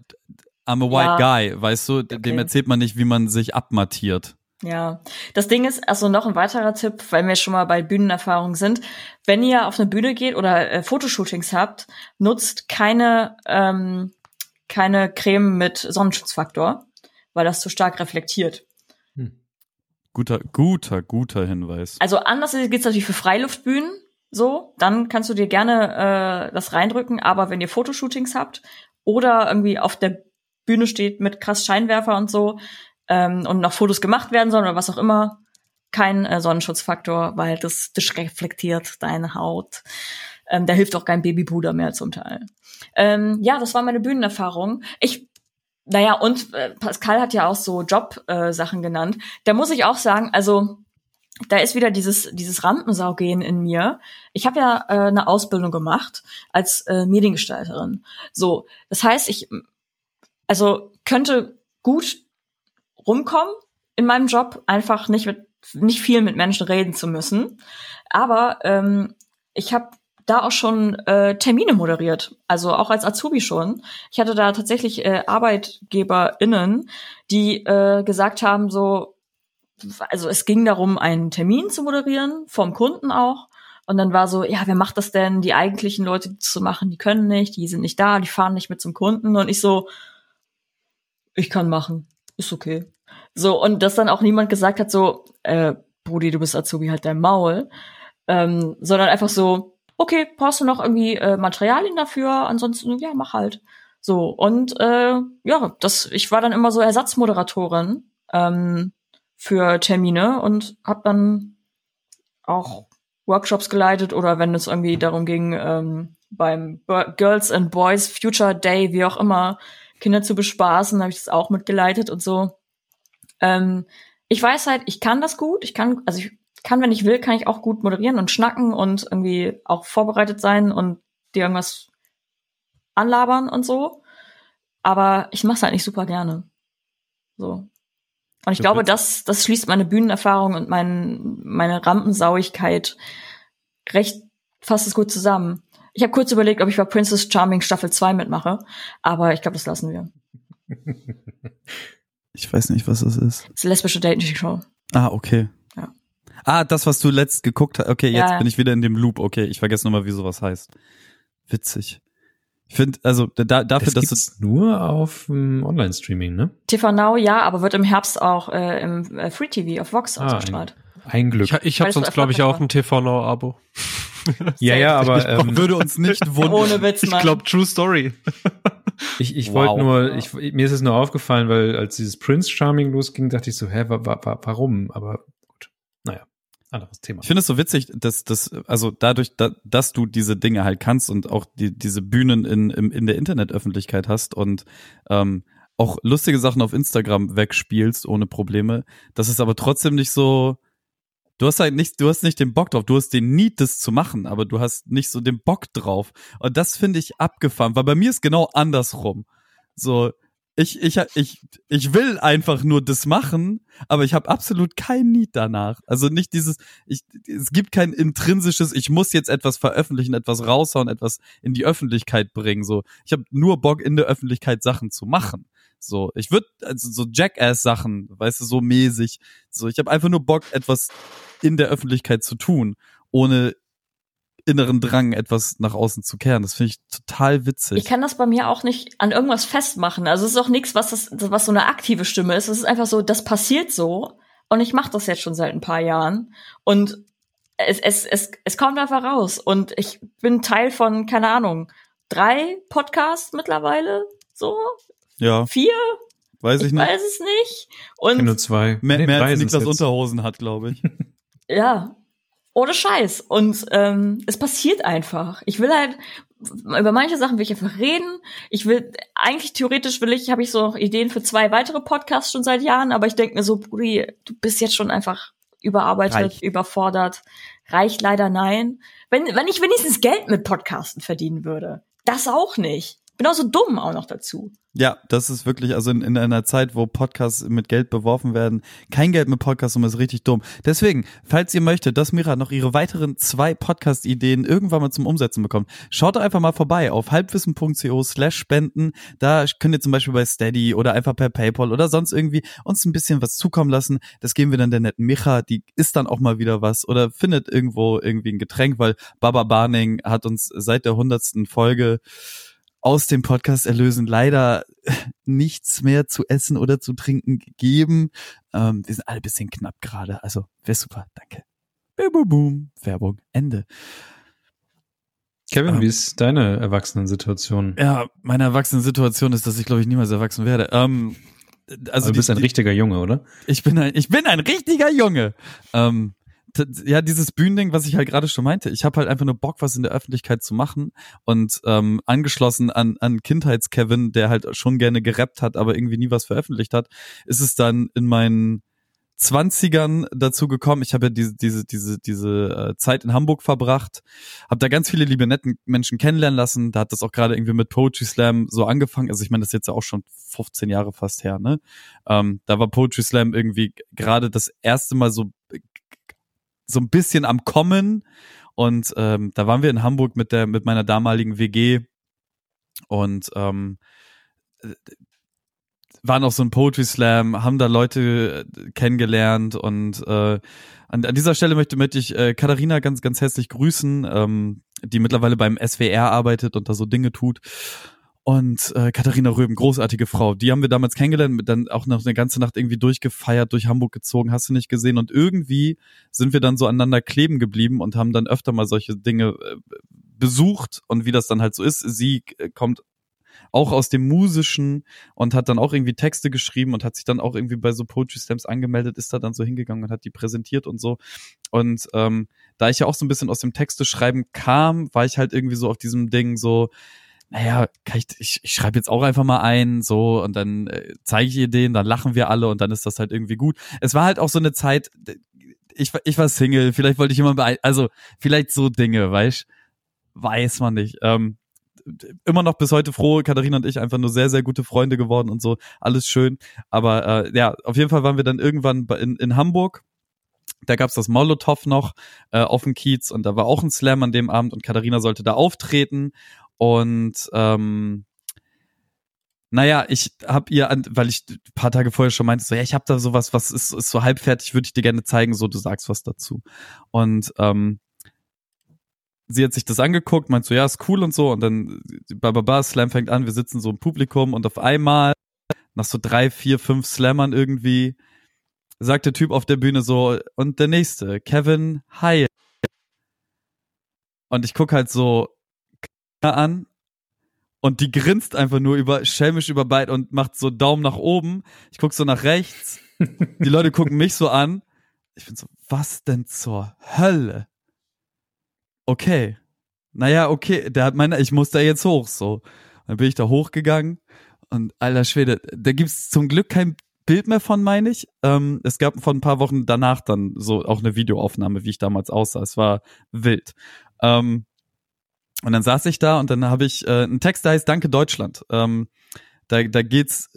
I'm a white Ja. guy, weißt du, dem Okay. erzählt man nicht, wie man sich abmattiert. Ja, das Ding ist, also noch ein weiterer Tipp, weil wir schon mal bei Bühnenerfahrung sind. Wenn ihr auf eine Bühne geht oder äh, Fotoshootings habt, nutzt keine, ähm, keine Creme mit Sonnenschutzfaktor, weil das zu stark reflektiert. Guter, guter, guter Hinweis. Also anders geht's natürlich für Freiluftbühnen, so, dann kannst du dir gerne äh, das reindrücken, aber wenn ihr Fotoshootings habt oder irgendwie auf der Bühne steht mit krass Scheinwerfer und so, ähm, und noch Fotos gemacht werden sollen oder was auch immer, kein äh, Sonnenschutzfaktor, weil das, das reflektiert deine Haut. Ähm, da hilft auch kein Babypuder mehr zum Teil. Ähm, ja, das war meine Bühnenerfahrung. Ich, naja, und äh, Pascal hat ja auch so Job-Sachen äh, genannt. Da muss ich auch sagen, also da ist wieder dieses dieses Rampensaugehen in mir. Ich habe ja äh, eine Ausbildung gemacht als äh, Mediengestalterin. So, das heißt, ich also könnte gut rumkommen in meinem Job, einfach nicht mit nicht viel mit Menschen reden zu müssen. Aber ähm, ich habe da auch schon äh, Termine moderiert, also auch als Azubi schon. Ich hatte da tatsächlich äh, ArbeitgeberInnen, die äh, gesagt haben, so, also es ging darum, einen Termin zu moderieren, vom Kunden auch. Und dann war so, ja, wer macht das denn? Die eigentlichen Leute, die zu machen, die können nicht, die sind nicht da, die fahren nicht mit zum Kunden. Und ich so, ich kann machen, ist okay. So, und dass dann auch niemand gesagt hat, so, äh, Brudi, du bist Azubi, halt dein Maul. Ähm, sondern einfach so, okay, brauchst du noch irgendwie äh, Materialien dafür? Ansonsten, ja, mach halt. So, und äh, ja, das, ich war dann immer so Ersatzmoderatorin ähm, für Termine und habe dann auch Workshops geleitet oder wenn es irgendwie darum ging, ähm, beim Girls and Boys Future Day, wie auch immer, Kinder zu bespaßen, habe ich das auch mitgeleitet und so. Ähm, ich weiß halt, ich kann das gut. Ich kann, also ich kann, wenn ich will, kann ich auch gut moderieren und schnacken und irgendwie auch vorbereitet sein und dir irgendwas anlabern und so. Aber ich mache es halt nicht super gerne. So. Und ich glaube, das, das schließt meine Bühnenerfahrung und mein, meine Rampensauigkeit recht fasst es gut zusammen. Ich habe kurz überlegt, ob ich bei Princess Charming Staffel 2 mitmache, aber ich glaube, das lassen wir. (laughs) Ich weiß nicht, was das ist. Das ist lesbische Dating-Show. Ah, okay. Ah, das, was du letzt geguckt hast. Okay, jetzt Ja, bin ich wieder in dem Loop. Okay, ich vergesse nochmal, wie sowas heißt. Witzig. Ich finde, also da, dafür, Das dass du. nur auf ähm, Online-Streaming, ne? TV Now, ja, aber wird im Herbst auch äh, im äh, Free TV auf Vox Ah, ausgestrahlt. Ein Glück. Ich, ich habe sonst, glaube ich, auch ein TV Now Abo. (laughs) ja, ja, aber ähm, würde uns nicht (laughs) wundern. Ohne Witz, Ich Mann. glaube, True Story. (laughs) ich, ich Wow. wollte nur, ich, mir ist es nur aufgefallen, weil als dieses Prince Charming losging, dachte ich so, hä, wa, wa, wa, warum? Aber anderes Thema. Ich finde es so witzig, dass dass also dadurch, da, dass du diese Dinge halt kannst und auch die, diese Bühnen in, im, in der Internetöffentlichkeit hast und ähm, auch lustige Sachen auf Instagram wegspielst ohne Probleme, das ist aber trotzdem nicht so. Du hast halt nicht, du hast nicht den Bock drauf, du hast den Need, das zu machen, aber du hast nicht so den Bock drauf. Und das finde ich abgefahren, weil bei mir ist genau andersrum. So, ich, ich, ich, ich will einfach nur das machen, aber ich habe absolut kein Need danach. Also nicht dieses, ich, es gibt kein intrinsisches, ich muss jetzt etwas veröffentlichen, etwas raushauen, etwas in die Öffentlichkeit bringen. So, ich habe nur Bock in der Öffentlichkeit Sachen zu machen. So, ich würde also so Jackass-Sachen, weißt du, so mäßig. So, ich habe einfach nur Bock, etwas in der Öffentlichkeit zu tun, ohne inneren Drang, etwas nach außen zu kehren. Das finde ich total witzig. Ich kann das bei mir auch nicht an irgendwas festmachen. Also es ist auch nichts, was das, was so eine aktive Stimme ist. Es ist einfach so, das passiert so und ich mache das jetzt schon seit ein paar Jahren und es, es, es, es kommt einfach raus und ich bin Teil von, keine Ahnung, drei Podcasts mittlerweile, so ja, vier, weiß ich, ich nicht. weiß es nicht. Ich Und nur zwei. Mehr, Nee, als Niklas jetzt. Unterhosen hat, glaube ich. (laughs) ja, ohne Scheiß. Und ähm, es passiert einfach. Ich will halt über manche Sachen will ich einfach reden. Ich will eigentlich theoretisch will ich habe ich so noch Ideen für zwei weitere Podcasts schon seit Jahren, aber ich denke mir so, Brudi, du bist jetzt schon einfach überarbeitet, Reicht. überfordert. Reicht leider nein. Wenn wenn ich wenigstens Geld mit Podcasten verdienen würde, das auch nicht. Bin auch so dumm auch noch dazu. Ja, das ist wirklich, also in, in einer Zeit, wo Podcasts mit Geld beworfen werden, kein Geld mit Podcasts um ist richtig dumm. Deswegen, falls ihr möchtet, dass Mira noch ihre weiteren zwei Podcast-Ideen irgendwann mal zum Umsetzen bekommt, schaut doch einfach mal vorbei auf halbwissen.co slash spenden. Da könnt ihr zum Beispiel bei Steady oder einfach per Paypal oder sonst irgendwie uns ein bisschen was zukommen lassen. Das geben wir dann der netten Micha, die isst dann auch mal wieder was oder findet irgendwo irgendwie ein Getränk, weil Baba Barning hat uns seit der hundertsten Folge aus dem Podcast erlösen leider (laughs) nichts mehr zu essen oder zu trinken gegeben. Ähm, wir sind alle bisschen knapp gerade. Also wäre super. Danke. Boom, boom, boom. Werbung. Ende. Kevin, Ähm. wie ist deine Erwachsenensituation? Ja, meine Erwachsenensituation ist, dass ich glaube ich niemals erwachsen werde. Ähm, also Also du die- bist ein richtiger Junge, oder? Ich bin ein, ich bin ein richtiger Junge. Ähm, ja, dieses Bühnending, was ich halt gerade schon meinte. Ich habe halt einfach nur Bock, was in der Öffentlichkeit zu machen und ähm, angeschlossen an, an Kindheits-Kevin, der halt schon gerne gerappt hat, aber irgendwie nie was veröffentlicht hat, ist es dann in meinen Zwanzigern dazu gekommen. Ich habe ja diese diese diese diese äh, Zeit in Hamburg verbracht, habe da ganz viele liebe netten Menschen kennenlernen lassen. Da hat das auch gerade irgendwie mit Poetry Slam so angefangen. Also ich meine, das ist jetzt ja auch schon 15 Jahre fast her. Ne, ähm, da war Poetry Slam irgendwie gerade das erste Mal so so ein bisschen am Kommen. Und ähm, da waren wir in Hamburg mit der mit meiner damaligen WG und ähm, äh, waren auf so ein Poetry Slam, haben da Leute äh, kennengelernt. Und äh, an, an dieser Stelle möchte, möchte ich äh, Katharina ganz, ganz herzlich grüßen, ähm, die mittlerweile beim SWR arbeitet und da so Dinge tut. Und äh, Katharina Röben, großartige Frau, die haben wir damals kennengelernt, dann auch noch eine ganze Nacht irgendwie durchgefeiert, durch Hamburg gezogen, hast du nicht gesehen. Und irgendwie sind wir dann so aneinander kleben geblieben und haben dann öfter mal solche Dinge äh, besucht und wie das dann halt so ist. Sie äh, kommt auch aus dem Musischen und hat dann auch irgendwie Texte geschrieben und hat sich dann auch irgendwie bei so Poetry Slams angemeldet, ist da dann so hingegangen und hat die präsentiert und so. Und ähm, da ich ja auch so ein bisschen aus dem Texte schreiben kam, war ich halt irgendwie so auf diesem Ding so, naja, kann ich, ich, ich schreibe jetzt auch einfach mal ein, so, und dann äh, zeige ich ihr den, dann lachen wir alle und dann ist das halt irgendwie gut. Es war halt auch so eine Zeit, ich, war- ich war Single, vielleicht wollte ich bei, also vielleicht so Dinge, weißt weiß man nicht. Ähm, immer noch bis heute froh, Katharina und ich einfach nur sehr, sehr gute Freunde geworden und so, alles schön. Aber äh, ja, auf jeden Fall waren wir dann irgendwann in, in Hamburg. Da gab's das Molotow noch äh, auf dem Kiez und da war auch ein Slam an dem Abend und Katharina sollte da auftreten. Und ähm, naja, ich hab ihr, an, weil ich ein paar Tage vorher schon meinte, so, ja, ich hab da sowas, was ist, ist so halbfertig, würde ich dir gerne zeigen, so, du sagst was dazu. Und ähm, sie hat sich das angeguckt, meint so, ja, ist cool und so. Und dann, bababa, Slam fängt an, wir sitzen so im Publikum und auf einmal, nach so drei, vier, fünf Slammern irgendwie, sagt der Typ auf der Bühne so, und der nächste, Kevin Heil. Und ich guck halt so an und die grinst einfach nur über, schelmisch über beid und macht so Daumen nach oben. Ich guck so nach rechts. Die Leute gucken mich so an. Ich bin so, was denn zur Hölle? Okay. Naja, okay, der hat meine, ich muss da jetzt hoch, so. Dann bin ich da hochgegangen und alter Schwede, da gibt's zum Glück kein Bild mehr von, meine ich. Ähm, es gab vor ein paar Wochen danach dann so auch eine Videoaufnahme, wie ich damals aussah. Es war wild. Ähm, und dann saß ich da und dann habe ich äh, einen Text, der heißt Danke Deutschland. Ähm, da, da geht's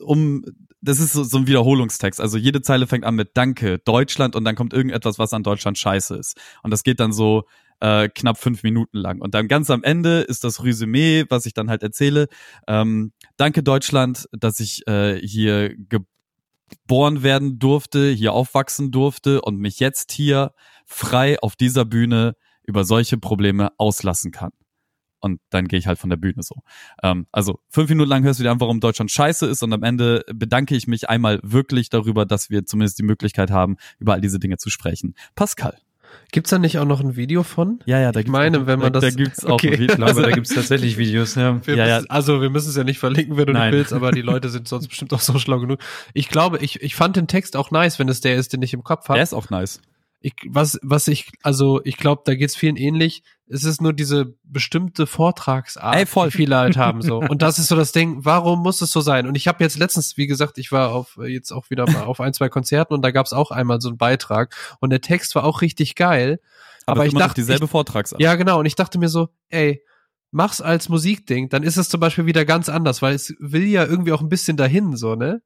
um, das ist so, so ein Wiederholungstext. Also jede Zeile fängt an mit Danke Deutschland und dann kommt irgendetwas, was an Deutschland scheiße ist. Und das geht dann so äh, knapp fünf Minuten lang. Und dann ganz am Ende ist das Resümee, was ich dann halt erzähle. Ähm, Danke Deutschland, dass ich äh, hier geboren werden durfte, hier aufwachsen durfte und mich jetzt hier frei auf dieser Bühne über solche Probleme auslassen kann. Und dann gehe ich halt von der Bühne so. Ähm, also fünf Minuten lang hörst du dir an, warum Deutschland scheiße ist und am Ende bedanke ich mich einmal wirklich darüber, dass wir zumindest die Möglichkeit haben, über all diese Dinge zu sprechen. Pascal. Gibt's da nicht auch noch ein Video von? Ja, ja, da Ich gibt's meine, auch, wenn man da, das- da gibt's auch Okay. ein Video. Ich glaube, da gibt's tatsächlich Videos, ja. Wir Ja, ja. Also wir müssen es ja nicht verlinken, wenn du Nein. nicht willst, aber die Leute sind sonst bestimmt auch so schlau genug. Ich glaube, ich, ich fand den Text auch nice, wenn es der ist, den ich im Kopf Der habe. ist auch nice. Ich, was, was ich, also ich glaube, da geht's vielen ähnlich. Es ist nur diese bestimmte Vortragsart, Ey, voll. die viele halt haben so. (laughs) Und das ist so das Ding, warum muss es so sein? Und ich habe jetzt letztens, wie gesagt, ich war auf äh, jetzt auch wieder mal auf ein, zwei Konzerten und da gab's auch einmal so einen Beitrag und der Text war auch richtig geil. Aber, Aber ich dachte, dieselbe Vortragsart. Ja, genau. Und ich dachte mir so, ey, mach's als Musikding, dann ist es zum Beispiel wieder ganz anders, weil es will ja irgendwie auch ein bisschen dahin, so, ne?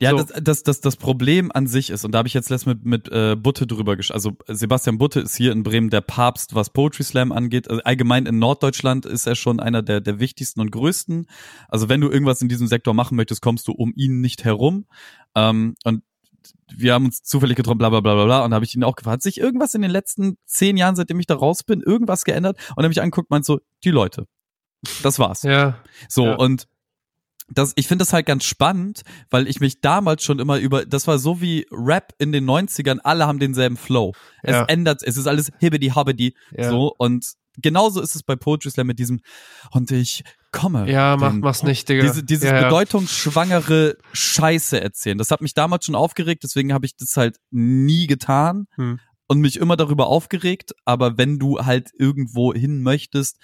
Ja, So. das, das, das, das Problem an sich ist, und da habe ich jetzt letztens mit, mit äh, Butte drüber gesch also Sebastian Butte ist hier in Bremen der Papst, was Poetry Slam angeht. Also allgemein in Norddeutschland ist er schon einer der, der wichtigsten und größten. Also wenn du irgendwas in diesem Sektor machen möchtest, kommst du um ihn nicht herum. Ähm, und wir haben uns zufällig getroffen, bla bla bla bla bla. Und habe ich ihn auch gefragt, hat sich irgendwas in den letzten zehn Jahren, seitdem ich da raus bin, irgendwas geändert? Und er mich angeguckt, meint so, die Leute. Das war's. Ja. So, Ja. und das, ich finde das halt ganz spannend, weil ich mich damals schon immer über, das war so wie Rap in den 90ern, alle haben denselben Flow. Es Ja. ändert, es ist alles hibbidi hobbidi, Ja. so, und genauso ist es bei Poetry Slam mit diesem, und ich komme. Ja, mach, mach's nicht, Digga. diese, dieses ja. bedeutungsschwangere Scheiße erzählen. Das hat mich damals schon aufgeregt, deswegen habe ich das halt nie getan Hm. und mich immer darüber aufgeregt. Aber wenn du halt irgendwo hin möchtest,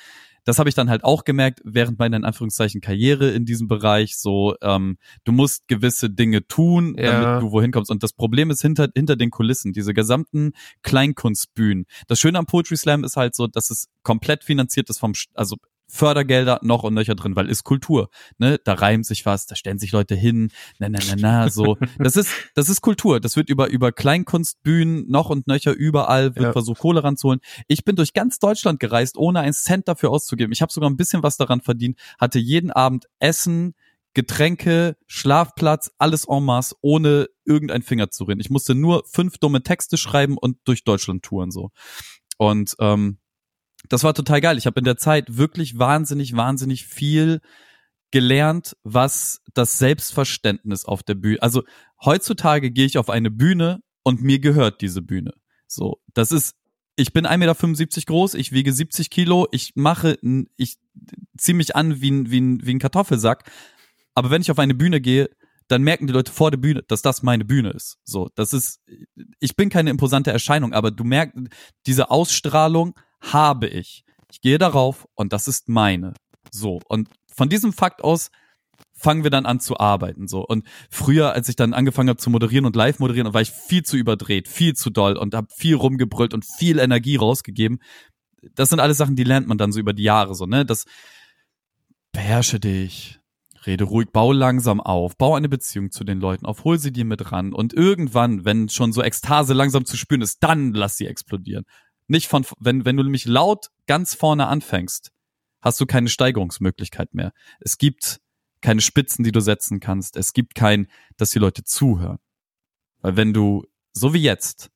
das habe ich dann halt auch gemerkt während meiner in Anführungszeichen Karriere in diesem Bereich. So, ähm, du musst gewisse Dinge tun, Ja. damit du wohin kommst. Und das Problem ist hinter hinter den Kulissen, diese gesamten Kleinkunstbühnen. Das Schöne am Poetry Slam ist halt so, dass es komplett finanziert ist vom, also Fördergelder noch und nöcher drin, weil ist Kultur. Ne, da reimt sich was, da stellen sich Leute hin, na na na na, so. Das ist das ist Kultur. Das wird über über Kleinkunstbühnen noch und nöcher überall wird Ja. versucht Kohle ranzuholen. Ich bin durch ganz Deutschland gereist, ohne einen Cent dafür auszugeben. Ich habe sogar ein bisschen was daran verdient, hatte jeden Abend Essen, Getränke, Schlafplatz, alles en masse, ohne irgendein Finger zu reden. Ich musste nur fünf dumme Texte schreiben und durch Deutschland touren so. Und ähm, das war total geil. Ich habe in der Zeit wirklich wahnsinnig, wahnsinnig viel gelernt, was das Selbstverständnis auf der Bühne. Also heutzutage gehe ich auf eine Bühne und mir gehört diese Bühne. So, das ist. Ich bin 1,75 Meter groß, ich wiege 70 Kilo, ich mache, ich ziehe mich an wie ein, wie, ein, wie ein Kartoffelsack. Aber wenn ich auf eine Bühne gehe, dann merken die Leute vor der Bühne, dass das meine Bühne ist. So, das ist, ich bin keine imposante Erscheinung, aber du merkst, diese Ausstrahlung habe ich. Ich gehe darauf und das ist meine. So, und von diesem Fakt aus fangen wir dann an zu arbeiten. So. Und früher, als ich dann angefangen habe zu moderieren und live moderieren, war ich viel zu überdreht, viel zu doll und habe viel rumgebrüllt und viel Energie rausgegeben. Das sind alles Sachen, die lernt man dann so über die Jahre so, ne? Das beherrsche dich, rede ruhig, bau langsam auf, bau eine Beziehung zu den Leuten auf, hol sie dir mit ran und irgendwann, wenn schon so Ekstase langsam zu spüren ist, dann lass sie explodieren. Nicht von, wenn, wenn du nämlich laut ganz vorne anfängst, hast du keine Steigerungsmöglichkeit mehr. Es gibt keine Spitzen, die du setzen kannst. Es gibt kein, dass die Leute zuhören. Weil wenn du, so wie jetzt,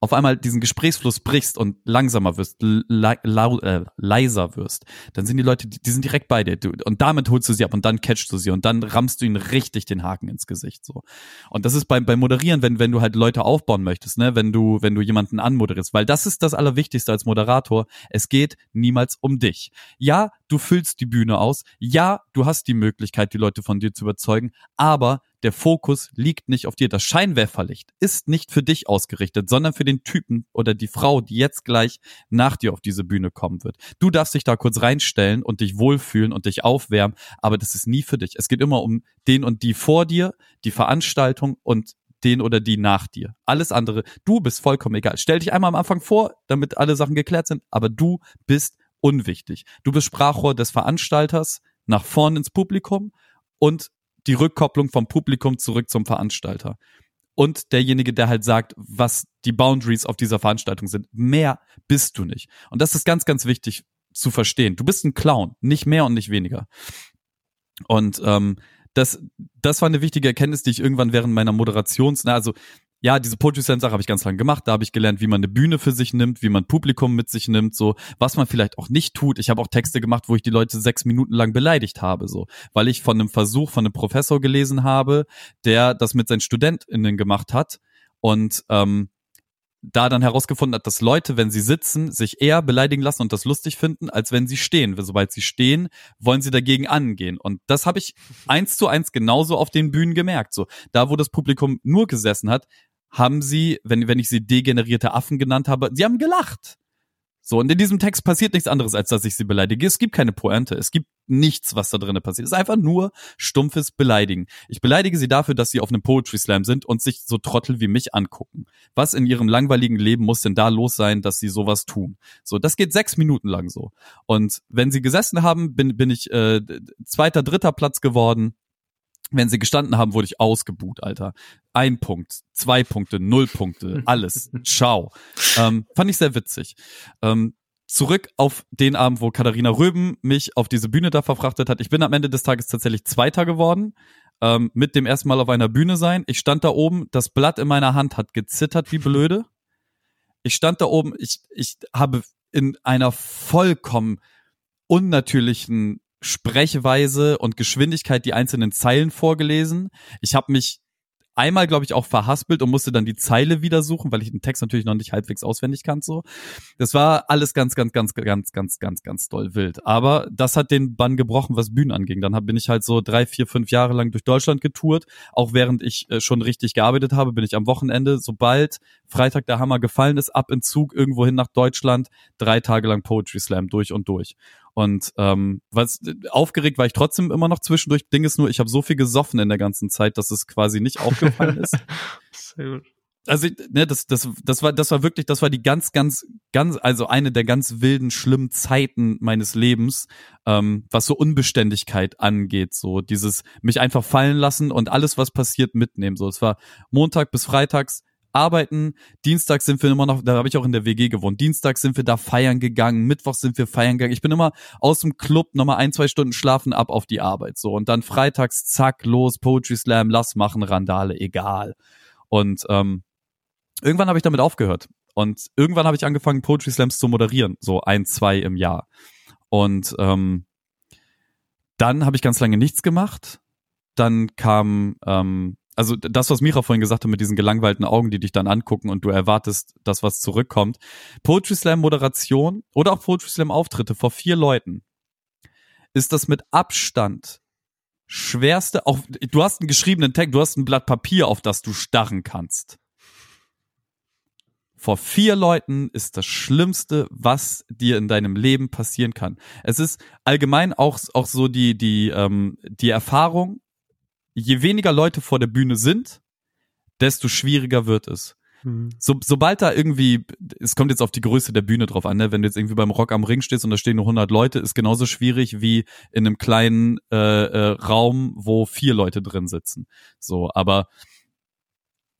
auf einmal diesen Gesprächsfluss brichst und langsamer wirst, äh, leiser wirst, dann sind die Leute, die, die sind direkt bei dir. Du, und damit holst du sie ab und dann catchst du sie und dann rammst du ihnen richtig den Haken ins Gesicht. So. Und das ist beim, beim Moderieren, wenn, wenn du halt Leute aufbauen möchtest, ne, wenn du, wenn du jemanden anmoderierst, weil das ist das Allerwichtigste als Moderator. Es geht niemals um dich. Ja, du füllst die Bühne aus. Ja, du hast die Möglichkeit, die Leute von dir zu überzeugen, aber der Fokus liegt nicht auf dir. Das Scheinwerferlicht ist nicht für dich ausgerichtet, sondern für den Typen oder die Frau, die jetzt gleich nach dir auf diese Bühne kommen wird. Du darfst dich da kurz reinstellen und dich wohlfühlen und dich aufwärmen, aber das ist nie für dich. Es geht immer um den und die vor dir, die Veranstaltung und den oder die nach dir. Alles andere, du bist vollkommen egal. Stell dich einmal am Anfang vor, damit alle Sachen geklärt sind, aber du bist unwichtig. Du bist Sprachrohr des Veranstalters nach vorn ins Publikum und die Rückkopplung vom Publikum zurück zum Veranstalter. Und derjenige, der halt sagt, was die Boundaries auf dieser Veranstaltung sind. Mehr bist du nicht. Und das ist ganz, ganz wichtig zu verstehen. Du bist ein Clown, nicht mehr und nicht weniger. Und ähm, das, das war eine wichtige Erkenntnis, die ich irgendwann während meiner Moderations, na, also ja, diese Poetry Slam Sache habe ich ganz lange gemacht. Da habe ich gelernt, wie man eine Bühne für sich nimmt, wie man Publikum mit sich nimmt, so was man vielleicht auch nicht tut. Ich habe auch Texte gemacht, wo ich die Leute sechs Minuten lang beleidigt habe, so weil ich von einem Versuch von einem Professor gelesen habe, der das mit seinen StudentInnen gemacht hat und ähm, da dann herausgefunden hat, dass Leute, wenn sie sitzen, sich eher beleidigen lassen und das lustig finden, als wenn sie stehen. Sobald sie stehen, wollen sie dagegen angehen. Und das habe ich eins zu eins genauso auf den Bühnen gemerkt. So, da wo das Publikum nur gesessen hat, haben sie, wenn, wenn ich sie degenerierte Affen genannt habe, sie haben gelacht. So, und in diesem Text passiert nichts anderes, als dass ich sie beleidige. Es gibt keine Pointe. Es gibt nichts, was da drinnen passiert. Es ist einfach nur stumpfes Beleidigen. Ich beleidige sie dafür, dass sie auf einem Poetry Slam sind und sich so Trottel wie mich angucken. Was in ihrem langweiligen Leben muss denn da los sein, dass sie sowas tun? So, das geht sechs Minuten lang so. Und wenn sie gesessen haben, bin, bin ich äh, zweiter, dritter Platz geworden. Wenn sie gestanden haben, wurde ich ausgebuht, Alter. Ein Punkt, zwei Punkte, null Punkte, (laughs) alles. Ciao. Ähm, fand ich sehr witzig. Ähm, zurück auf den Abend, wo Katharina Röben mich auf diese Bühne da verfrachtet hat. Ich bin am Ende des Tages tatsächlich Zweiter geworden. Ähm, mit dem ersten Mal auf einer Bühne sein. Ich stand da oben, das Blatt in meiner Hand hat gezittert wie blöde. Ich stand da oben, ich, ich habe in einer vollkommen unnatürlichen Sprechweise und Geschwindigkeit die einzelnen Zeilen vorgelesen. Ich habe mich einmal, glaube ich, auch verhaspelt und musste dann die Zeile wieder suchen, weil ich den Text natürlich noch nicht halbwegs auswendig kannte. So, das war alles ganz, ganz, ganz, ganz, ganz, ganz, ganz doll wild. Aber das hat den Bann gebrochen, was Bühnen anging. Dann bin ich halt so drei, vier, fünf Jahre lang durch Deutschland getourt. Auch während ich äh, schon richtig gearbeitet habe, bin ich am Wochenende, sobald Freitag der Hammer gefallen ist, ab in Zug irgendwo hin nach Deutschland, drei Tage lang Poetry Slam durch und durch. Und ähm, was aufgeregt war ich trotzdem immer noch zwischendurch. Ding ist nur, ich habe so viel gesoffen in der ganzen Zeit, dass es quasi nicht aufgefallen ist. (laughs) Sehr gut. Also ne, das, das, das war, das war wirklich, das war die ganz, ganz, ganz, also eine der ganz wilden, schlimmen Zeiten meines Lebens, ähm, was so Unbeständigkeit angeht, so dieses mich einfach fallen lassen und alles, was passiert, mitnehmen. So, es war Montag bis Freitags arbeiten. Dienstags sind wir immer noch, da habe ich auch in der WG gewohnt. Dienstags sind wir da feiern gegangen, Mittwochs sind wir feiern gegangen. Ich bin immer aus dem Club nochmal ein, zwei Stunden schlafen ab auf die Arbeit. So. Und dann freitags, zack, los, Poetry Slam, lass machen, Randale, egal. Und ähm, irgendwann habe ich damit aufgehört. Und irgendwann habe ich angefangen, Poetry Slams zu moderieren, so ein, zwei im Jahr. Und ähm, dann habe ich ganz lange nichts gemacht. Dann kam ähm, also das, was Mira vorhin gesagt hat mit diesen gelangweilten Augen, die dich dann angucken und du erwartest, dass was zurückkommt. Poetry Slam Moderation oder auch Poetry Slam Auftritte vor vier Leuten ist das mit Abstand schwerste, auch du hast einen geschriebenen Text, du hast ein Blatt Papier, auf das du starren kannst. Vor vier Leuten ist das Schlimmste, was dir in deinem Leben passieren kann. Es ist allgemein auch, auch so die, die, ähm, die Erfahrung, je weniger Leute vor der Bühne sind, desto schwieriger wird es. Mhm. So, sobald da irgendwie, es kommt jetzt auf die Größe der Bühne drauf an, ne? wenn du jetzt irgendwie beim Rock am Ring stehst und da stehen nur 100 Leute, ist genauso schwierig wie in einem kleinen äh, äh, Raum, wo vier Leute drin sitzen. So, aber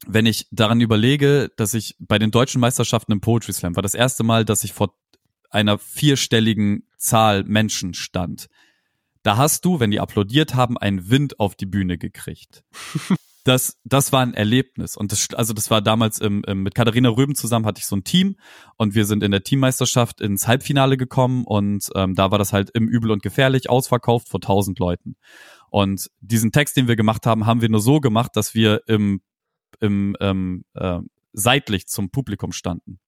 wenn ich daran überlege, dass ich bei den deutschen Meisterschaften im Poetry Slam war das erste Mal, dass ich vor einer vierstelligen Zahl Menschen stand. Da hast du, wenn die applaudiert haben, einen Wind auf die Bühne gekriegt. Das, das war ein Erlebnis. Und das, also das war damals im, im, mit Katharina Röben zusammen hatte ich so ein Team und wir sind in der Teammeisterschaft ins Halbfinale gekommen und ähm, da war das halt im Übel und Gefährlich ausverkauft vor tausend Leuten. Und diesen Text, den wir gemacht haben, haben wir nur so gemacht, dass wir im, im ähm, äh, seitlich zum Publikum standen.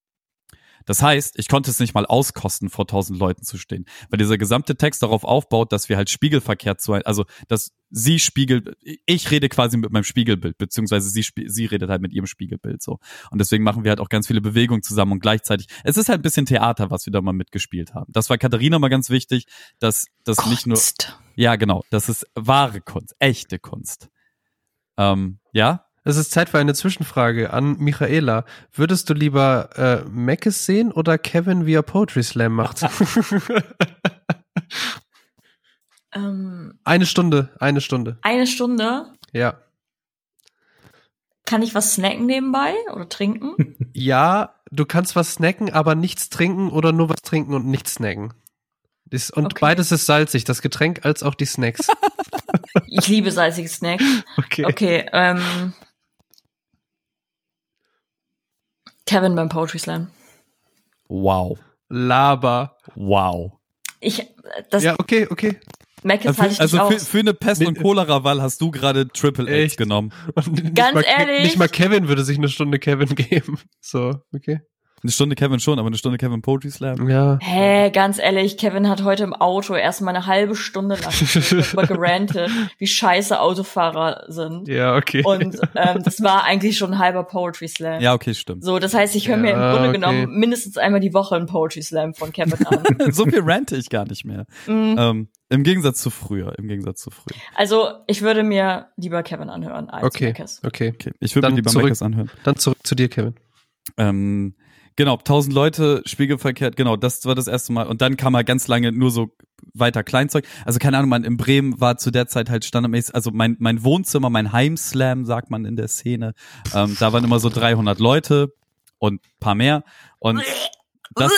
Das heißt, ich konnte es nicht mal auskosten, vor tausend Leuten zu stehen, weil dieser gesamte Text darauf aufbaut, dass wir halt spiegelverkehrt zu, also dass sie spiegelt, ich rede quasi mit meinem Spiegelbild, beziehungsweise sie, sie redet halt mit ihrem Spiegelbild so. Und deswegen machen wir halt auch ganz viele Bewegungen zusammen und gleichzeitig, es ist halt ein bisschen Theater, was wir da mal mitgespielt haben. Das war Katharina mal ganz wichtig, dass das nicht nur, ja genau, das ist wahre Kunst, echte Kunst. Ähm, ja, Es ist Zeit für eine Zwischenfrage an Michaela. Würdest du lieber äh, Mackes sehen oder Kevin, wie er Poetry Slam macht? (laughs) Ähm, eine Stunde, eine Stunde. eine Stunde. Ja. Kann ich was snacken nebenbei oder trinken? (laughs) Ja, du kannst was snacken, aber nichts trinken oder nur was trinken und nichts snacken. Und Okay. beides ist salzig, das Getränk als auch die Snacks. (laughs) Ich liebe salzige Snacks. Okay. Okay, ähm. Kevin beim Poetry Slam. wow, Laber. wow. Ich, das Ja, okay, okay. Mac Also ist halt für, also nicht für, eine Pest- und. Cholera-Wahl hast du gerade Triple Echt? genommen. Ganz mal, ehrlich? Nicht mal Kevin würde sich eine Stunde Kevin (laughs) geben. So, okay. Eine Stunde Kevin schon, aber eine Stunde Kevin Poetry Slam. Ja. Hä, ganz ehrlich, Kevin hat heute im Auto erstmal eine halbe Stunde lang (laughs) darüber gerantet, wie scheiße Autofahrer sind. Ja, okay. Und ähm, das war eigentlich schon ein halber Poetry Slam. Ja, okay, stimmt. So, das heißt, ich höre mir im Ja, Grunde okay. genommen mindestens einmal die Woche einen Poetry Slam von Kevin an. (laughs) so viel rante ich gar nicht mehr. Mm, Ähm, Im Gegensatz zu früher, im Gegensatz zu früher. also, ich würde mir lieber Kevin anhören als Okay, Marcus. okay. Okay, ich würde Dann mir lieber zurück- Mackes anhören. Dann zurück zu dir, Kevin. Ähm, genau, 1000 Leute, spiegelverkehrt, genau, das war das erste Mal. Und dann kam halt ganz lange nur so weiter Kleinzeug. Also keine Ahnung, man, in Bremen war zu der Zeit halt standardmäßig, also mein, mein Wohnzimmer, mein Heimslam, sagt man in der Szene, ähm, da waren immer so 300 Leute und paar mehr. Und das,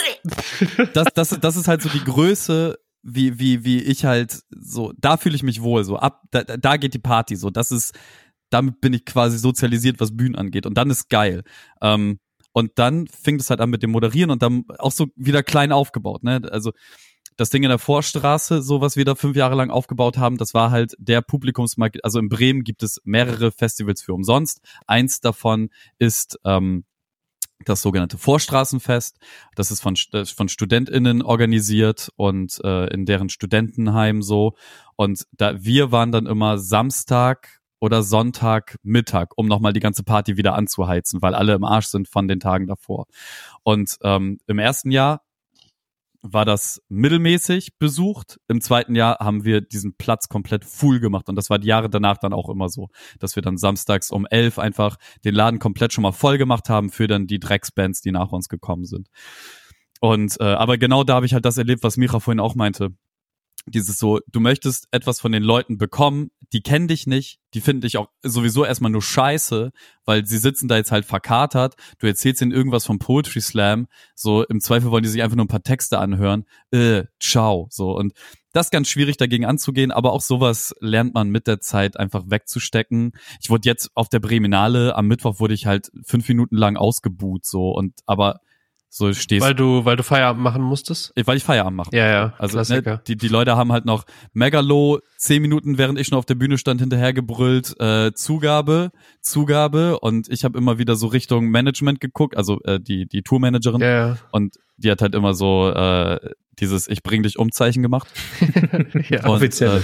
das, das, das ist halt so die Größe, wie, wie, wie ich halt so, da fühle ich mich wohl, so ab, da, da geht die Party, so, das ist, damit bin ich quasi sozialisiert, was Bühnen angeht. Und dann ist geil. Ähm, und dann fing es halt an mit dem Moderieren und dann auch so wieder klein aufgebaut, ne? Also das Ding in der Vorstraße, so was wir da fünf Jahre lang aufgebaut haben, das war halt der Publikumsmarkt. Also in Bremen gibt es mehrere Festivals für umsonst. Eins davon ist ähm, das sogenannte Vorstraßenfest. Das ist von, von StudentInnen organisiert und äh, in deren Studentenheim so. Und da wir waren dann immer Samstag oder Sonntag Mittag, um nochmal die ganze Party wieder anzuheizen, weil alle im Arsch sind von den Tagen davor. Und ähm, im ersten Jahr war das mittelmäßig besucht. Im zweiten Jahr haben wir diesen Platz komplett full gemacht und das war die Jahre danach dann auch immer so, dass wir dann samstags um elf einfach den Laden komplett schon mal voll gemacht haben für dann die Drecksbands, die nach uns gekommen sind. Und äh, aber genau da habe ich halt das erlebt, was Mira vorhin auch meinte. Dieses so, du möchtest etwas von den Leuten bekommen, die kennen dich nicht, die finden dich auch sowieso erstmal nur scheiße, weil sie sitzen da jetzt halt verkatert, du erzählst ihnen irgendwas vom Poetry Slam, so im Zweifel wollen die sich einfach nur ein paar Texte anhören, äh, ciao, so und das ist ganz schwierig dagegen anzugehen, aber auch sowas lernt man mit der Zeit einfach wegzustecken. Ich wurde jetzt auf der Breminale, am Mittwoch wurde ich halt fünf Minuten lang ausgebuht, so und aber so stehst Weil du, weil du Feierabend machen musstest? weil ich Feierabend mache. Ja, ja. Also Klassiker. ne, die, die Leute haben halt noch Megalo, zehn Minuten, während ich schon auf der Bühne stand, hinterhergebrüllt, äh, Zugabe, Zugabe und ich habe immer wieder so Richtung Management geguckt, also äh, die, die Tourmanagerin ja, ja. und die hat halt immer so äh, dieses Ich bring dich um Zeichen gemacht. (laughs) ja. Und, Offiziell. äh,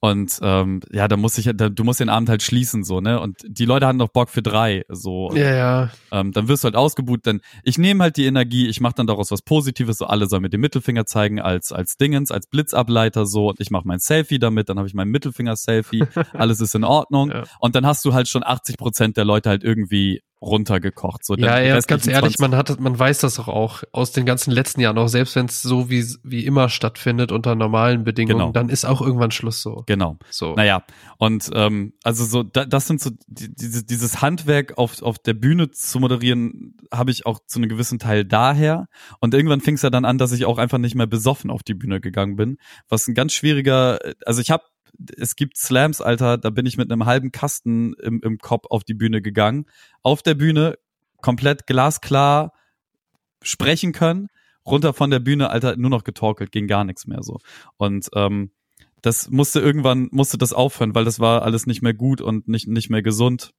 und ähm, ja, da muss ich, da, du musst den Abend halt schließen so, ne? Und die Leute hatten noch Bock für drei, so. ja, ja. Ähm, dann wirst du halt ausgebucht, denn ich nehme halt die Energie, ich mache dann daraus was Positives, so alle sollen mir den Mittelfinger zeigen als als Dingens, als Blitzableiter so und ich mache mein Selfie damit, dann habe ich mein Mittelfinger-Selfie, (laughs) alles ist in Ordnung Ja. und dann hast du halt schon 80 Prozent der Leute halt irgendwie runtergekocht. So, Ja, ja, ganz ehrlich, 20 man hat, man weiß das doch auch aus den ganzen letzten Jahren, auch selbst wenn es so wie, wie immer stattfindet unter normalen Bedingungen, Genau. dann ist auch irgendwann Schluss so. Genau. So. Naja, und ähm, also so, da, das sind so die, diese, dieses Handwerk auf, auf der Bühne zu moderieren, habe ich auch zu einem gewissen Teil daher. Und irgendwann fing es ja dann an, dass ich auch einfach nicht mehr besoffen auf die Bühne gegangen bin. Was ein ganz schwieriger, also ich habe es gibt Slams, Alter, da bin ich mit einem halben Kasten im, im Kopf auf die Bühne gegangen. Auf der Bühne komplett glasklar sprechen können, runter von der Bühne, Alter, nur noch getorkelt, ging gar nichts mehr so. Und ähm, das musste irgendwann, musste das aufhören, weil das war alles nicht mehr gut und nicht, nicht mehr gesund.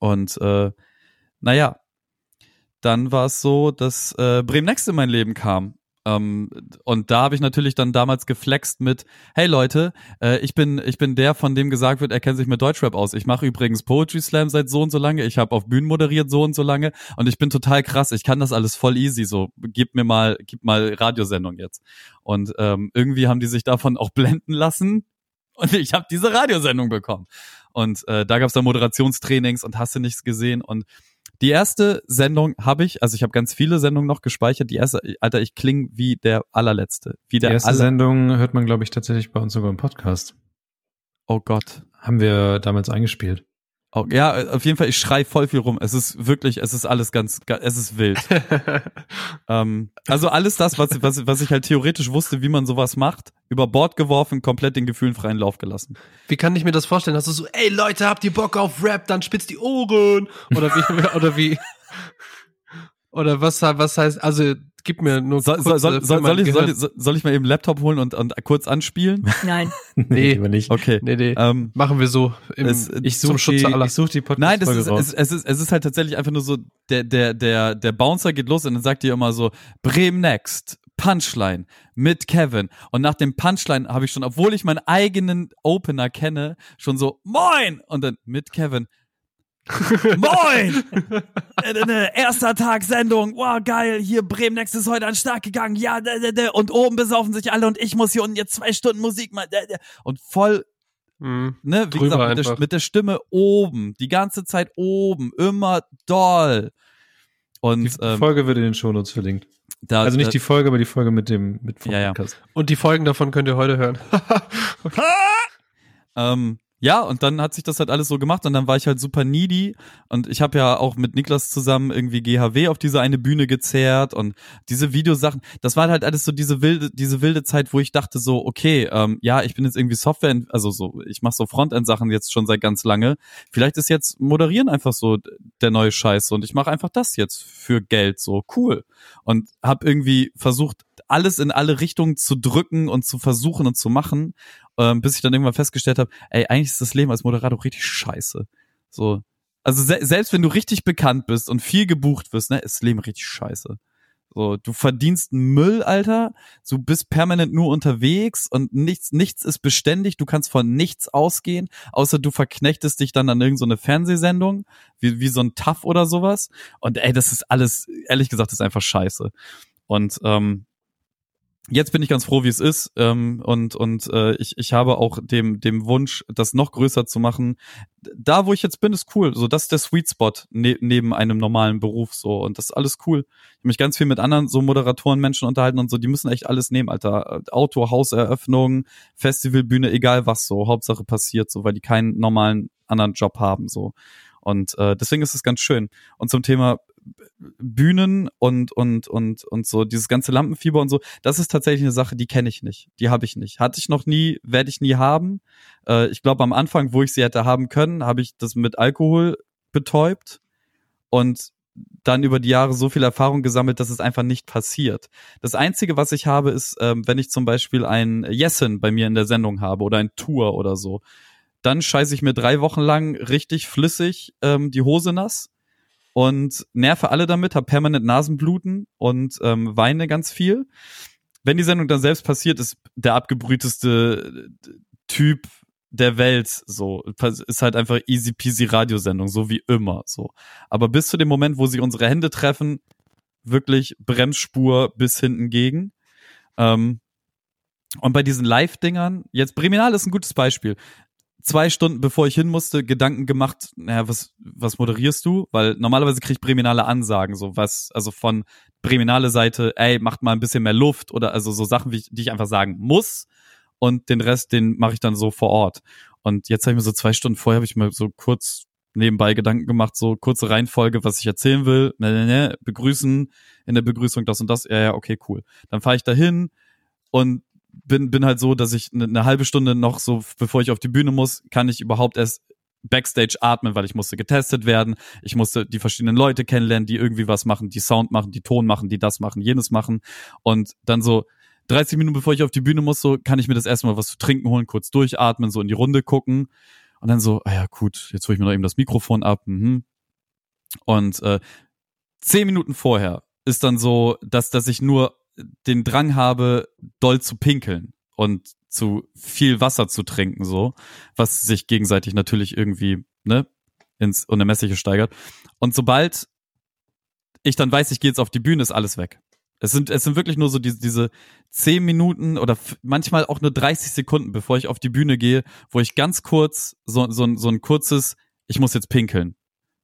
Und äh, naja, dann war es so, dass äh, Bremen Next in mein Leben kam. Ähm, und da habe ich natürlich dann damals geflext mit, hey Leute, äh, ich bin ich bin der, von dem gesagt wird, er kennt sich mit Deutschrap aus. Ich mache übrigens Poetry Slam seit so und so lange, ich habe auf Bühnen moderiert so und so lange und ich bin total krass, ich kann das alles voll easy, so gib mir mal, gib mal Radiosendung jetzt. Und ähm, irgendwie haben die sich davon auch blenden lassen und ich habe diese Radiosendung bekommen. Und äh, da gab es dann Moderationstrainings und hast du nichts gesehen und die erste Sendung habe ich, also ich habe ganz viele Sendungen noch gespeichert. Die erste, Alter, ich kling wie der allerletzte. Wie Die der erste aller, Sendung hört man, glaube ich, tatsächlich bei uns sogar im Podcast. Oh Gott. Haben wir damals eingespielt. Oh, ja, auf jeden Fall, ich schrei voll viel rum. Es ist wirklich, es ist alles ganz, ga- es ist wild. (laughs) ähm, also alles das, was, was, was ich halt theoretisch wusste, wie man sowas macht, über Bord geworfen, komplett den Gefühlen freien Lauf gelassen. Wie kann ich mir das vorstellen? Hast du so, ey Leute, habt ihr Bock auf Rap? Dann spitzt die Ohren. Oder wie, (laughs) oder wie, oder was, was heißt, also gib mir nur Soll, kurz, soll, äh, soll, soll, ich, soll, ich- soll ich mal eben Laptop holen und, und kurz anspielen? Nein. (laughs) Nee. aber nicht. Okay. Nee, nee. Ähm, Machen wir so. Im, es, Ich zum suche die, aller. ich such die Podcast Nein, das ist, raus. es, es, ist, es ist halt tatsächlich einfach nur so, der, der, der, der Bouncer geht los und dann sagt ihr immer so, Bremen next, Punchline mit Kevin. Und nach dem Punchline habe ich schon, obwohl ich meinen eigenen Opener kenne, schon so, moin! Und dann mit Kevin. (laughs) Moin! Äh, äh, Erster Tag Sendung. Wow, geil. Hier Bremen Next ist heute an Start gegangen. Ja, da, da, da. und oben besaufen sich alle und ich muss hier unten jetzt zwei Stunden Musik machen. Und voll Mhm. ne, wie Drüber gesagt, mit der, mit der Stimme oben, die ganze Zeit oben, immer doll. Und die ähm, Folge wird in den Shownotes verlinkt. da, Also nicht da, die Folge, aber die Folge mit dem mit Ja, ja. Podcast. Und die Folgen davon könnt ihr heute hören. (laughs) ähm, ja, und dann hat sich das halt alles so gemacht und dann war ich halt super needy und ich habe ja auch mit Niklas zusammen irgendwie GHW auf diese eine Bühne gezerrt und diese Videosachen, das war halt alles so diese wilde, diese wilde Zeit, wo ich dachte so, okay, ähm, ja, ich bin jetzt irgendwie Software, also so, ich mache so Frontend-Sachen jetzt schon seit ganz lange. Vielleicht ist jetzt Moderieren einfach so der neue Scheiß und ich mache einfach das jetzt für Geld, so cool. Und habe irgendwie versucht, alles in alle Richtungen zu drücken und zu versuchen und zu machen, ähm, bis ich dann irgendwann festgestellt habe, ey, eigentlich ist das Leben als Moderator richtig scheiße. So. Also se selbst wenn du richtig bekannt bist und viel gebucht wirst, ne, ist das Leben richtig scheiße. So, du verdienst Müll, Alter. Du bist permanent nur unterwegs und nichts, nichts ist beständig. Du kannst von nichts ausgehen, außer du verknechtest dich dann an irgendeine Fernsehsendung, wie, wie so ein Tough oder sowas. Und ey, das ist alles, ehrlich gesagt, ist einfach scheiße. Und ähm, jetzt bin ich ganz froh, wie es ist. Ähm, und und äh, ich, ich habe auch dem, dem Wunsch, das noch größer zu machen. Da, wo ich jetzt bin, ist cool. So, das ist der Sweet Spot ne neben einem normalen Beruf. So, und das ist alles cool. Ich habe mich ganz viel mit anderen so Moderatoren, Menschen unterhalten und so, die müssen echt alles nehmen, Alter. Auto, Hauseröffnung, Festivalbühne, egal was so. Hauptsache passiert, so, weil die keinen normalen anderen Job haben. so. Und äh, deswegen ist es ganz schön. Und zum Thema Bühnen und und und und so dieses ganze Lampenfieber und so, das ist tatsächlich eine Sache, die kenne ich nicht, die habe ich nicht, hatte ich noch nie, werde ich nie haben. Äh, ich glaube am Anfang, wo ich sie hätte haben können, habe ich das mit Alkohol betäubt und dann über die Jahre so viel Erfahrung gesammelt, dass es einfach nicht passiert. Das Einzige, was ich habe, ist, ähm, wenn ich zum Beispiel ein Jessen bei mir in der Sendung habe oder ein Tour oder so, dann scheiße ich mir drei Wochen lang richtig flüssig ähm, die Hose nass und nerve alle damit, habe permanent Nasenbluten und ähm, weine ganz viel. Wenn die Sendung dann selbst passiert, ist der abgebrühteste äh, Typ der Welt so. Ist halt einfach easy peasy Radiosendung, so wie immer so. Aber bis zu dem Moment, wo sie unsere Hände treffen, wirklich Bremsspur bis hinten gegen. Ähm, und bei diesen Live-Dingern, jetzt Breminal ist ein gutes Beispiel zwei Stunden bevor ich hin musste, Gedanken gemacht, naja, was, was moderierst du? Weil normalerweise kriege ich Breminale Ansagen, so was, also von Breminale Seite, ey, macht mal ein bisschen mehr Luft oder also so Sachen, wie ich, die ich einfach sagen muss. Und den Rest, den mache ich dann so vor Ort. Und jetzt habe ich mir so zwei Stunden vorher, habe ich mir so kurz nebenbei Gedanken gemacht, so kurze Reihenfolge, was ich erzählen will, ne, ne, ne, begrüßen, in der Begrüßung das und das, ja, ja, okay, cool. Dann fahre ich dahin und bin, bin halt so, dass ich eine, eine halbe Stunde noch so, bevor ich auf die Bühne muss, kann ich überhaupt erst Backstage atmen, weil ich musste getestet werden. Ich musste die verschiedenen Leute kennenlernen, die irgendwie was machen, die Sound machen, die Ton machen, die das machen, jenes machen. Und dann so 30 Minuten bevor ich auf die Bühne muss, so kann ich mir das erstmal was zu trinken holen, kurz durchatmen, so in die Runde gucken. Und dann so, ah ja, gut, jetzt hole ich mir noch eben das Mikrofon ab. Mhm. Und äh, zehn Minuten vorher ist dann so, dass, dass ich nur den Drang habe, doll zu pinkeln und zu viel Wasser zu trinken, so, was sich gegenseitig natürlich irgendwie, ne, ins Unermessliche steigert. Und sobald ich dann weiß, ich gehe jetzt auf die Bühne, ist alles weg. Es sind, es sind wirklich nur so diese, diese zehn Minuten oder manchmal auch nur 30 Sekunden, bevor ich auf die Bühne gehe, wo ich ganz kurz so, so, so ein kurzes, ich muss jetzt pinkeln.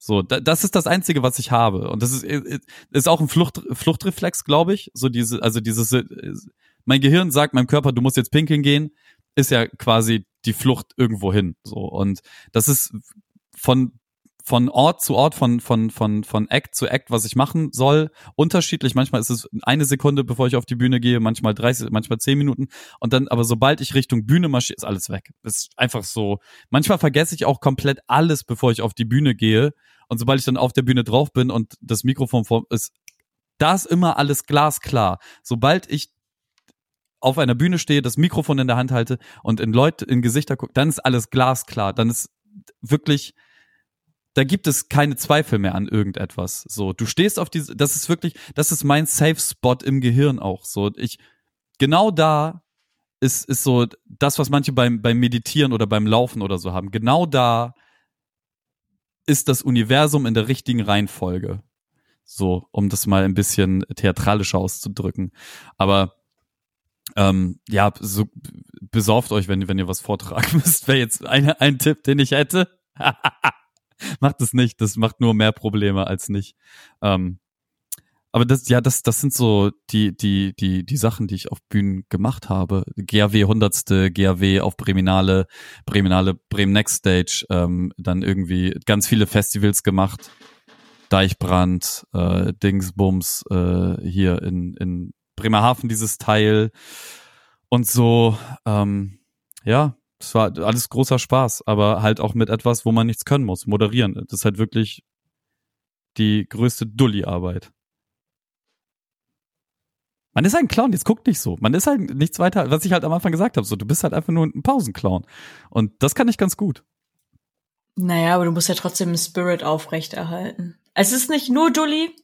So, da, das ist das Einzige, was ich habe. Und das ist, ist auch ein Flucht, Fluchtreflex, glaube ich. So diese, also dieses, mein Gehirn sagt meinem Körper, du musst jetzt pinkeln gehen, ist ja quasi die Flucht irgendwo hin. So. Und das ist von, von Ort zu Ort, von, von, von, von Act zu Act, was ich machen soll, unterschiedlich. Manchmal ist es eine Sekunde, bevor ich auf die Bühne gehe, manchmal 30, manchmal 10 Minuten. Und dann, aber sobald ich Richtung Bühne marschiere, ist alles weg. Ist einfach so. Manchmal vergesse ich auch komplett alles, bevor ich auf die Bühne gehe. Und sobald ich dann auf der Bühne drauf bin und das Mikrofon vor ist, Da ist immer alles glasklar. Sobald ich auf einer Bühne stehe, das Mikrofon in der Hand halte und in Leute, in Gesichter gucke, dann ist alles glasklar. Dann ist wirklich, da gibt es keine Zweifel mehr an irgendetwas. So, du stehst auf diese, das ist wirklich, das ist mein Safe Spot im Gehirn auch. So, ich, genau da ist, ist so das, was manche beim, beim Meditieren oder beim Laufen oder so haben. Genau da ist das Universum in der richtigen Reihenfolge. So, um das mal ein bisschen theatralischer auszudrücken. Aber ähm, ja, so besorgt euch, wenn, wenn ihr was vortragen (laughs) müsst. Wäre jetzt ein, ein Tipp, den ich hätte. (laughs) (laughs) macht es nicht, das macht nur mehr Probleme als nicht. Ähm, aber das, ja, das, das sind so die, die, die, die Sachen, die ich auf Bühnen gemacht habe. GAW hundertste, GAW auf Breminale, Breminale, Bremen Next Stage, ähm, dann irgendwie ganz viele Festivals gemacht. Deichbrand, äh, Dingsbums, äh, hier in, in Bremerhaven dieses Teil und so, ähm, ja, es war alles großer Spaß, aber halt auch mit etwas, wo man nichts können muss, moderieren. Das ist halt wirklich die größte Dulli-Arbeit. Man ist halt ein Clown, jetzt guckt nicht so. Man ist halt nichts weiter, was ich halt am Anfang gesagt habe, so du bist halt einfach nur ein Pausenclown. Und das kann ich ganz gut. Naja, aber du musst ja trotzdem Spirit aufrechterhalten. Es ist nicht nur Dulli,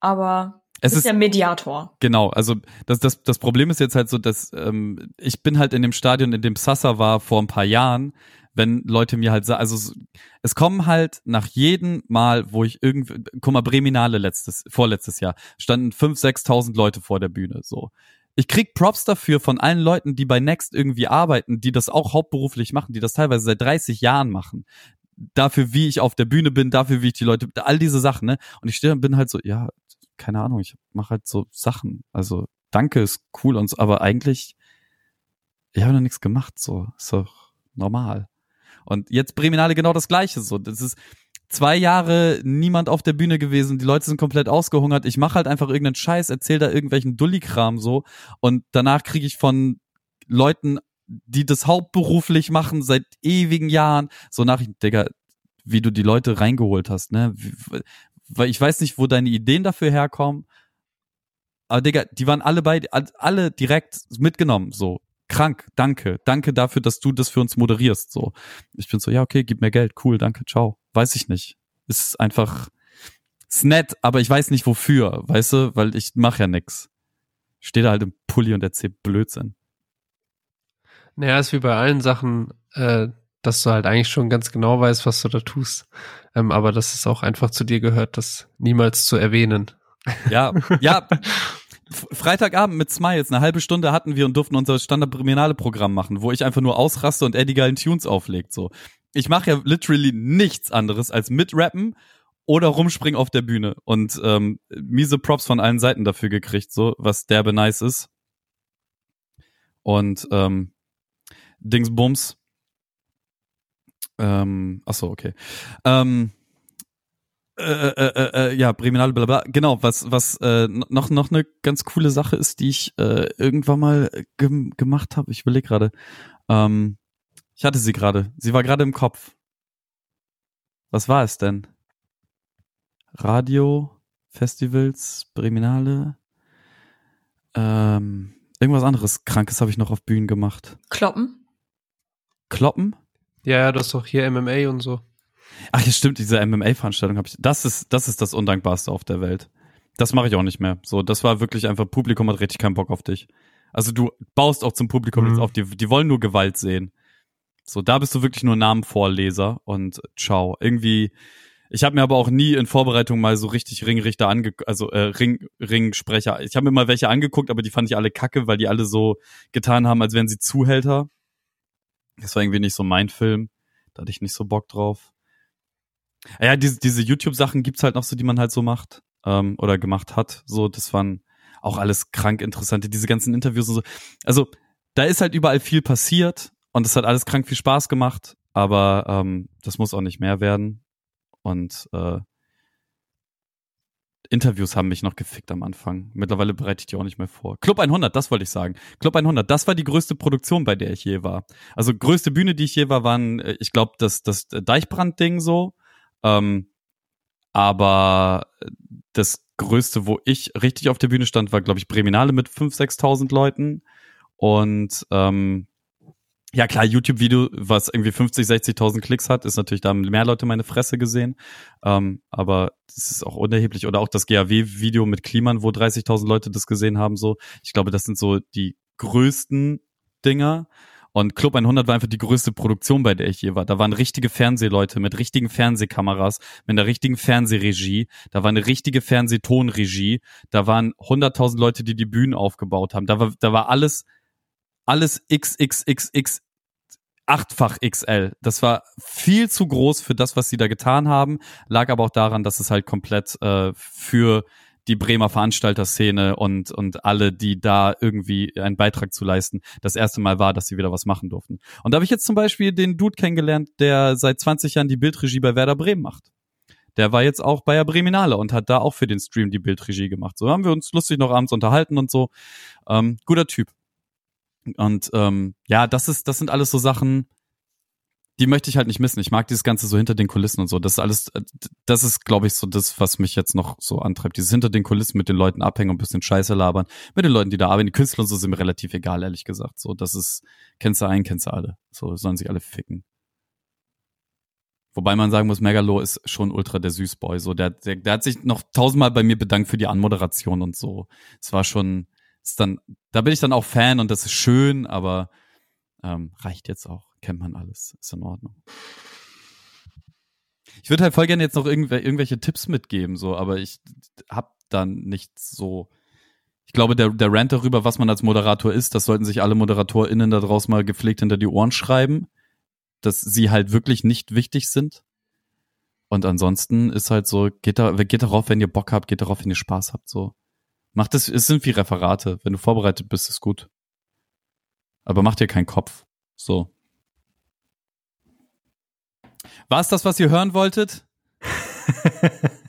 aber es ist ist der Mediator. Genau, also das, das, das Problem ist jetzt halt so, dass ähm, ich bin halt in dem Stadion, in dem Sasa war vor ein paar Jahren, wenn Leute mir halt sagen, also es- es kommen halt nach jedem Mal, wo ich irgendwie, guck mal, Breminale letztes, vorletztes Jahr, standen 5.000, 6.000 Leute vor der Bühne, so. Ich krieg Props dafür von allen Leuten, die bei Next irgendwie arbeiten, die das auch hauptberuflich machen, die das teilweise seit 30 Jahren machen. Dafür, wie ich auf der Bühne bin, dafür, wie ich die Leute, all diese Sachen, ne? Und ich stehe und bin halt so, ja, keine Ahnung, ich mache halt so Sachen. Also, danke, ist cool und so, aber eigentlich, ich habe noch nichts gemacht, so. Ist doch normal. Und jetzt Breminale genau das Gleiche, so. Das ist zwei Jahre niemand auf der Bühne gewesen, die Leute sind komplett ausgehungert. Ich mache halt einfach irgendeinen Scheiß, erzähl da irgendwelchen Dulli-Kram so und danach kriege ich von Leuten, die das hauptberuflich machen seit ewigen Jahren, so Nachrichten, Digga, wie du die Leute reingeholt hast, ne? Weil ich weiß nicht, wo deine Ideen dafür herkommen. Aber Digga, die waren alle bei, alle direkt mitgenommen, so. Krank, danke. Danke dafür, dass du das für uns moderierst, so. Ich bin so, ja, okay, gib mir Geld, cool, danke, ciao. Weiß ich nicht. Ist einfach, ist nett, aber ich weiß nicht wofür, weißt du, weil ich mach ja nix. Stehe da halt im Pulli und erzähl Blödsinn. Naja, ist wie bei allen Sachen, äh, dass du halt eigentlich schon ganz genau weißt, was du da tust. Ähm, aber dass es auch einfach zu dir gehört, das niemals zu erwähnen. Ja, ja. Freitagabend mit Smiles, eine halbe Stunde hatten wir und durften unser Standard-Programm machen, wo ich einfach nur ausraste und Eddie geilen Tunes auflegt, so. Ich mache ja literally nichts anderes als mitrappen oder rumspringen auf der Bühne und ähm, miese Props von allen Seiten dafür gekriegt, so, was derbe nice ist. Und ähm, Dingsbums. Ähm, ach so, okay. Ähm, äh, äh, äh, äh, ja, Breminale, bla bla. Genau, was, was äh, noch, noch eine ganz coole Sache ist, die ich äh, irgendwann mal gem gemacht habe. Ich überlege gerade. Ähm, ich hatte sie gerade. Sie war gerade im Kopf. Was war es denn? Radio, Festivals, Breminale. Ähm, irgendwas anderes Krankes habe ich noch auf Bühnen gemacht. Kloppen? Kloppen? Ja, ja, du hast doch hier MMA und so. Ach ja, stimmt, diese MMA-Veranstaltung habe ich. Das ist, das ist das Undankbarste auf der Welt. Das mache ich auch nicht mehr. So, das war wirklich einfach, Publikum hat richtig keinen Bock auf dich. Also du baust auch zum Publikum Mhm. jetzt auf, die, die wollen nur Gewalt sehen. So, da bist du wirklich nur Namenvorleser und ciao. Irgendwie, ich habe mir aber auch nie in Vorbereitung mal so richtig Ringrichter ange, also äh, Ring, Ringsprecher. Ich habe mir mal welche angeguckt, aber die fand ich alle kacke, weil die alle so getan haben, als wären sie Zuhälter. Das war irgendwie nicht so mein Film. Da hatte ich nicht so Bock drauf. Ja, diese, diese YouTube-Sachen gibt's halt noch so, die man halt so macht ähm, oder gemacht hat. So, das waren auch alles krank interessante, diese ganzen Interviews und so. Also, da ist halt überall viel passiert und es hat alles krank viel Spaß gemacht, aber ähm, das muss auch nicht mehr werden. Und äh, Interviews haben mich noch gefickt am Anfang. Mittlerweile bereite ich die auch nicht mehr vor. Club 100, das wollte ich sagen. Club 100, das war die größte Produktion, bei der ich je war. Also größte Bühne, die ich je war, waren, äh, ich glaube, das, das Deichbrand-Ding so. Ähm, aber das größte, wo ich richtig auf der Bühne stand, war, glaube ich, Breminale mit 5.000, 6.000 Leuten. Und ähm, ja klar, YouTube-Video, was irgendwie 50, 60.000 Klicks hat, ist natürlich, da haben mehr Leute meine Fresse gesehen. Ähm, aber das ist auch unerheblich. Oder auch das GAW-Video mit Kliman, wo 30.000 Leute das gesehen haben. So, Ich glaube, das sind so die größten Dinger. Und Club 100 war einfach die größte Produktion, bei der ich je war. Da waren richtige Fernsehleute mit richtigen Fernsehkameras, mit einer richtigen Fernsehregie. Da war eine richtige Fernsehtonregie. Da waren 100.000 Leute, die die Bühnen aufgebaut haben. Da war, da war alles, alles XXXX achtfach XL. Das war viel zu groß für das, was sie da getan haben, lag aber auch daran, dass es halt komplett äh, für die Bremer Veranstalterszene und, und alle, die da irgendwie einen Beitrag zu leisten, das erste Mal war, dass sie wieder was machen durften. Und da habe ich jetzt zum Beispiel den Dude kennengelernt, der seit 20 Jahren die Bildregie bei Werder Bremen macht. Der war jetzt auch bei der Breminale und hat da auch für den Stream die Bildregie gemacht. So haben wir uns lustig noch abends unterhalten und so. Ähm, guter Typ. Und ähm, ja, das ist, das sind alles so Sachen, die möchte ich halt nicht missen. Ich mag dieses Ganze so hinter den Kulissen und so. Das ist alles, das ist, glaube ich, so das, was mich jetzt noch so antreibt. Dieses hinter den Kulissen mit den Leuten abhängen und ein bisschen Scheiße labern. Mit den Leuten, die da arbeiten. Die Künstler und so sind mir relativ egal, ehrlich gesagt. So, das ist, kennst du einen, kennst du alle. So, sollen sich alle ficken. Wobei man sagen muss, Megalo ist schon ultra der Süßboy. So, der, der, der hat sich noch tausendmal bei mir bedankt für die Anmoderation und so. Es war schon, ist dann, da bin ich dann auch Fan und das ist schön, aber ähm, reicht jetzt auch. Kennt man alles. Ist in Ordnung. Ich würde halt voll gerne jetzt noch irgendw irgendwelche Tipps mitgeben, so, aber ich hab dann nicht so. Ich glaube, der, der Rant darüber, was man als Moderator ist, das sollten sich alle ModeratorInnen da draußen mal gepflegt hinter die Ohren schreiben, dass sie halt wirklich nicht wichtig sind. Und ansonsten ist halt so, geht, da, geht darauf, wenn ihr Bock habt, geht darauf, wenn ihr Spaß habt, so. Macht es, es sind wie Referate. Wenn du vorbereitet bist, ist gut. Aber mach dir keinen Kopf. So. War es das, was ihr hören wolltet? (laughs)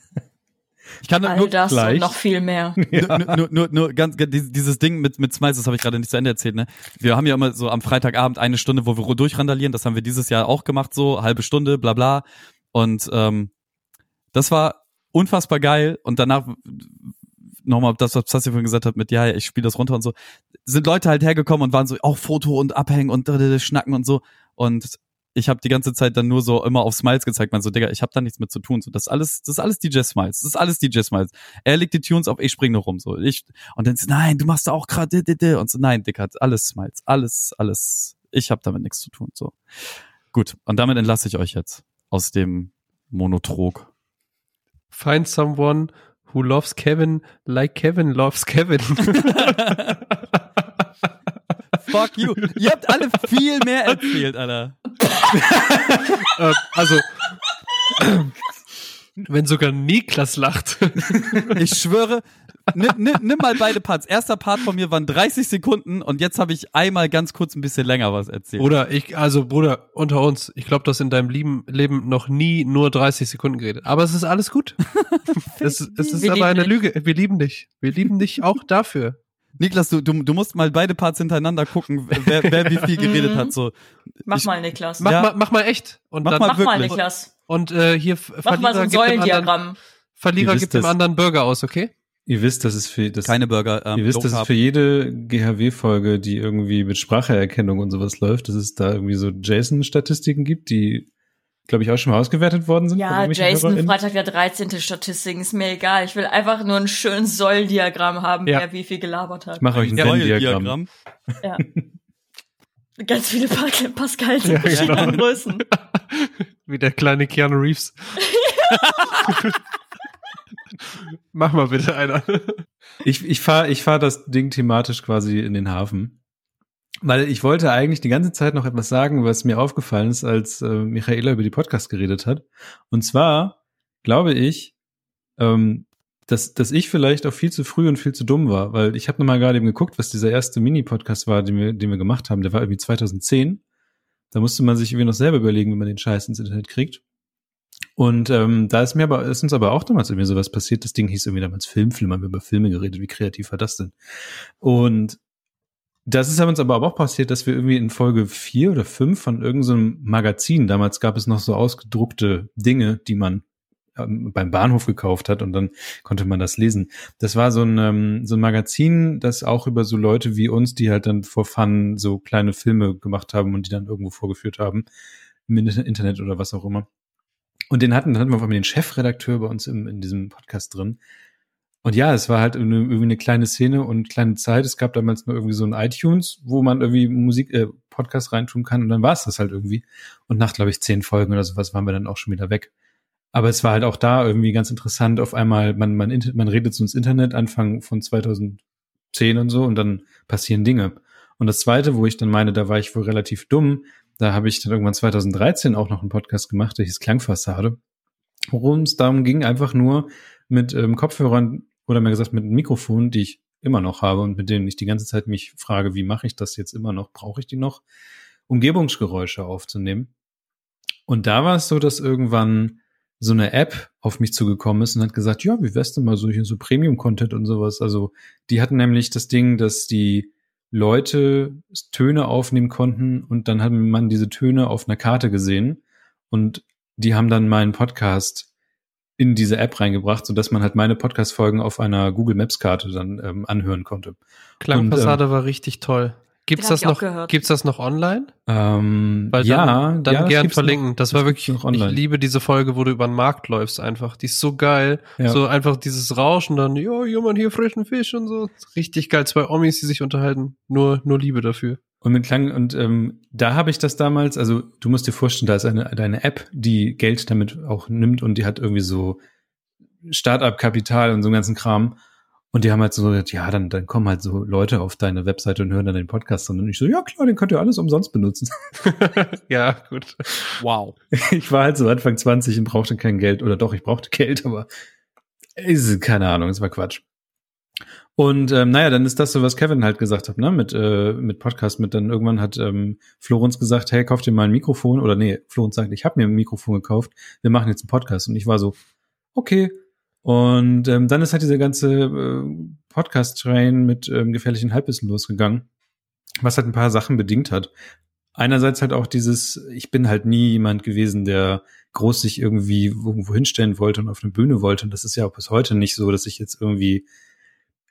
Ich kann All nur das gleich. und noch viel mehr. (laughs) Ja. Nur, nur, nur, nur ganz, dieses Ding mit, mit Smiles, das habe ich gerade nicht zu Ende erzählt. Ne? Wir haben ja immer so am Freitagabend eine Stunde, wo wir durchrandalieren. Das haben wir dieses Jahr auch gemacht, so halbe Stunde, bla bla. Und ähm, das war unfassbar geil. Und danach nochmal das, was Sassi vorhin gesagt hat, mit ja, ich spiele das runter und so, sind Leute halt hergekommen und waren so, auch Foto und abhängen und schnacken und so. Und ich habe die ganze Zeit dann nur so immer auf Smiles gezeigt, man so, Digga, ich habe da nichts mit zu tun. So, das ist alles, das ist alles DJ Smiles. Das ist alles DJ Smiles. Er legt die Tunes auf, ich spring nur rum. So, ich, und dann so, nein, du machst da auch gerade und so, nein, Digga, alles Smiles. Alles, alles. Ich habe damit nichts zu tun. So. Gut, und damit entlasse ich euch jetzt aus dem Monotrog. Find someone who loves Kevin like Kevin loves Kevin. (laughs) Fuck you. Ihr habt alle viel mehr erzählt, Alter. äh, also, wenn sogar Niklas lacht. ich schwöre, nimm, nimm, nimm mal beide Parts. Erster Part von mir waren 30 Sekunden und jetzt habe ich einmal ganz kurz ein bisschen länger was erzählt. Oder ich, also Bruder, unter uns, ich glaube, du hast in deinem Leben, Leben noch nie nur 30 Sekunden geredet. Aber es ist alles gut. (laughs) es, es ist aber eine dich. Lüge. Wir lieben dich. Wir lieben dich auch dafür. Niklas, du, du, du musst mal beide Parts hintereinander gucken, wer, wer wie viel geredet hat. So. Mach ich, mal, Niklas. Mach, ja. mal, mach mal echt. Und mach, dann, mal, mach mal, Niklas. Und äh, hier mach mal so ein Säulendiagramm. Verlierer gibt dem anderen Burger aus, okay? Ihr wisst, dass es für das, keine Burger. Ähm, ihr wisst, dass es für jede GHW-Folge, die irgendwie mit Spracherkennung und sowas läuft, dass es da irgendwie so JSON-Statistiken gibt, die glaube ich, auch schon mal ausgewertet worden sind. Ja, Jason, Freitag der 13. Statistiken, ist mir egal. Ich will einfach nur ein schönes Soll-Diagramm haben, ja. wer wie viel gelabert hat. Ich mache euch ein Soll-Diagramm. Ja. (laughs) Ganz viele Pascal ja, genau. Größen. (laughs) Wie der kleine Keanu Reeves. (laughs) Mach mal bitte einer. Ich, ich fahre ich fahr das Ding thematisch quasi in den Hafen. Weil ich wollte eigentlich die ganze Zeit noch etwas sagen, was mir aufgefallen ist, als äh, Michaela über die Podcast geredet hat. Und zwar glaube ich, ähm, dass, dass ich vielleicht auch viel zu früh und viel zu dumm war, weil ich habe nochmal gerade eben geguckt, was dieser erste Mini-Podcast war, den wir, den wir gemacht haben. Der war irgendwie 2010. Da musste man sich irgendwie noch selber überlegen, wie man den Scheiß ins Internet kriegt. Und ähm, da ist mir aber, ist uns aber auch damals irgendwie sowas passiert. Das Ding hieß irgendwie damals Filmfilm, haben wir über Filme geredet. Wie kreativ war das denn? Und das ist uns aber auch passiert, dass wir irgendwie in Folge vier oder fünf von irgendeinem Magazin, damals gab es noch so ausgedruckte Dinge, die man ähm, beim Bahnhof gekauft hat und dann konnte man das lesen. Das war so ein, ähm, so ein Magazin, das auch über so Leute wie uns, die halt dann vor Fun so kleine Filme gemacht haben und die dann irgendwo vorgeführt haben, im Internet oder was auch immer. Und den hatten, dann hatten wir auf einmal den Chefredakteur bei uns im, in diesem Podcast drin. Und ja, es war halt eine, irgendwie eine kleine Szene und kleine Zeit. Es gab damals nur irgendwie so ein iTunes, wo man irgendwie Musik, äh, Podcast reintun kann und dann war es das halt irgendwie. Und nach, glaube ich, zehn Folgen oder sowas waren wir dann auch schon wieder weg. Aber es war halt auch da irgendwie ganz interessant. Auf einmal, man, man, man redet so ins Internet Anfang von 2010 und so und dann passieren Dinge. Und das zweite, wo ich dann meine, da war ich wohl relativ dumm, da habe ich dann irgendwann 2013 auch noch einen Podcast gemacht, der hieß Klangfassade, worum es darum ging, einfach nur mit ähm, Kopfhörern oder mehr gesagt mit Mikrofonen, die ich immer noch habe und mit denen ich die ganze Zeit mich frage, wie mache ich das jetzt immer noch? Brauche ich die noch? Umgebungsgeräusche aufzunehmen. Und da war es so, dass irgendwann so eine App auf mich zugekommen ist und hat gesagt, ja, wie wär's denn mal so hier so Premium-Content und sowas. Also die hatten nämlich das Ding, dass die Leute Töne aufnehmen konnten und dann hat man diese Töne auf einer Karte gesehen und die haben dann meinen Podcast in diese App reingebracht, so dass man halt meine Podcast-Folgen auf einer Google Maps Karte dann ähm, anhören konnte. Klangfassade ähm, war richtig toll. Gibt's das noch? Gibt's das noch online? Ähm, Weil ja, dann, dann ja, gern verlinken. Noch, das war wirklich. Noch online. Ich liebe diese Folge, wo du über den Markt läufst. Einfach, die ist so geil. Ja. So einfach dieses Rauschen dann. Ja, jemand hier frischen Fisch und so. Richtig geil. Zwei Omis, die sich unterhalten. Nur, nur Liebe dafür. Und mit Klang und ähm, da habe ich das damals. Also du musst dir vorstellen, da ist eine deine App, die Geld damit auch nimmt und die hat irgendwie so Startup-Kapital und so einen ganzen Kram. Und die haben halt so gesagt, ja, dann, dann kommen halt so Leute auf deine Webseite und hören dann den Podcast. Und ich so, ja klar, den könnt ihr alles umsonst benutzen. (laughs) (laughs) ja, gut. Wow. Ich war halt so Anfang 20 und brauchte kein Geld. Oder doch, ich brauchte Geld, aber ist, keine Ahnung, es war Quatsch. Und ähm, naja, dann ist das so, was Kevin halt gesagt hat, ne, mit, äh, mit Podcast, mit dann irgendwann hat ähm, Florenz gesagt, hey, kauf dir mal ein Mikrofon. Oder nee, Florenz sagt, ich habe mir ein Mikrofon gekauft, wir machen jetzt einen Podcast. Und ich war so, okay, und ähm, dann ist halt dieser ganze äh, Podcast-Train mit ähm, gefährlichen Halbwissen losgegangen, was halt ein paar Sachen bedingt hat. Einerseits halt auch dieses, ich bin halt nie jemand gewesen, der groß sich irgendwie irgendwo hinstellen wollte und auf eine Bühne wollte. Und das ist ja auch bis heute nicht so, dass ich jetzt irgendwie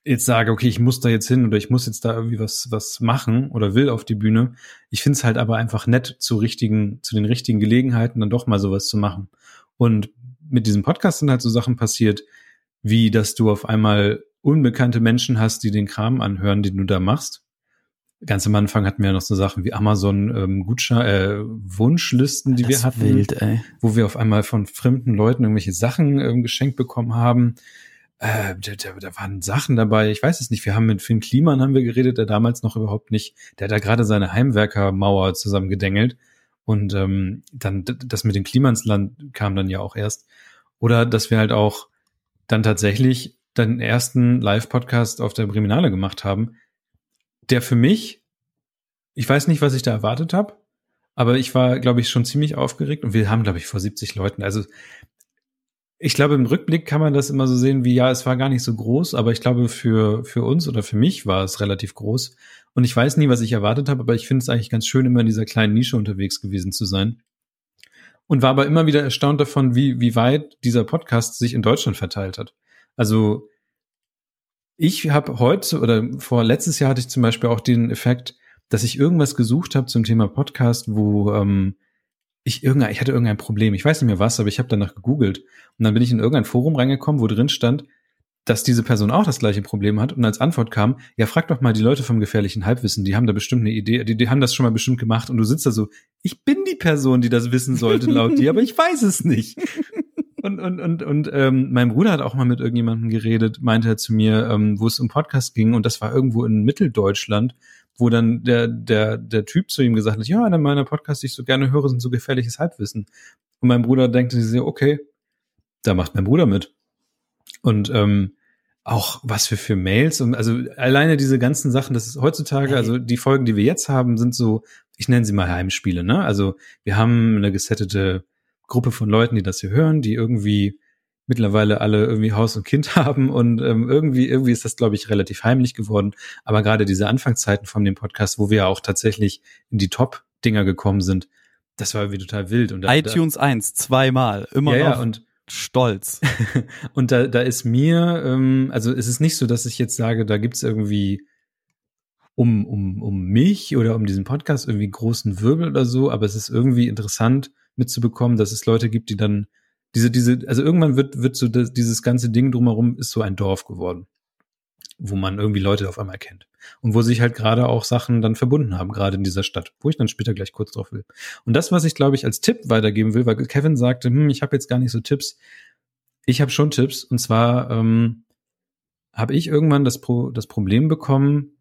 jetzt sage, okay, ich muss da jetzt hin oder ich muss jetzt da irgendwie was, was machen oder will auf die Bühne. Ich finde es halt aber einfach nett, zu richtigen, zu den richtigen Gelegenheiten dann doch mal sowas zu machen. Und mit diesem Podcast sind halt so Sachen passiert, wie dass du auf einmal unbekannte Menschen hast, die den Kram anhören, den du da machst. Ganz am Anfang hatten wir ja noch so Sachen wie Amazon ähm, Gutschein, äh, Wunschlisten, die das wir hatten, wild, ey. wo wir auf einmal von fremden Leuten irgendwelche Sachen ähm, geschenkt bekommen haben. Äh, da, da, da waren Sachen dabei, ich weiß es nicht. Wir haben mit Finn Kliman haben wir geredet, der damals noch überhaupt nicht, der hat da gerade seine Heimwerkermauer zusammen gedengelt. Und ähm, dann das mit den Klimansland kam dann ja auch erst. Oder dass wir halt auch dann tatsächlich den ersten Live-Podcast auf der Briminale gemacht haben, der für mich, ich weiß nicht, was ich da erwartet habe, aber ich war, glaube ich, schon ziemlich aufgeregt und wir haben, glaube ich, vor 70 Leuten. Also ich glaube, im Rückblick kann man das immer so sehen, wie ja, es war gar nicht so groß, aber ich glaube, für, für uns oder für mich war es relativ groß. Und ich weiß nie, was ich erwartet habe, aber ich finde es eigentlich ganz schön, immer in dieser kleinen Nische unterwegs gewesen zu sein. Und war aber immer wieder erstaunt davon, wie, wie weit dieser Podcast sich in Deutschland verteilt hat. Also ich habe heute oder vor letztes Jahr hatte ich zum Beispiel auch den Effekt, dass ich irgendwas gesucht habe zum Thema Podcast, wo ähm, ich irgendein, ich hatte irgendein Problem, ich weiß nicht mehr was, aber ich habe danach gegoogelt. Und dann bin ich in irgendein Forum reingekommen, wo drin stand, dass diese Person auch das gleiche Problem hat. Und als Antwort kam, ja, frag doch mal die Leute vom gefährlichen Halbwissen, die haben da bestimmt eine Idee, die, die haben das schon mal bestimmt gemacht. Und du sitzt da so, ich bin die Person, die das wissen sollte laut dir, aber ich weiß es nicht. Und, und, und, und ähm, mein Bruder hat auch mal mit irgendjemandem geredet, meinte er zu mir, ähm, wo es um Podcast ging. Und das war irgendwo in Mitteldeutschland, wo dann der, der, der Typ zu ihm gesagt hat, ja, einer meiner Podcasts, die ich so gerne höre, sind so gefährliches Halbwissen. Und mein Bruder denkt sich, okay, da macht mein Bruder mit. Und ähm, auch was für für Mails und also alleine diese ganzen Sachen, das ist heutzutage, also die Folgen, die wir jetzt haben, sind so, ich nenne sie mal Heimspiele, ne? Also wir haben eine gesettete Gruppe von Leuten, die das hier hören, die irgendwie mittlerweile alle irgendwie Haus und Kind (laughs) haben und ähm, irgendwie irgendwie ist das glaube ich relativ heimlich geworden, aber gerade diese Anfangszeiten von dem Podcast, wo wir ja auch tatsächlich in die Top Dinger gekommen sind, das war irgendwie total wild und da, iTunes da, 1 zweimal immer ja, noch. Ja, und stolz. (laughs) und da, da ist mir, ähm, also es ist nicht so, dass ich jetzt sage, da gibt's irgendwie um, um, um mich oder um diesen Podcast irgendwie großen Wirbel oder so, aber es ist irgendwie interessant mitzubekommen, dass es Leute gibt, die dann diese, diese, also irgendwann wird, wird so das, dieses ganze Ding drumherum ist so ein Dorf geworden, wo man irgendwie Leute auf einmal kennt. Und wo sich halt gerade auch Sachen dann verbunden haben, gerade in dieser Stadt, wo ich dann später gleich kurz drauf will. Und das, was ich, glaube ich, als Tipp weitergeben will, weil Kevin sagte, hm, ich habe jetzt gar nicht so Tipps. Ich habe schon Tipps. Und zwar ähm, habe ich irgendwann das, Pro das Problem bekommen,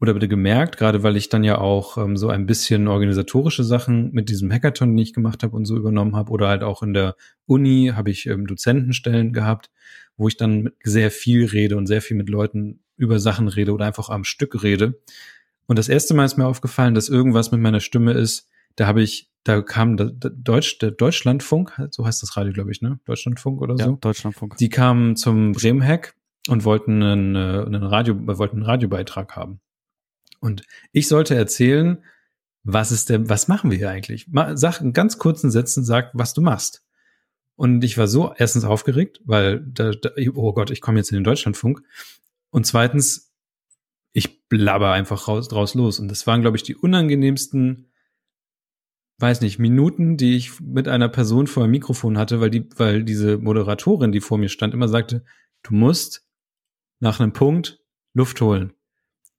oder bitte gemerkt, gerade weil ich dann ja auch ähm, so ein bisschen organisatorische Sachen mit diesem Hackathon, den ich gemacht habe und so übernommen habe, oder halt auch in der Uni habe ich ähm, Dozentenstellen gehabt, wo ich dann sehr viel rede und sehr viel mit Leuten über Sachen rede oder einfach am Stück rede. Und das erste Mal ist mir aufgefallen, dass irgendwas mit meiner Stimme ist. Da habe ich, da kam der, Deutsch, der Deutschlandfunk, so heißt das Radio, glaube ich, ne? Deutschlandfunk oder Ja, so. Deutschlandfunk. Die kamen zum Bremen-Hack und wollten einen, äh, einen Radio, wollten einen Radiobeitrag haben. Und ich sollte erzählen, was ist denn, was machen wir hier eigentlich? Sag in ganz kurzen Sätzen, sag, was du machst. Und ich war so erstens aufgeregt, weil da, da oh Gott, ich komme jetzt in den Deutschlandfunk. Und zweitens, ich blabber einfach raus, draus los. Und das waren, glaube ich, die unangenehmsten, weiß nicht, Minuten, die ich mit einer Person vor einem Mikrofon hatte, weil die, weil diese Moderatorin, die vor mir stand, immer sagte, du musst nach einem Punkt Luft holen.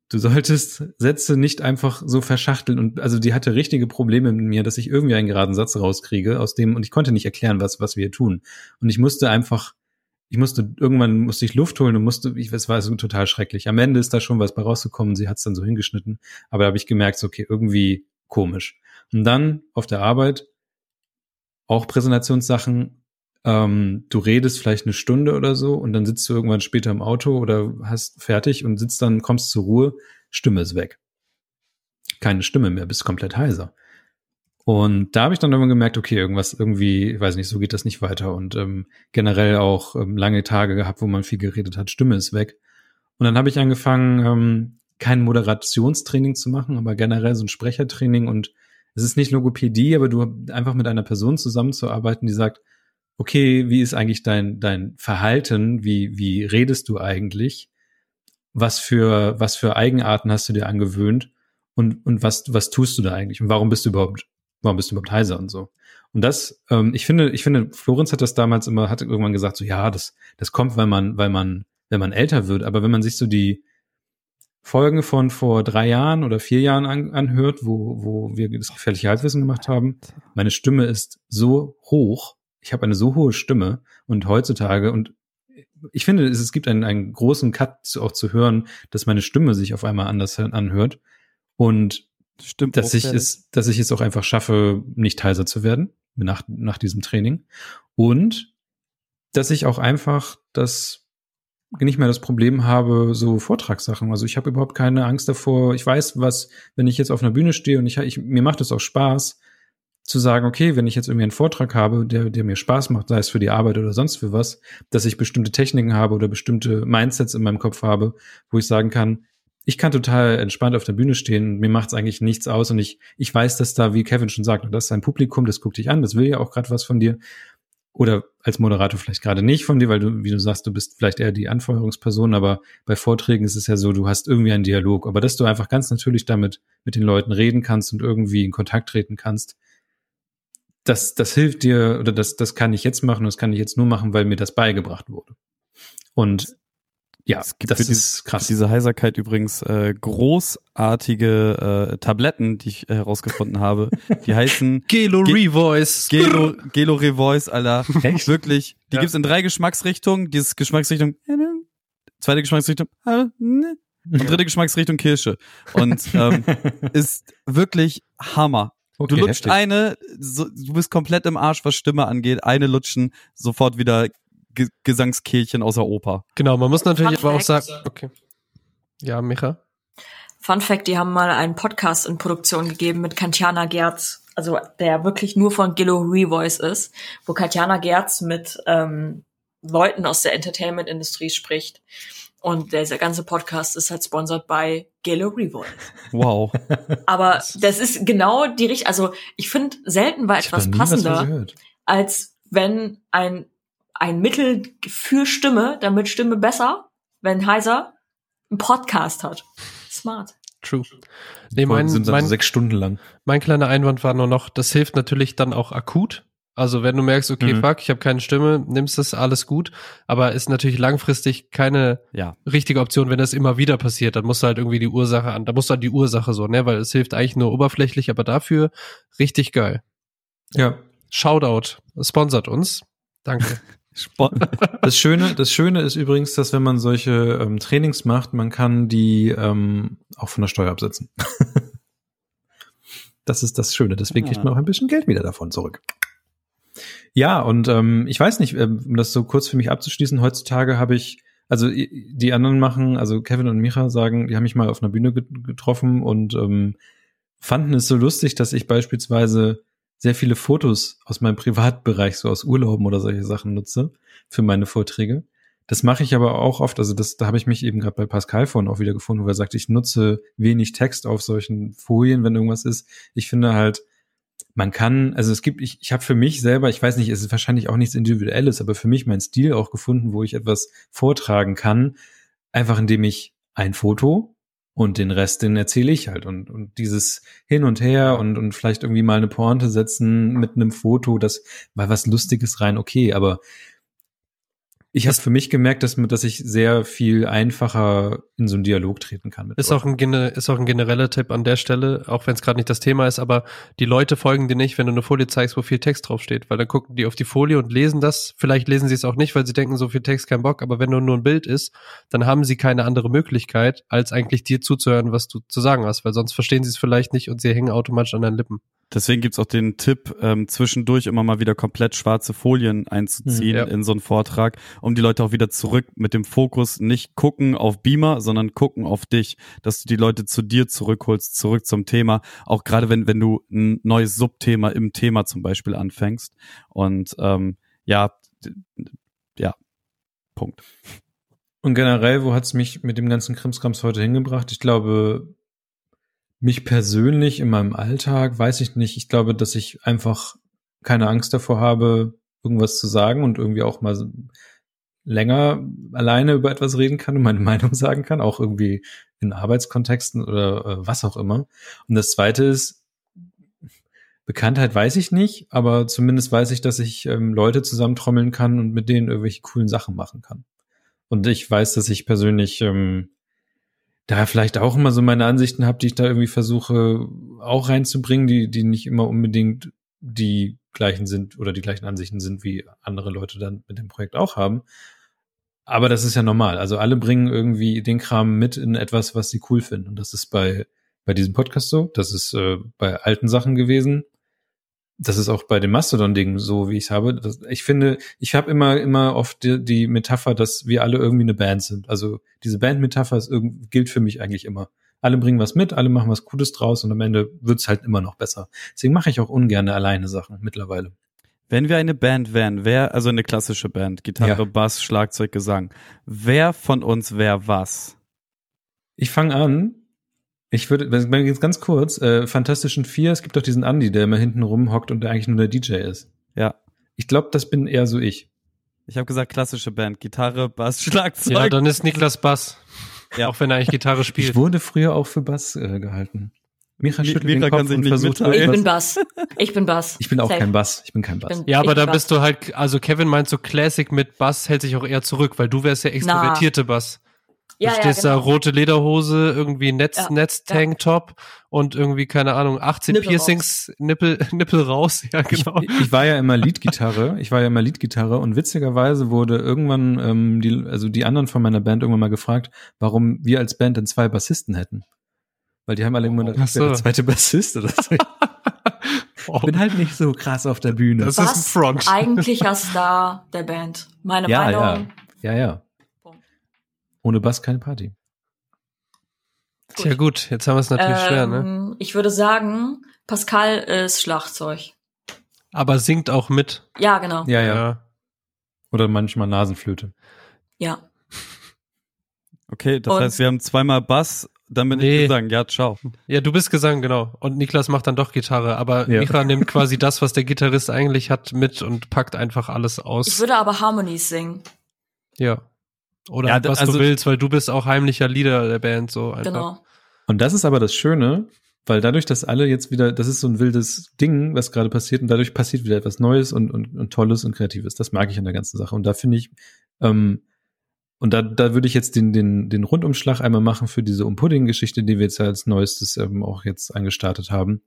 Du solltest Sätze nicht einfach so verschachteln und also die hatte richtige Probleme mit mir, dass ich irgendwie einen geraden Satz rauskriege aus dem und ich konnte nicht erklären, was was wir tun und ich musste einfach ich musste irgendwann musste ich Luft holen und musste ich es war so total schrecklich. Am Ende ist da schon was bei rausgekommen, sie hat es dann so hingeschnitten, aber da habe ich gemerkt, so, okay, irgendwie komisch. Und dann auf der Arbeit auch Präsentationssachen ähm, du redest vielleicht eine Stunde oder so und dann sitzt du irgendwann später im Auto oder hast fertig und sitzt dann, kommst zur Ruhe, Stimme ist weg. Keine Stimme mehr, bist komplett heiser. Und da habe ich dann irgendwann gemerkt, okay, irgendwas irgendwie, ich weiß nicht, so geht das nicht weiter. Und ähm, generell auch ähm, lange Tage gehabt, wo man viel geredet hat, Stimme ist weg. Und dann habe ich angefangen, ähm, kein Moderationstraining zu machen, aber generell so ein Sprechertraining. Und es ist nicht Logopädie, aber du einfach mit einer Person zusammenzuarbeiten, die sagt, okay, wie ist eigentlich dein, dein Verhalten? Wie, wie redest du eigentlich? Was für, was für Eigenarten hast du dir angewöhnt? Und, und was, was tust du da eigentlich? Und warum bist du überhaupt, warum bist du überhaupt heiser und so? Und das, ähm, ich finde, ich finde, Florenz hat das damals immer, hat irgendwann gesagt, so, ja, das, das kommt, weil man, weil man, wenn man älter wird. Aber wenn man sich so die Folgen von vor drei Jahren oder vier Jahren an, anhört, wo, wo wir das gefährliche Halbwissen gemacht haben, meine Stimme ist so hoch, ich habe eine so hohe Stimme und heutzutage und ich finde, es, gibt einen, einen großen Cut zu, auch zu hören, dass meine Stimme sich auf einmal anders anhört und Stimmt. dass ich ehrlich. es, dass ich es auch einfach schaffe, nicht heiser zu werden nach, nach diesem Training und dass ich auch einfach das nicht mehr das Problem habe, so Vortragssachen. Also ich habe überhaupt keine Angst davor. Ich weiß, was, wenn ich jetzt auf einer Bühne stehe und ich, ich mir macht es auch Spaß, zu sagen, okay, wenn ich jetzt irgendwie einen Vortrag habe, der, der mir Spaß macht, sei es für die Arbeit oder sonst für was, dass ich bestimmte Techniken habe oder bestimmte Mindsets in meinem Kopf habe, wo ich sagen kann, ich kann total entspannt auf der Bühne stehen, mir macht es eigentlich nichts aus und ich, ich weiß, dass da, wie Kevin schon sagt, das ist ein Publikum, das guckt dich an, das will ja auch gerade was von dir. Oder als Moderator vielleicht gerade nicht von dir, weil du, wie du sagst, du bist vielleicht eher die Anfeuerungsperson, aber bei Vorträgen ist es ja so, du hast irgendwie einen Dialog, aber dass du einfach ganz natürlich damit mit den Leuten reden kannst und irgendwie in Kontakt treten kannst, das, das hilft dir, oder das, das kann ich jetzt machen, das kann ich jetzt nur machen, weil mir das beigebracht wurde. Und ja, Es gibt das ist dieses- krass. Diese Heiserkeit übrigens äh, großartige äh, Tabletten, die ich äh, herausgefunden habe. Die heißen (laughs) Gelo Ge- Revoice. Gelo, Gelo Revoice, Alter. (laughs) Echt? Wirklich. Die Ja. gibt's in drei Geschmacksrichtungen. Dieses Geschmacksrichtung, zweite Geschmacksrichtung, ne. und dritte Geschmacksrichtung Kirsche. Und ähm, (laughs) ist wirklich Hammer. Okay, du lutscht heftig. eine, so, du bist komplett im Arsch, was Stimme angeht. Eine lutschen, sofort wieder Ge Gesangskehlchen aus der Oper. Genau, man muss natürlich Fun aber auch sagen, okay. Ja, Micha. Fun Fact, die haben mal einen Podcast in Produktion gegeben mit Katjana Gerz, also der wirklich nur von Gillo Revoice ist, wo Katjana Gerz mit ähm, Leuten aus der Entertainment-Industrie spricht. Und dieser ganze Podcast ist halt sponsored bei Gillo Revoice. Wow. Aber das ist genau die Richtung, also ich finde, selten war etwas passender, als wenn ein ein Mittel für Stimme, damit Stimme besser, wenn heiser, einen Podcast hat. Smart. True. Nee, mein, sind mein, sechs Stunden lang. mein kleiner Einwand war nur noch, das hilft natürlich dann auch akut. Also wenn du merkst, okay, Mhm. fuck, ich habe keine Stimme, nimmst das alles gut, aber ist natürlich langfristig keine Ja. richtige Option, wenn das immer wieder passiert, dann musst du halt irgendwie die Ursache an, da musst du an die Ursache so, ne, weil es hilft eigentlich nur oberflächlich, aber dafür richtig geil. Ja. Shoutout, sponsert uns. Danke. (laughs) Das Schöne, das Schöne ist übrigens, dass wenn man solche ähm, Trainings macht, man kann die ähm, auch von der Steuer absetzen. (laughs) das ist das Schöne. Deswegen kriegt man auch ein bisschen Geld wieder davon zurück. Ja, und ähm, ich weiß nicht, ähm, um das so kurz für mich abzuschließen, heutzutage habe ich, also die anderen machen, also Kevin und Micha sagen, die haben mich mal auf einer Bühne get- getroffen und ähm, fanden es so lustig, dass ich beispielsweise sehr viele Fotos aus meinem Privatbereich, so aus Urlauben oder solche Sachen nutze für meine Vorträge. Das mache ich aber auch oft, also das, da habe ich mich eben gerade bei Pascal vorhin auch wieder gefunden, wo er sagt, ich nutze wenig Text auf solchen Folien, wenn irgendwas ist. Ich finde halt, man kann, also es gibt, ich, ich habe für mich selber, ich weiß nicht, es ist wahrscheinlich auch nichts Individuelles, aber für mich mein Stil auch gefunden, wo ich etwas vortragen kann, einfach indem ich ein Foto und den Rest, den erzähle ich halt. Und, und dieses Hin und Her und, und vielleicht irgendwie mal eine Pointe setzen mit einem Foto, das war was Lustiges rein, okay, aber ich habe für mich gemerkt, dass, dass ich sehr viel einfacher in so einen Dialog treten kann. Mit Ist auch, ein, ist auch ein genereller Tipp an der Stelle, auch wenn es gerade nicht das Thema ist, aber die Leute folgen dir nicht, wenn du eine Folie zeigst, wo viel Text draufsteht, weil dann gucken die auf die Folie und lesen das. Vielleicht lesen sie es auch nicht, weil sie denken, so viel Text kein Bock, aber wenn nur nur ein Bild ist, dann haben sie keine andere Möglichkeit, als eigentlich dir zuzuhören, was du zu sagen hast, weil sonst verstehen sie es vielleicht nicht und sie hängen automatisch an deinen Lippen. Deswegen gibt's auch den Tipp, ähm, zwischendurch immer mal wieder komplett schwarze Folien einzuziehen ja. in so einen Vortrag, um die Leute auch wieder zurück mit dem Fokus nicht gucken auf Beamer, sondern gucken auf dich, dass du die Leute zu dir zurückholst, zurück zum Thema. Auch gerade wenn, wenn du ein neues Subthema im Thema zum Beispiel anfängst. Und ähm, ja, ja, Punkt. Und generell, wo hat's mich mit dem ganzen Krimskrams heute hingebracht? Ich glaube, mich persönlich in meinem Alltag, weiß ich nicht. Ich glaube, dass ich einfach keine Angst davor habe, irgendwas zu sagen und irgendwie auch mal länger alleine über etwas reden kann und meine (laughs) Meinung sagen kann, auch irgendwie in Arbeitskontexten oder äh, was auch immer. Und das zweite ist, Bekanntheit weiß ich nicht, aber zumindest weiß ich, dass ich ähm, Leute zusammentrommeln kann und mit denen irgendwelche coolen Sachen machen kann. Und ich weiß, dass ich persönlich ähm, da vielleicht auch immer so meine Ansichten habe, die ich da irgendwie versuche auch reinzubringen, die, die nicht immer unbedingt die gleichen sind oder die gleichen Ansichten sind, wie andere Leute dann mit dem Projekt auch haben. Aber das ist ja normal. Also alle bringen irgendwie den Kram mit in etwas, was sie cool finden. Und das ist bei, bei diesem Podcast so. Das ist äh, bei alten Sachen gewesen. Das ist auch bei dem Mastodon-Ding so, wie ich es habe. Das, ich finde, ich habe immer, immer oft die, die Metapher, dass wir alle irgendwie eine Band sind. Also diese Band-Metapher gilt für mich eigentlich immer. Alle bringen was mit, alle machen was Gutes draus und am Ende wird's halt immer noch besser. Deswegen mache ich auch ungern alleine Sachen mittlerweile. Wenn wir eine Band wären, wer, also eine klassische Band, Gitarre, Ja. Bass, Schlagzeug, Gesang, wer von uns wäre was? Ich fange an. Ich würde, jetzt ganz kurz, äh, Fantastischen Vier, es gibt doch diesen Andy, der immer hinten rumhockt und der eigentlich nur der DJ ist. Ja. Ich glaube, das bin eher so ich. Ich habe gesagt klassische Band, Gitarre, Bass, (laughs) Schlagzeug. Ja, dann ist Niklas Bass. Ja. Auch wenn er eigentlich Gitarre Ich spielt. wurde früher auch für Bass äh, gehalten. Micha Mi- schüttelt Mira den Kopf kann sich und nicht versucht mitteilen. Ich bin Bass. Ich bin Bass. Ich bin auch Safe. kein Bass. Ich bin kein Bass. bin- Ja, aber ich da bin bist Bass. du halt, also Kevin meint so Classic mit Bass hält sich auch eher zurück, weil du wärst ja extrovertierte Bass. Du Ja, ja, stehst genau. da rote Lederhose, irgendwie Netz, Ja, Netz-Tanktop und irgendwie, keine Ahnung, 18 Nippel Piercings, Nippel, (laughs) Nippel raus, ja, Ich, genau. ich war ja immer Leadgitarre. Ich war ja immer Leadgitarre und witzigerweise wurde irgendwann ähm, die, also die anderen von meiner Band irgendwann mal gefragt, warum wir als Band denn zwei Bassisten hätten. Weil die haben alle immer gedacht, Ach ich wäre der so. zweite Bassist oder so. (laughs) Ich bin halt nicht so krass auf der Bühne. Das ist ein Front. eigentlicher Star der Band. Meine Ja, Meinung. ja, ja. Punkt. Ohne Bass keine Party. Tja gut, jetzt haben wir es natürlich schwer, ne? Ähm, Ich würde sagen, Pascal ist Schlagzeug. Aber singt auch mit. Ja, genau. Ja, ja. Oder manchmal Nasenflöte. Ja. (laughs) Okay, das Und- heißt, wir haben zweimal Bass, dann bin Nee. ich Gesang. Ja, ciao. Ja, du bist Gesang, genau. Und Niklas macht dann doch Gitarre, aber Ja. Micha nimmt (laughs) quasi das, was der Gitarrist eigentlich hat, mit und packt einfach alles Ich aus. würde aber Harmonies singen. Ja. Oder Ja, was also- du willst, weil du bist auch heimlicher Leader der Band, so einfach. Genau. Und das ist aber das Schöne, weil dadurch, dass alle jetzt wieder, das ist so ein wildes Ding, was gerade passiert, und dadurch passiert wieder etwas Neues und, und, und Tolles und Kreatives. Das mag ich an der ganzen Sache. Und da finde ich, ähm, und da, da würde ich jetzt den, den, den Rundumschlag einmal machen für diese Umpudding-Geschichte, die wir jetzt als neuestes ähm, auch jetzt angestartet haben.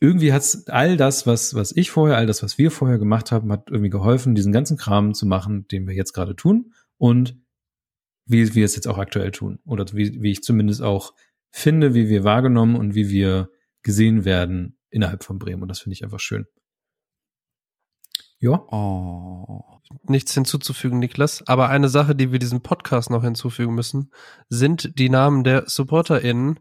Irgendwie hat's all das, was, was ich vorher, all das, was wir vorher gemacht haben, hat irgendwie geholfen, diesen ganzen Kram zu machen, den wir jetzt gerade tun und wie wir es jetzt auch aktuell tun. Oder wie, wie ich zumindest auch finde, wie wir wahrgenommen und wie wir gesehen werden innerhalb von Bremen. Und das finde ich einfach schön. Ja. Oh. Nichts hinzuzufügen, Niklas. Aber eine Sache, die wir diesem Podcast noch hinzufügen müssen, sind die Namen der SupporterInnen,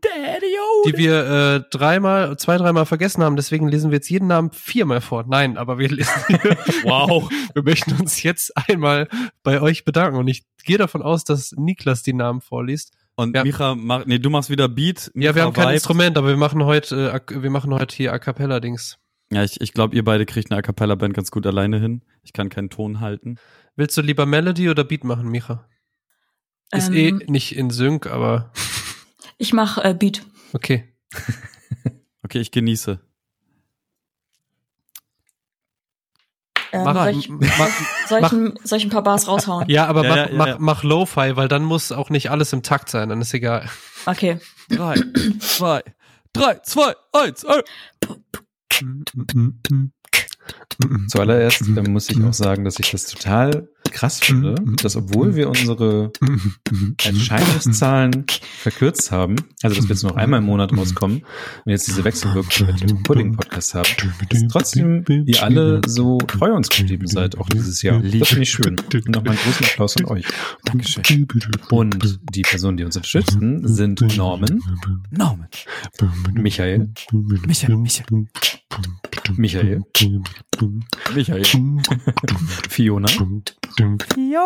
die wir äh, dreimal, zwei, dreimal vergessen haben. Deswegen lesen wir jetzt jeden Namen viermal vor. Nein, aber wir lesen (laughs) Wow. (laughs) Wir möchten uns jetzt einmal bei euch bedanken und ich gehe davon aus, dass Niklas die Namen vorliest. Und Ja. Micha macht, nee, du machst wieder Beat. Ja, wir Micha haben kein vibet. Instrument, aber wir machen heute, äh, wir machen heute hier A cappella Dings. Ja, ich, ich glaube, ihr beide kriegt eine A Cappella Band ganz gut alleine hin. Ich kann keinen Ton halten. Willst du lieber Melody oder Beat machen, Micha? Ist Ähm, eh nicht in Sync, aber (laughs) Ich mach äh, Beat. Okay. (laughs) Okay, ich genieße. Ähm, Mach- soll, ich, mach- soll, ich, mach- ein- soll ich ein paar Bars raushauen? Ja, aber Ja, mach, ja, ja, mach, mach Lo-Fi, weil dann muss auch nicht alles im Takt sein, dann ist egal. Okay. Drei, zwei, drei, zwei, eins, äh. Zuallererst ähm, muss ich auch sagen, dass ich das total krass finde, dass obwohl wir unsere Erscheinungszahlen verkürzt haben, also dass wir jetzt noch einmal im Monat rauskommen und jetzt diese Wechselwirkung mit dem Pudding-Podcast haben, dass trotzdem ihr alle so treu uns geblieben seid, auch dieses Jahr. Das finde ich schön. Und nochmal einen großen Applaus an euch. Dankeschön. Und die Personen, die uns unterstützen, sind Norman, Norman. Michael, Michael, Michael, Michael, Michael. Fiona, Jo,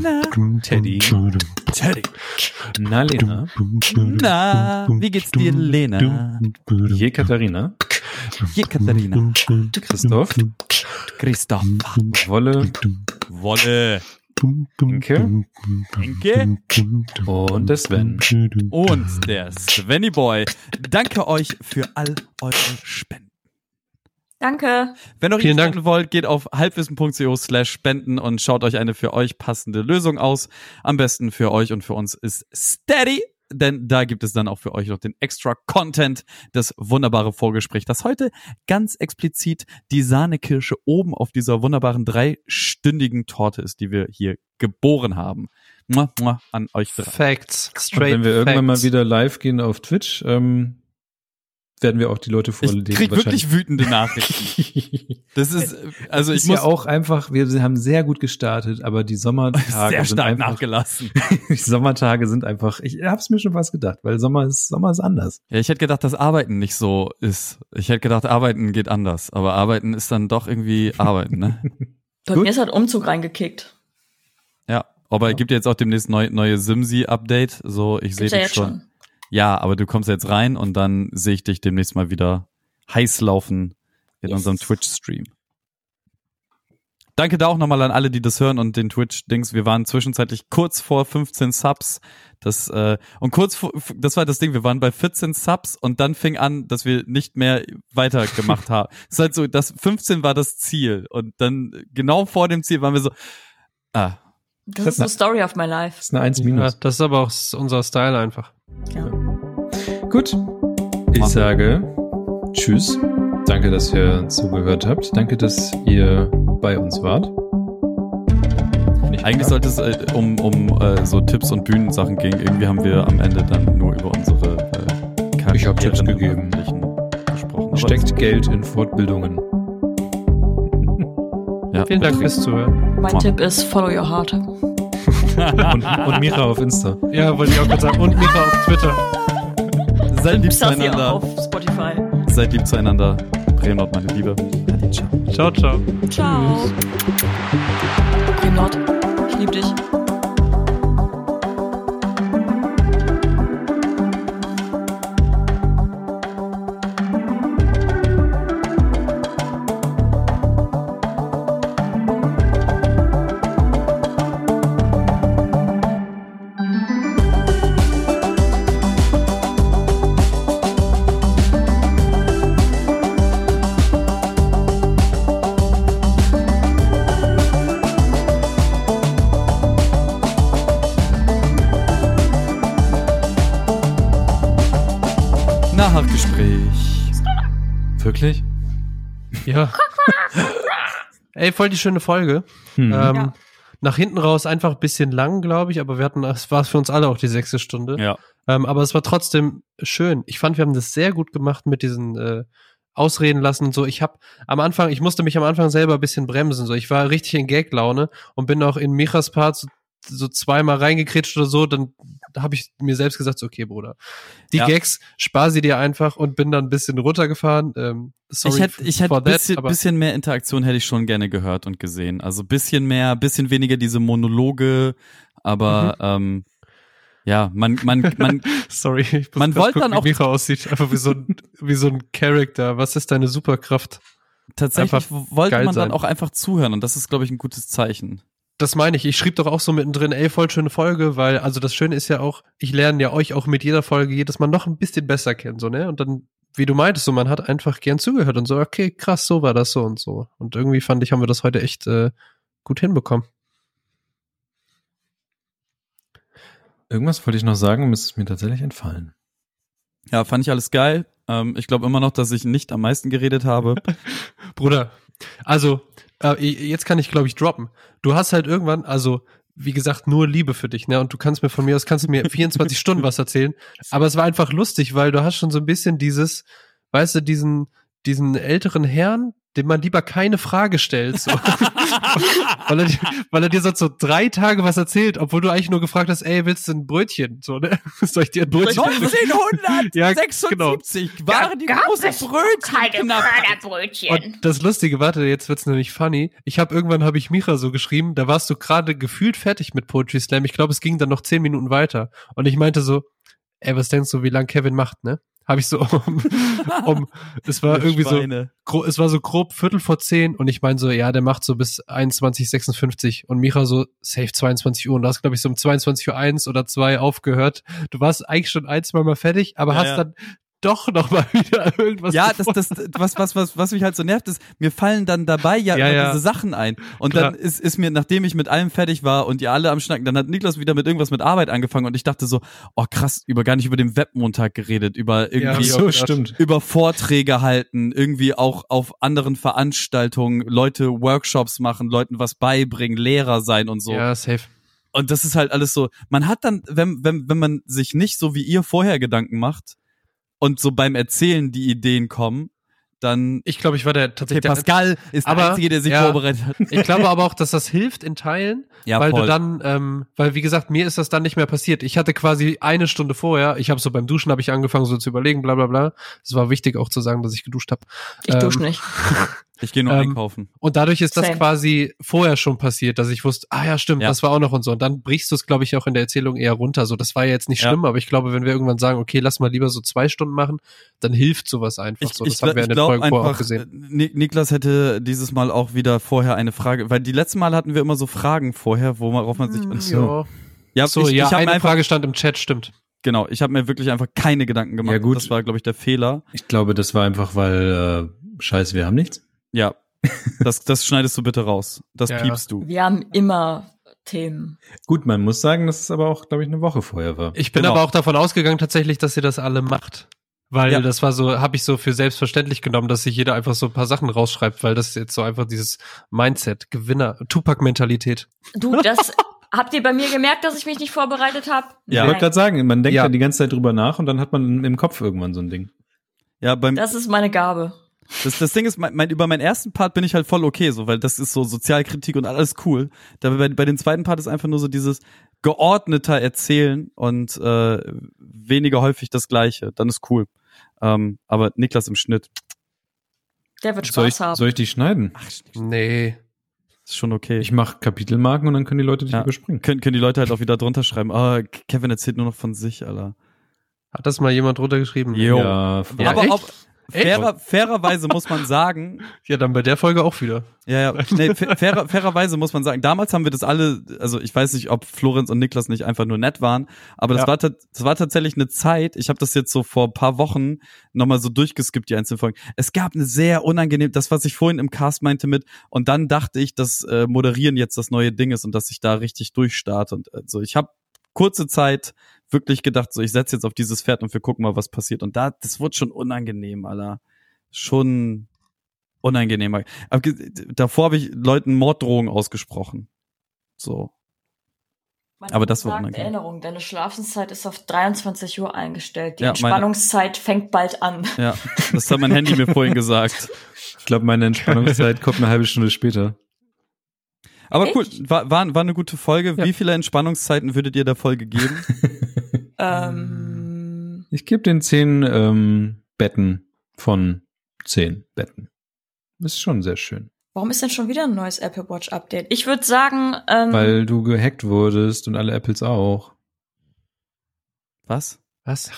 na, Teddy, Teddy. Nalena, Na, wie geht's dir, Lena? Jekaterina, Hier, Katharina. Christoph, Christoph. Wolle, Wolle. Inke Inke. und der Sven. Und der Svenny Boy. Danke euch für all eure Spenden. Danke. Wenn ihr Vielen spenden Dank. wollt, geht auf halbwissen.co slash spenden und schaut euch eine für euch passende Lösung aus. Am besten für euch und für uns ist Steady, denn da gibt es dann auch für euch noch den extra Content, das wunderbare Vorgespräch, das heute ganz explizit die Sahnekirsche oben auf dieser wunderbaren dreistündigen Torte ist, die wir hier geboren haben. Mua, mua, an euch drei. Facts. Und Straight wenn wir irgendwann mal Facts. wieder live gehen auf Twitch, ähm, werden wir auch die Leute Ich vorlegen. krieg wirklich wütende Nachrichten. (laughs) Das ist, also ich ist muss ja auch einfach, wir haben sehr gut gestartet, aber die Sommertage (laughs) sehr sind stark einfach, nachgelassen. (laughs) die Sommertage sind einfach, ich hab's mir schon fast gedacht, weil Sommer ist, Sommer ist anders. Ja, ich hätte gedacht, dass Arbeiten nicht so ist. Ich hätte gedacht, Arbeiten geht anders. Aber Arbeiten ist dann doch irgendwie Arbeiten, ne? Bei Gut. mir ist halt Umzug reingekickt. Ja. Aber es gibt jetzt auch demnächst neu, neue Simsi-Update. So, ich sehe ja jetzt schon. schon. Ja, aber du kommst jetzt rein und dann sehe ich dich demnächst mal wieder heiß laufen in Yes. unserem Twitch-Stream. Danke da auch nochmal an alle, die das hören und den Twitch-Dings. Wir waren zwischenzeitlich kurz vor 15 Subs. Das, äh, und kurz vor, das war das Ding, wir waren bei 14 Subs und dann fing an, dass wir nicht mehr weitergemacht (laughs) haben. Es ist halt so, das 15 war das Ziel. Und dann genau vor dem Ziel waren wir so, ah, Das ist the story of my life. Das ist eine 1 Ja, minus. das ist aber auch unser Style einfach. Ja. Gut. Ich Mach. sage Tschüss. Danke, dass ihr zugehört habt. Danke, dass ihr bei uns wart. Eigentlich sollte es äh, um, um äh, so Tipps und Bühnensachen gehen. Irgendwie haben wir am Ende dann nur über unsere äh, Ich hab Tipps gegeben. Gesprochen. Steckt Geld in Fortbildungen. ja. Vielen Dank fürs Zuhören. Mein. Tipp ist follow your heart. Und, und Mira auf Insta. Ja, wollte ich auch kurz sagen. Und Micha auf Twitter. Seid lieb zueinander. auf Spotify. Seid lieb zueinander. Bremen meine Liebe. Ciao. Ciao, ciao. Ciao. Bremen. Ich liebe dich. Ey, voll die schöne Folge. Hm. Ähm, Ja. Nach hinten raus einfach ein bisschen lang, glaube ich, aber wir hatten, es war für uns alle auch die sechste Stunde. Ja. Ähm, aber es war trotzdem schön. Ich fand, wir haben das sehr gut gemacht mit diesen äh, Ausreden lassen und so. Ich habe am Anfang, ich musste mich am Anfang selber ein bisschen bremsen. So, ich war richtig in Gag-Laune und bin auch in Michas Part so, zweimal reingekretscht oder so. Dann habe ich mir selbst gesagt, so, okay, Bruder, die Ja. Gags spar sie dir einfach und bin dann ein bisschen runtergefahren. Ähm, sorry ich hätte ich hätte bisschen, bisschen mehr Interaktion hätte ich schon gerne gehört und gesehen. Also bisschen mehr, bisschen weniger diese Monologe, aber ähm, ja, man man man (laughs) Sorry, ich muss Man wollte dann auch- wie Micha aussieht. Einfach wie so ein, wie so ein Charakter. Was ist deine Superkraft? tatsächlich Einfach wollte man dann sein. auch einfach zuhören und das ist glaube ich ein gutes Zeichen. Das meine ich. Ich schrieb doch auch so mittendrin, ey, voll schöne Folge, weil, also das Schöne ist ja auch, ich lerne ja euch auch mit jeder Folge jedes Mal noch ein bisschen besser kennen, so, ne? Und dann, wie du meintest, so, man hat einfach gern zugehört und so, okay, krass, so war das so und so. Und irgendwie fand ich, haben wir das heute echt äh, gut hinbekommen. Irgendwas wollte ich noch sagen ist mir tatsächlich entfallen. Ja, fand ich alles geil. Ähm, ich glaube immer noch, dass ich nicht am meisten geredet habe. (laughs) Bruder, also, äh, jetzt kann ich, glaube ich, droppen. Du hast halt irgendwann, also, wie gesagt, nur Liebe für dich, ne? Und du kannst mir von mir aus, kannst du mir (laughs) 24 Stunden was erzählen. Aber es war einfach lustig, weil du hast schon so ein bisschen dieses, weißt du, diesen, diesen älteren Herrn, dem man lieber keine Frage stellt, so. (laughs) (laughs) weil, er, dir- weil er dir sonst so drei Tage was erzählt, obwohl du eigentlich nur gefragt hast, ey, willst du ein Brötchen? So, ne? (laughs) Soll ich dir ein Brötchen? Ja, genau. waren die große Brötchen Brötchen. Und das Lustige, warte, jetzt wird's nämlich funny. Ich habe irgendwann habe ich Micha so geschrieben, da warst du gerade gefühlt fertig mit Poetry Slam. Ich glaube, es ging dann noch zehn Minuten weiter. Und ich meinte so, ey, was denkst du, wie lang Kevin macht, ne? Habe ich so um, (laughs) um es war irgendwie so, gro es war so grob Viertel vor zehn und ich meine so, ja, der macht so bis 21.56 und Micha so, safe 22 Uhr und du hast, glaube ich, so um 22 Uhr eins oder zwei aufgehört. Du warst eigentlich schon ein, zwei Mal fertig, aber Ja, hast ja. dann doch noch mal (laughs) wieder irgendwas Ja, das, das, was, was, was, was mich halt so nervt, ist, mir fallen dann dabei ja, Ja, immer ja. diese Sachen ein. Und Klar. dann ist, ist mir, nachdem ich mit allem fertig war und ihr alle am Schnacken, dann hat Niklas wieder mit irgendwas mit Arbeit angefangen und ich dachte so, oh krass, über gar nicht über den Webmontag geredet, über Ja, irgendwie so so, stimmt. über Vorträge halten, irgendwie auch auf anderen Veranstaltungen Leute Workshops machen, Leuten was beibringen, Lehrer sein und so. Ja, safe. Und das ist halt alles so, man hat dann, wenn, wenn, wenn man sich nicht so wie ihr vorher Gedanken macht und so beim Erzählen die Ideen kommen, dann Ich glaube, ich war der Okay, tatsächlich der Pascal ist aber- der Einzige, der sich ja. vorbereitet hat. Ich glaube aber auch, dass das hilft in Teilen, Ja, weil voll. du dann, ähm, weil wie gesagt, mir ist das dann nicht mehr passiert. Ich hatte quasi eine Stunde vorher, ich habe so beim Duschen habe ich angefangen so zu überlegen, bla bla bla. Es war wichtig auch zu sagen, dass ich geduscht habe. Ich Ähm, dusche nicht. (laughs) Ich gehe nur Ähm, einkaufen. Und dadurch ist das Same. quasi vorher schon passiert, dass ich wusste, ah ja, stimmt, Ja. das war auch noch und so. Und dann brichst du es, glaube ich, auch in der Erzählung eher runter. So, das war ja jetzt nicht Ja. schlimm, aber ich glaube, wenn wir irgendwann sagen, okay, lass mal lieber so zwei Stunden machen, dann hilft sowas einfach Ich, so. ich, Das haben wir in ich den glaube Folgen vorher auch einfach, gesehen. Ni- Niklas hätte dieses Mal auch wieder vorher eine Frage, weil die letzten Mal hatten wir immer so Fragen vorher, worauf man sich. Hm, so. ja, So, ich, ja, ich habe eine einfach, Frage stand im Chat, stimmt. genau, ich habe mir wirklich einfach keine Gedanken gemacht. Ja, gut. Das war, glaube ich, der Fehler. Ich glaube, das war einfach, weil, äh, scheiße, wir haben nichts. Ja, (laughs) das, das schneidest du bitte raus. Das Ja, piepst du. Wir haben immer Themen. Gut, man muss sagen, dass es aber auch, glaube ich, eine Woche vorher war. Ich bin Genau. aber auch davon ausgegangen tatsächlich, dass ihr das alle macht. Weil Ja. das war so, habe ich so für selbstverständlich genommen, dass sich jeder einfach so ein paar Sachen rausschreibt, weil das ist jetzt so einfach dieses Mindset, Gewinner, Tupac-Mentalität. Du, das (laughs) habt ihr bei mir gemerkt, dass ich mich nicht vorbereitet habe? Ja. Ich wollte gerade sagen, man denkt Ja. ja. die ganze Zeit drüber nach und dann hat man im Kopf irgendwann so ein Ding. Ja, beim, Das ist meine Gabe. Das, das Ding ist, mein, mein, über meinen ersten Part bin ich halt voll okay, so, weil das ist so Sozialkritik und alles cool. Da bei, bei den zweiten Part ist einfach nur so dieses geordneter Erzählen und äh, weniger häufig das Gleiche. Dann ist cool. Ähm, aber Niklas im Schnitt Der wird Soll ich, Spaß haben. soll ich die schneiden? Nee. ist schon okay. Ich mache Kapitelmarken und dann können die Leute dich Ja. überspringen. können, können die Leute halt auch wieder drunter schreiben. Ah, Kevin erzählt nur noch von sich, Alter. Hat das mal jemand runtergeschrieben? Jo. Ja, Ja, aber ob, fairer, fairerweise muss man sagen, Ja, dann bei der Folge auch wieder. Ja, ja. Nee, fa- fairer, fairerweise muss man sagen, damals haben wir das alle, also ich weiß nicht, ob Florenz und Niklas nicht einfach nur nett waren, aber das, Ja. war, das war tatsächlich eine Zeit, ich habe das jetzt so vor ein paar Wochen nochmal so durchgeskippt, die einzelnen Folgen. Es gab eine sehr unangenehm, das, was ich vorhin im Cast meinte mit, und dann dachte ich, dass äh, Moderieren jetzt das neue Ding ist und dass ich da richtig durchstarte. Und also ich habe kurze Zeit wirklich gedacht, so ich setze jetzt auf dieses Pferd und wir gucken mal, was passiert. Und da, das wurde schon unangenehm, Alter. Schon unangenehmer. Aber davor habe ich Leuten Morddrohungen ausgesprochen. So. Man Aber das war unangenehm. Erinnerung, deine Schlafenszeit ist auf 23 Uhr eingestellt. Die Ja, meine- Entspannungszeit fängt bald an. Ja, das hat mein Handy mir vorhin gesagt. (laughs) Ich glaube, meine Entspannungszeit kommt eine halbe Stunde später. Aber cool, Echt? war, war, war eine gute Folge. Ja. Wie viele Entspannungszeiten würdet ihr der Folge geben? (laughs) Ähm, Ich gebe den zehn ähm, Betten von zehn Betten. Ist schon sehr schön. warum ist denn schon wieder ein neues Apple Watch Update? Ich würde sagen, ähm, Weil du gehackt wurdest und alle Apples auch. Was? Was?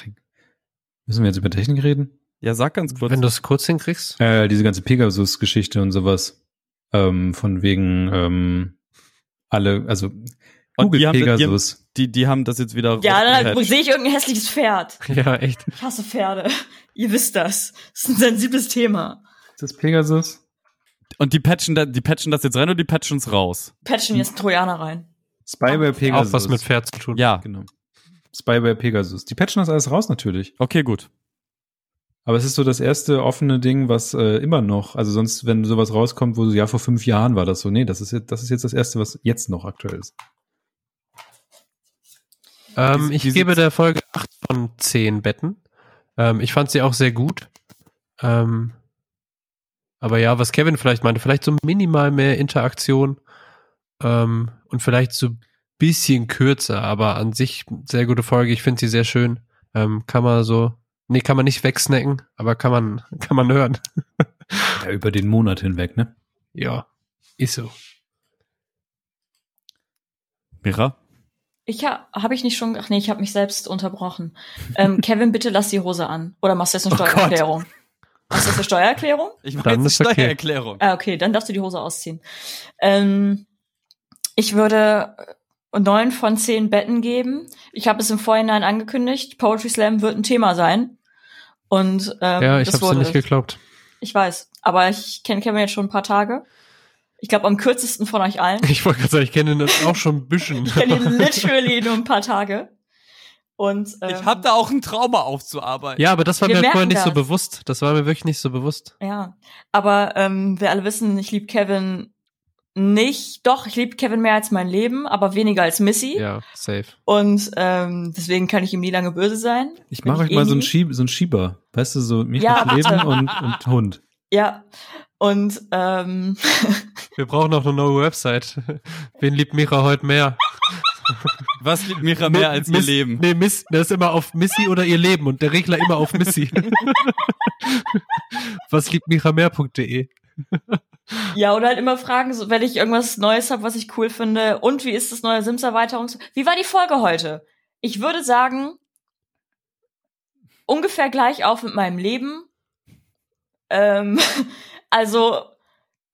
Müssen wir jetzt über Technik reden? Ja, sag ganz kurz. Wenn du es kurz hinkriegst? Äh, diese ganze Pegasus-Geschichte und sowas. Ähm, von wegen ähm, alle, also Und Google die haben- die haben- Pegasus. die, die haben das jetzt wieder ja, dann sehe ich irgendein hässliches Pferd. (laughs) Ja, echt. Ich hasse Pferde. Ihr wisst das. Das ist ein sensibles Thema. Ist das Pegasus? Und die patchen, da, die patchen das jetzt rein oder die patchen es raus? Patchen jetzt Trojaner rein. Spyware Pegasus. Auch was mit Pferd zu tun. Ja, Genau. Spyware Pegasus. Die patchen das alles raus natürlich. okay, gut. Aber es ist so das erste offene Ding, was äh, immer noch, also sonst, wenn sowas rauskommt, wo so, ja, vor fünf Jahren war das so. Nee, das ist jetzt, das ist jetzt das erste, was jetzt noch aktuell ist. Ähm, ich gebe der Folge 8 von 10 Betten. Ähm, ich fand sie auch sehr gut. Ähm, aber ja, was Kevin vielleicht meinte, vielleicht so minimal mehr Interaktion ähm, und vielleicht so ein bisschen kürzer, aber an sich sehr gute Folge. Ich finde sie sehr schön. Ähm, kann man so, nee, kann man nicht wegsnacken, aber kann man, (laughs) kann man hören. Ja, über den Monat hinweg, ne? Ja, ist so. Mira? Ich ha, habe ich nicht schon, ach nee, ich habe mich selbst unterbrochen. Ähm, (laughs) Kevin, bitte lass die Hose an. Oder machst du jetzt eine Oh. Steuererklärung? Machst du jetzt eine Steuererklärung? Ich mache jetzt eine okay. Steuererklärung. Ah, okay, dann darfst du die Hose ausziehen. Ähm, ich würde neun von zehn Betten geben. Ich habe es im Vorhinein angekündigt. Poetry Slam wird ein Thema sein. Und ähm, Ja, ich das hab's dir wurde nicht geglaubt. Ich weiß, aber ich kenne Kevin jetzt schon ein paar Tage. Ich glaube am kürzesten von euch allen. Ich wollte gerade sagen, ich kenne ihn auch schon ein bisschen. Ich kenne ihn literally nur ein paar Tage. Und ähm, Ich habe da auch ein Trauma aufzuarbeiten. Ja, aber das war Wir mir vorher nicht so das. bewusst. Das war mir wirklich nicht so bewusst. Ja, aber ähm, wir alle wissen, ich liebe Kevin nicht. Doch, ich liebe Kevin mehr als mein Leben, aber weniger als Missy. Ja, safe. Und ähm, deswegen kann ich ihm nie lange böse sein. Ich mache euch eh mal so einen, Schieb, so einen Schieber. Weißt du, so mich Ja, Leben und, und Hund. Ja. Und ähm, (laughs) Wir brauchen noch eine neue Website. Wen liebt Mira heute mehr? Was liebt Mira mehr als ihr Miss- Leben? Nee, Miss, der ist immer auf Missy oder ihr Leben und der Regler immer auf Missy. (laughs) Was liebt Mira mehr.de? Ja, oder halt immer fragen, so, wenn ich irgendwas Neues habe, was ich cool finde. Und wie ist das neue Sims-Erweiterungs... Wie war die Folge heute? Ich würde sagen, ungefähr gleich auf mit meinem Leben. Ähm, (laughs) also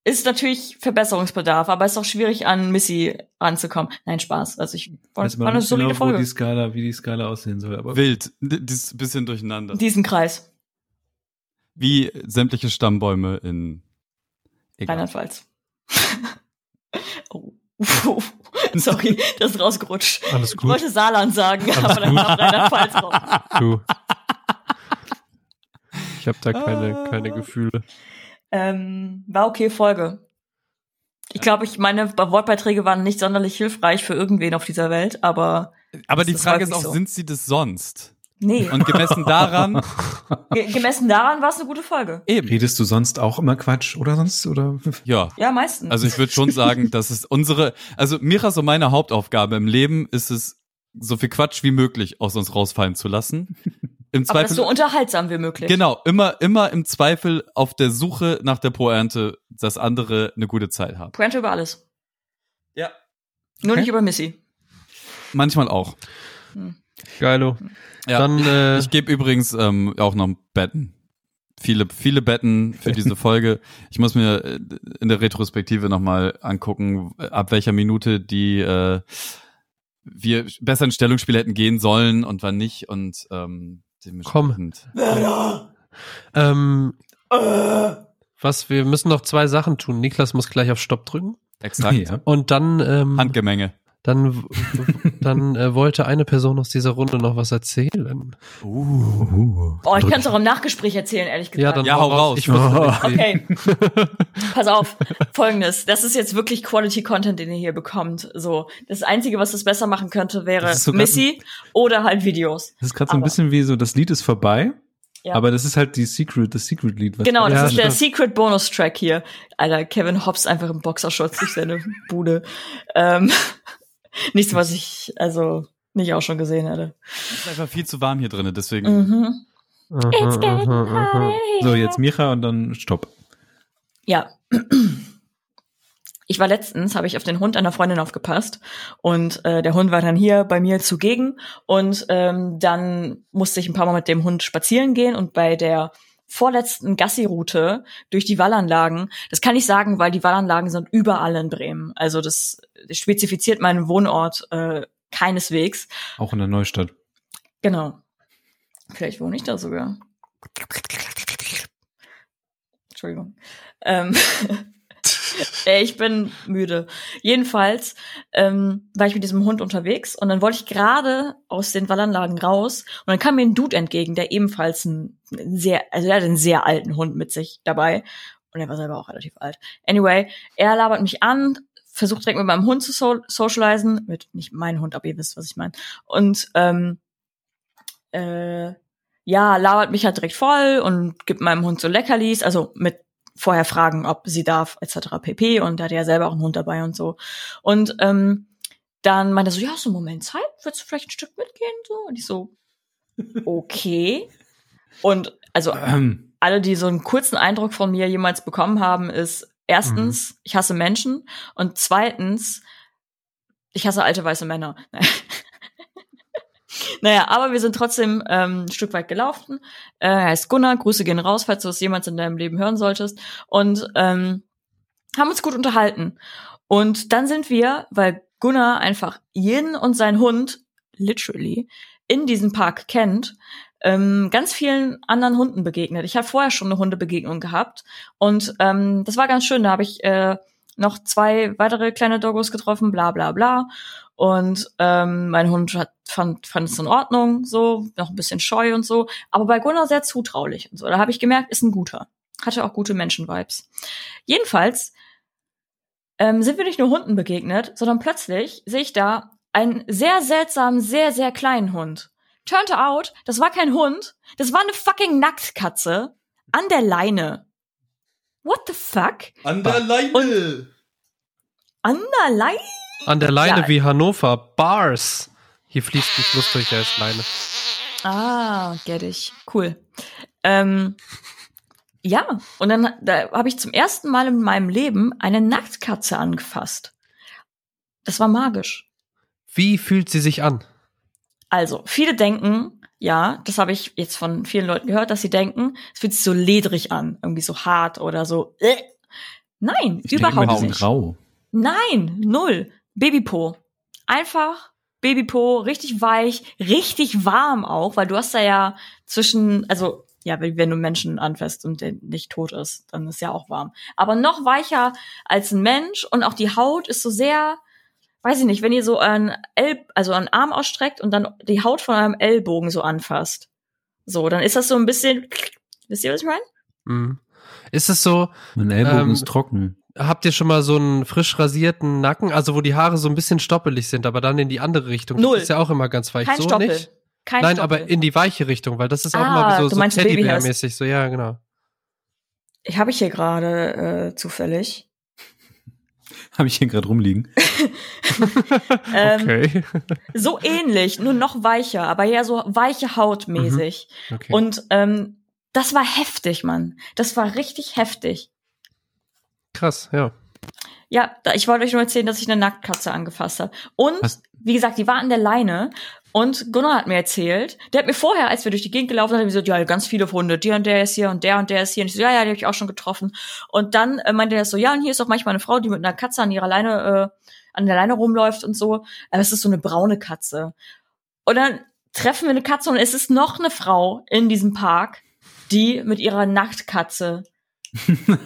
ist natürlich Verbesserungsbedarf, aber ist auch schwierig an Missy ranzukommen. Nein, Spaß. Also ich war man eine nicht solide genau, wo Folge. die Skala, wie die Skala aussehen soll. Aber Wild. Das ist ein bisschen durcheinander. Diesen Kreis, Wie sämtliche Stammbäume in. Rheinland-Pfalz. (laughs) oh. (laughs) Sorry, das ist rausgerutscht. Alles Ich gut. wollte Saarland sagen, Alles aber dann gut. kam Rheinland-Pfalz raus. (laughs) Du. Ich habe da keine, keine Gefühle. Ähm, war okay Folge. Ich glaube, ich meine Wortbeiträge waren nicht sonderlich hilfreich für irgendwen auf dieser Welt, aber Aber die ist Frage ist häufig auch, so. sind sie das sonst? Nee. Und gemessen daran, (laughs) Ge gemessen daran war es eine gute Folge. eben. redest du sonst auch immer Quatsch oder sonst oder? Ja. Ja, meistens. Also ich würde schon sagen, dass es unsere, also Mira, so meine Hauptaufgabe im Leben ist es, so viel Quatsch wie möglich aus uns rausfallen zu lassen. Im aber das Zweifel, so unterhaltsam wie möglich. genau, immer, immer im Zweifel auf der Suche nach der Poernte, dass andere eine gute Zeit haben. Pointe über alles. Ja. Nur Okay. nicht über Missy. Manchmal auch. Geilo. Ja. Dann, äh, Ich gebe übrigens ähm, auch noch Betten. Viele, viele Betten für diese (laughs) Folge. Ich muss mir äh, in der Retrospektive nochmal angucken, ab welcher Minute die äh, wir besser in Stellungsspiel hätten gehen sollen und wann nicht. Und ähm, dementsprechend- ähm, was, wir müssen noch zwei Sachen tun. Niklas muss gleich auf Stopp drücken. Exakt. Ja. Und dann, ähm, Handgemenge. Dann, dann äh, wollte eine Person aus dieser Runde noch was erzählen. Uh. Oh, ich kann es auch im Nachgespräch erzählen, ehrlich gesagt. Ja, dann Ja, hau raus. Ich (laughs) wie. Okay. Pass auf. Folgendes. Das ist jetzt wirklich Quality Content, den ihr hier bekommt. So. Das Einzige, was das besser machen könnte, wäre sogar- Missy oder halt Videos. Das ist gerade so ein bisschen wie so, das Lied ist vorbei, Ja. aber das ist halt die Secret, das Secret-Lied. was- Genau, das Ja, ist der stimmt. Secret Bonus Track hier. Alter, Kevin Hobbs einfach im Boxershorts durch seine Bude. Ähm, nichts, was ich also nicht auch schon gesehen hätte. Es ist einfach viel zu warm hier drin, deswegen. Mhm. Aha, It's getting aha, aha. hot So, jetzt Micha und dann Stopp. Ja. Ich war letztens, habe ich auf den Hund einer Freundin aufgepasst und äh, der Hund war dann hier bei mir zugegen und ähm, dann musste ich ein paar Mal mit dem Hund spazieren gehen und bei der vorletzten Gassi-Route durch die Wallanlagen, das kann ich sagen, weil die Wallanlagen sind überall in Bremen. Also das spezifiziert meinen Wohnort äh, keineswegs. Auch in der Neustadt. Genau. Vielleicht wohne ich da sogar. Entschuldigung. Ähm, äh, (laughs) (laughs) ich bin müde. Jedenfalls ähm, war ich mit diesem Hund unterwegs und dann wollte ich gerade aus den Wallanlagen raus und dann kam mir ein Dude entgegen, der ebenfalls ein sehr, also er hatte einen sehr alten Hund mit sich dabei und er war selber auch relativ alt. Anyway, er labert mich an, versucht direkt mit meinem Hund zu so socialisen, mit nicht mein Hund, aber ihr wisst, was ich meine. Und ähm, äh, ja, labert mich halt direkt voll und gibt meinem Hund so Leckerlis, also mit vorher fragen, ob sie darf, etc. pp. Und er hatte ja selber auch einen Hund dabei und so. Und ähm, dann meinte er so, ja, so einen Moment Zeit, würdest du vielleicht ein Stück mitgehen? So? Und ich so, okay. Und also Ähm, alle, die so einen kurzen Eindruck von mir jemals bekommen haben, ist erstens, ich hasse Menschen und zweitens, ich hasse alte weiße Männer. (laughs) naja, aber wir sind trotzdem ähm, ein Stück weit gelaufen. Äh, er heißt Gunnar, Grüße gehen raus, falls du das jemals in deinem Leben hören solltest. Und ähm, haben uns gut unterhalten. Und dann sind wir, weil Gunnar einfach jeden und seinen Hund, literally, in diesem Park kennt, ähm, ganz vielen anderen Hunden begegnet. Ich habe vorher schon eine Hundebegegnung gehabt und ähm, das war ganz schön. Da habe ich äh, noch zwei weitere kleine Doggos getroffen, bla bla bla. Und ähm, mein Hund hat, fand, fand es in Ordnung, so, noch ein bisschen scheu und so. Aber bei Gunnar sehr zutraulich und so. Da habe ich gemerkt, ist ein guter. Hatte auch gute Menschen-Vibes. Jedenfalls ähm, sind wir nicht nur Hunden begegnet, sondern plötzlich sehe ich da einen sehr seltsamen, sehr, sehr kleinen Hund. Turned out, das war kein Hund, das war eine fucking Nacktkatze an der Leine. What the fuck? An der Leine! An der Leine? An der Leine Ja. wie Hannover. Bars. Hier fließt ein Fluss durch, der ist Leine. Ah, get ich. Cool. Ähm, ja, und dann da habe ich zum ersten Mal in meinem Leben eine Nacktkatze angefasst. Das war magisch. Wie fühlt sie sich an? Also, viele denken, ja, das habe ich jetzt von vielen Leuten gehört, dass sie denken, es fühlt sich so ledrig an, irgendwie so hart oder so. Äh. Nein, ich überhaupt die sind nicht. rau. Nein, null. Babypo. Einfach Babypo, richtig weich, richtig warm auch, weil du hast da ja zwischen, also ja, wenn du einen Menschen anfasst und der nicht tot ist, dann ist ja auch warm. Aber noch weicher als ein Mensch und auch die Haut ist so sehr, weiß ich nicht, wenn ihr so einen El also einen Arm ausstreckt und dann die Haut von eurem Ellbogen so anfasst. So, dann ist das so ein bisschen, wisst ihr, was ich meine? Mhm. Ist es so, Mein Ellbogen Ähm, ist trocken. Habt ihr schon mal so einen frisch rasierten Nacken, also wo die Haare so ein bisschen stoppelig sind, aber dann in die andere Richtung? Null. Das ist ja auch immer ganz weich. Kein so Stoppel. nicht? Kein Nein, Stoppel. aber in die weiche Richtung, weil das ist auch Ah, immer so, so Teddybär-mäßig. So, ja, genau. ich habe ich hier gerade äh, zufällig. (laughs) Habe ich hier gerade rumliegen. (laughs) (laughs) Ähm, Okay. So ähnlich, nur noch weicher, aber ja so weiche Haut mäßig. okay. Und ähm, das war heftig, Mann. Das war richtig heftig. Krass, ja. Ja, da, ich wollte euch nur erzählen, dass ich eine Nacktkatze angefasst habe. Und Was? wie gesagt, die war an der Leine. Und Gunnar hat mir erzählt, der hat mir vorher, als wir durch die Gegend gelaufen sind, hat gesagt, ja, ganz viele Hunde, der und der ist hier und der und der ist hier. Und ich so, ja, ja, die habe ich auch schon getroffen. Und dann äh, meinte er so, ja, und hier ist auch manchmal eine Frau, die mit einer Katze an ihrer Leine, äh, an der Leine rumläuft und so. Aber es ist so eine braune Katze. Und dann treffen wir eine Katze und es ist noch eine Frau in diesem Park, die mit ihrer Nacktkatze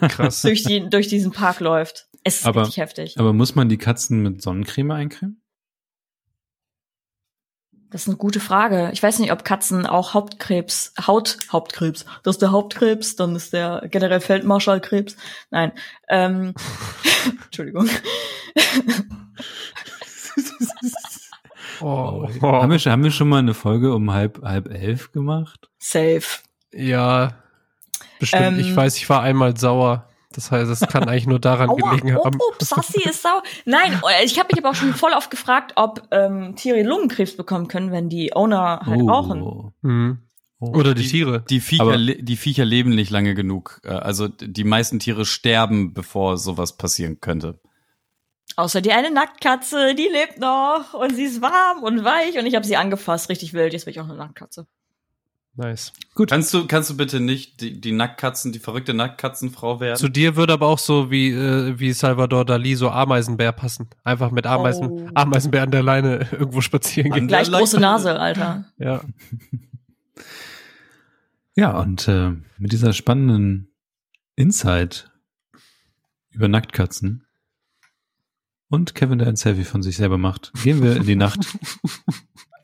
Krass. (laughs) durch, die, durch diesen Park läuft. Es ist Aber- richtig heftig. Aber muss man die Katzen mit Sonnencreme eincremen? Das ist eine gute Frage. Ich weiß nicht, ob Katzen auch Hauptkrebs, Haut, Hauptkrebs. Das ist der Hauptkrebs, dann ist der generell Feldmarschallkrebs. Nein. Ähm, (laughs) Entschuldigung. (laughs) Oh, Haben, wir, schon- haben wir schon mal eine Folge um halb, halb elf gemacht? Safe. Ja, bestimmt. Ähm, ich weiß, ich war einmal sauer. Das heißt, es kann eigentlich nur daran gelegen oh, haben. oh, Sassi ist sauer. Nein, ich habe mich aber auch schon voll oft gefragt, ob ähm, Tiere Lungenkrebs bekommen können, wenn die Owner halt rauchen. Mhm. Oh. Oder die Tiere. Die Viecher, Aber- die Viecher leben nicht lange genug. Äh, Also die meisten Tiere sterben, bevor sowas passieren könnte. Außer die eine Nacktkatze, die lebt noch und sie ist warm und weich und ich habe sie angefasst, richtig wild. Jetzt bin ich auch eine Nacktkatze. Nice. Kannst du, kannst du bitte nicht die, die Nacktkatzen, die verrückte Nackkatzenfrau werden? Zu dir würde aber auch so wie, äh, wie Salvador Dali so Ameisenbär passen. Einfach mit Ameisen, Oh. Ameisenbär an der Leine (laughs) irgendwo spazieren gehen. Gleich Ja, große Nase, Alter. (laughs) Ja. Ja, und äh, mit dieser spannenden Insight über Nacktkatzen und Kevin, der ein Selfie von sich selber macht, gehen wir in die Nacht. (laughs)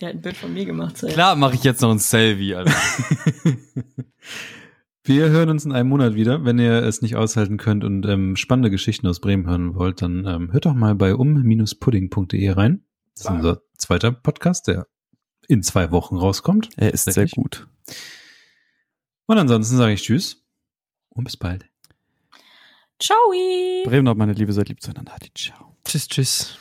Der hat ein Bild von mir gemacht. safe. Klar mache ich jetzt noch ein Selfie, Alter. (laughs) Wir hören uns in einem Monat wieder. Wenn ihr es nicht aushalten könnt und ähm, spannende Geschichten aus Bremen hören wollt, dann ähm, hört doch mal bei um-pudding.de rein. Das ist unser zweiter Podcast, der in zwei Wochen rauskommt. Er ist sehr gut. Und ansonsten sage ich Tschüss und bis bald. Ciao. Bremen, meine Liebe, seid lieb zueinander. Ciao. Tschüss, tschüss.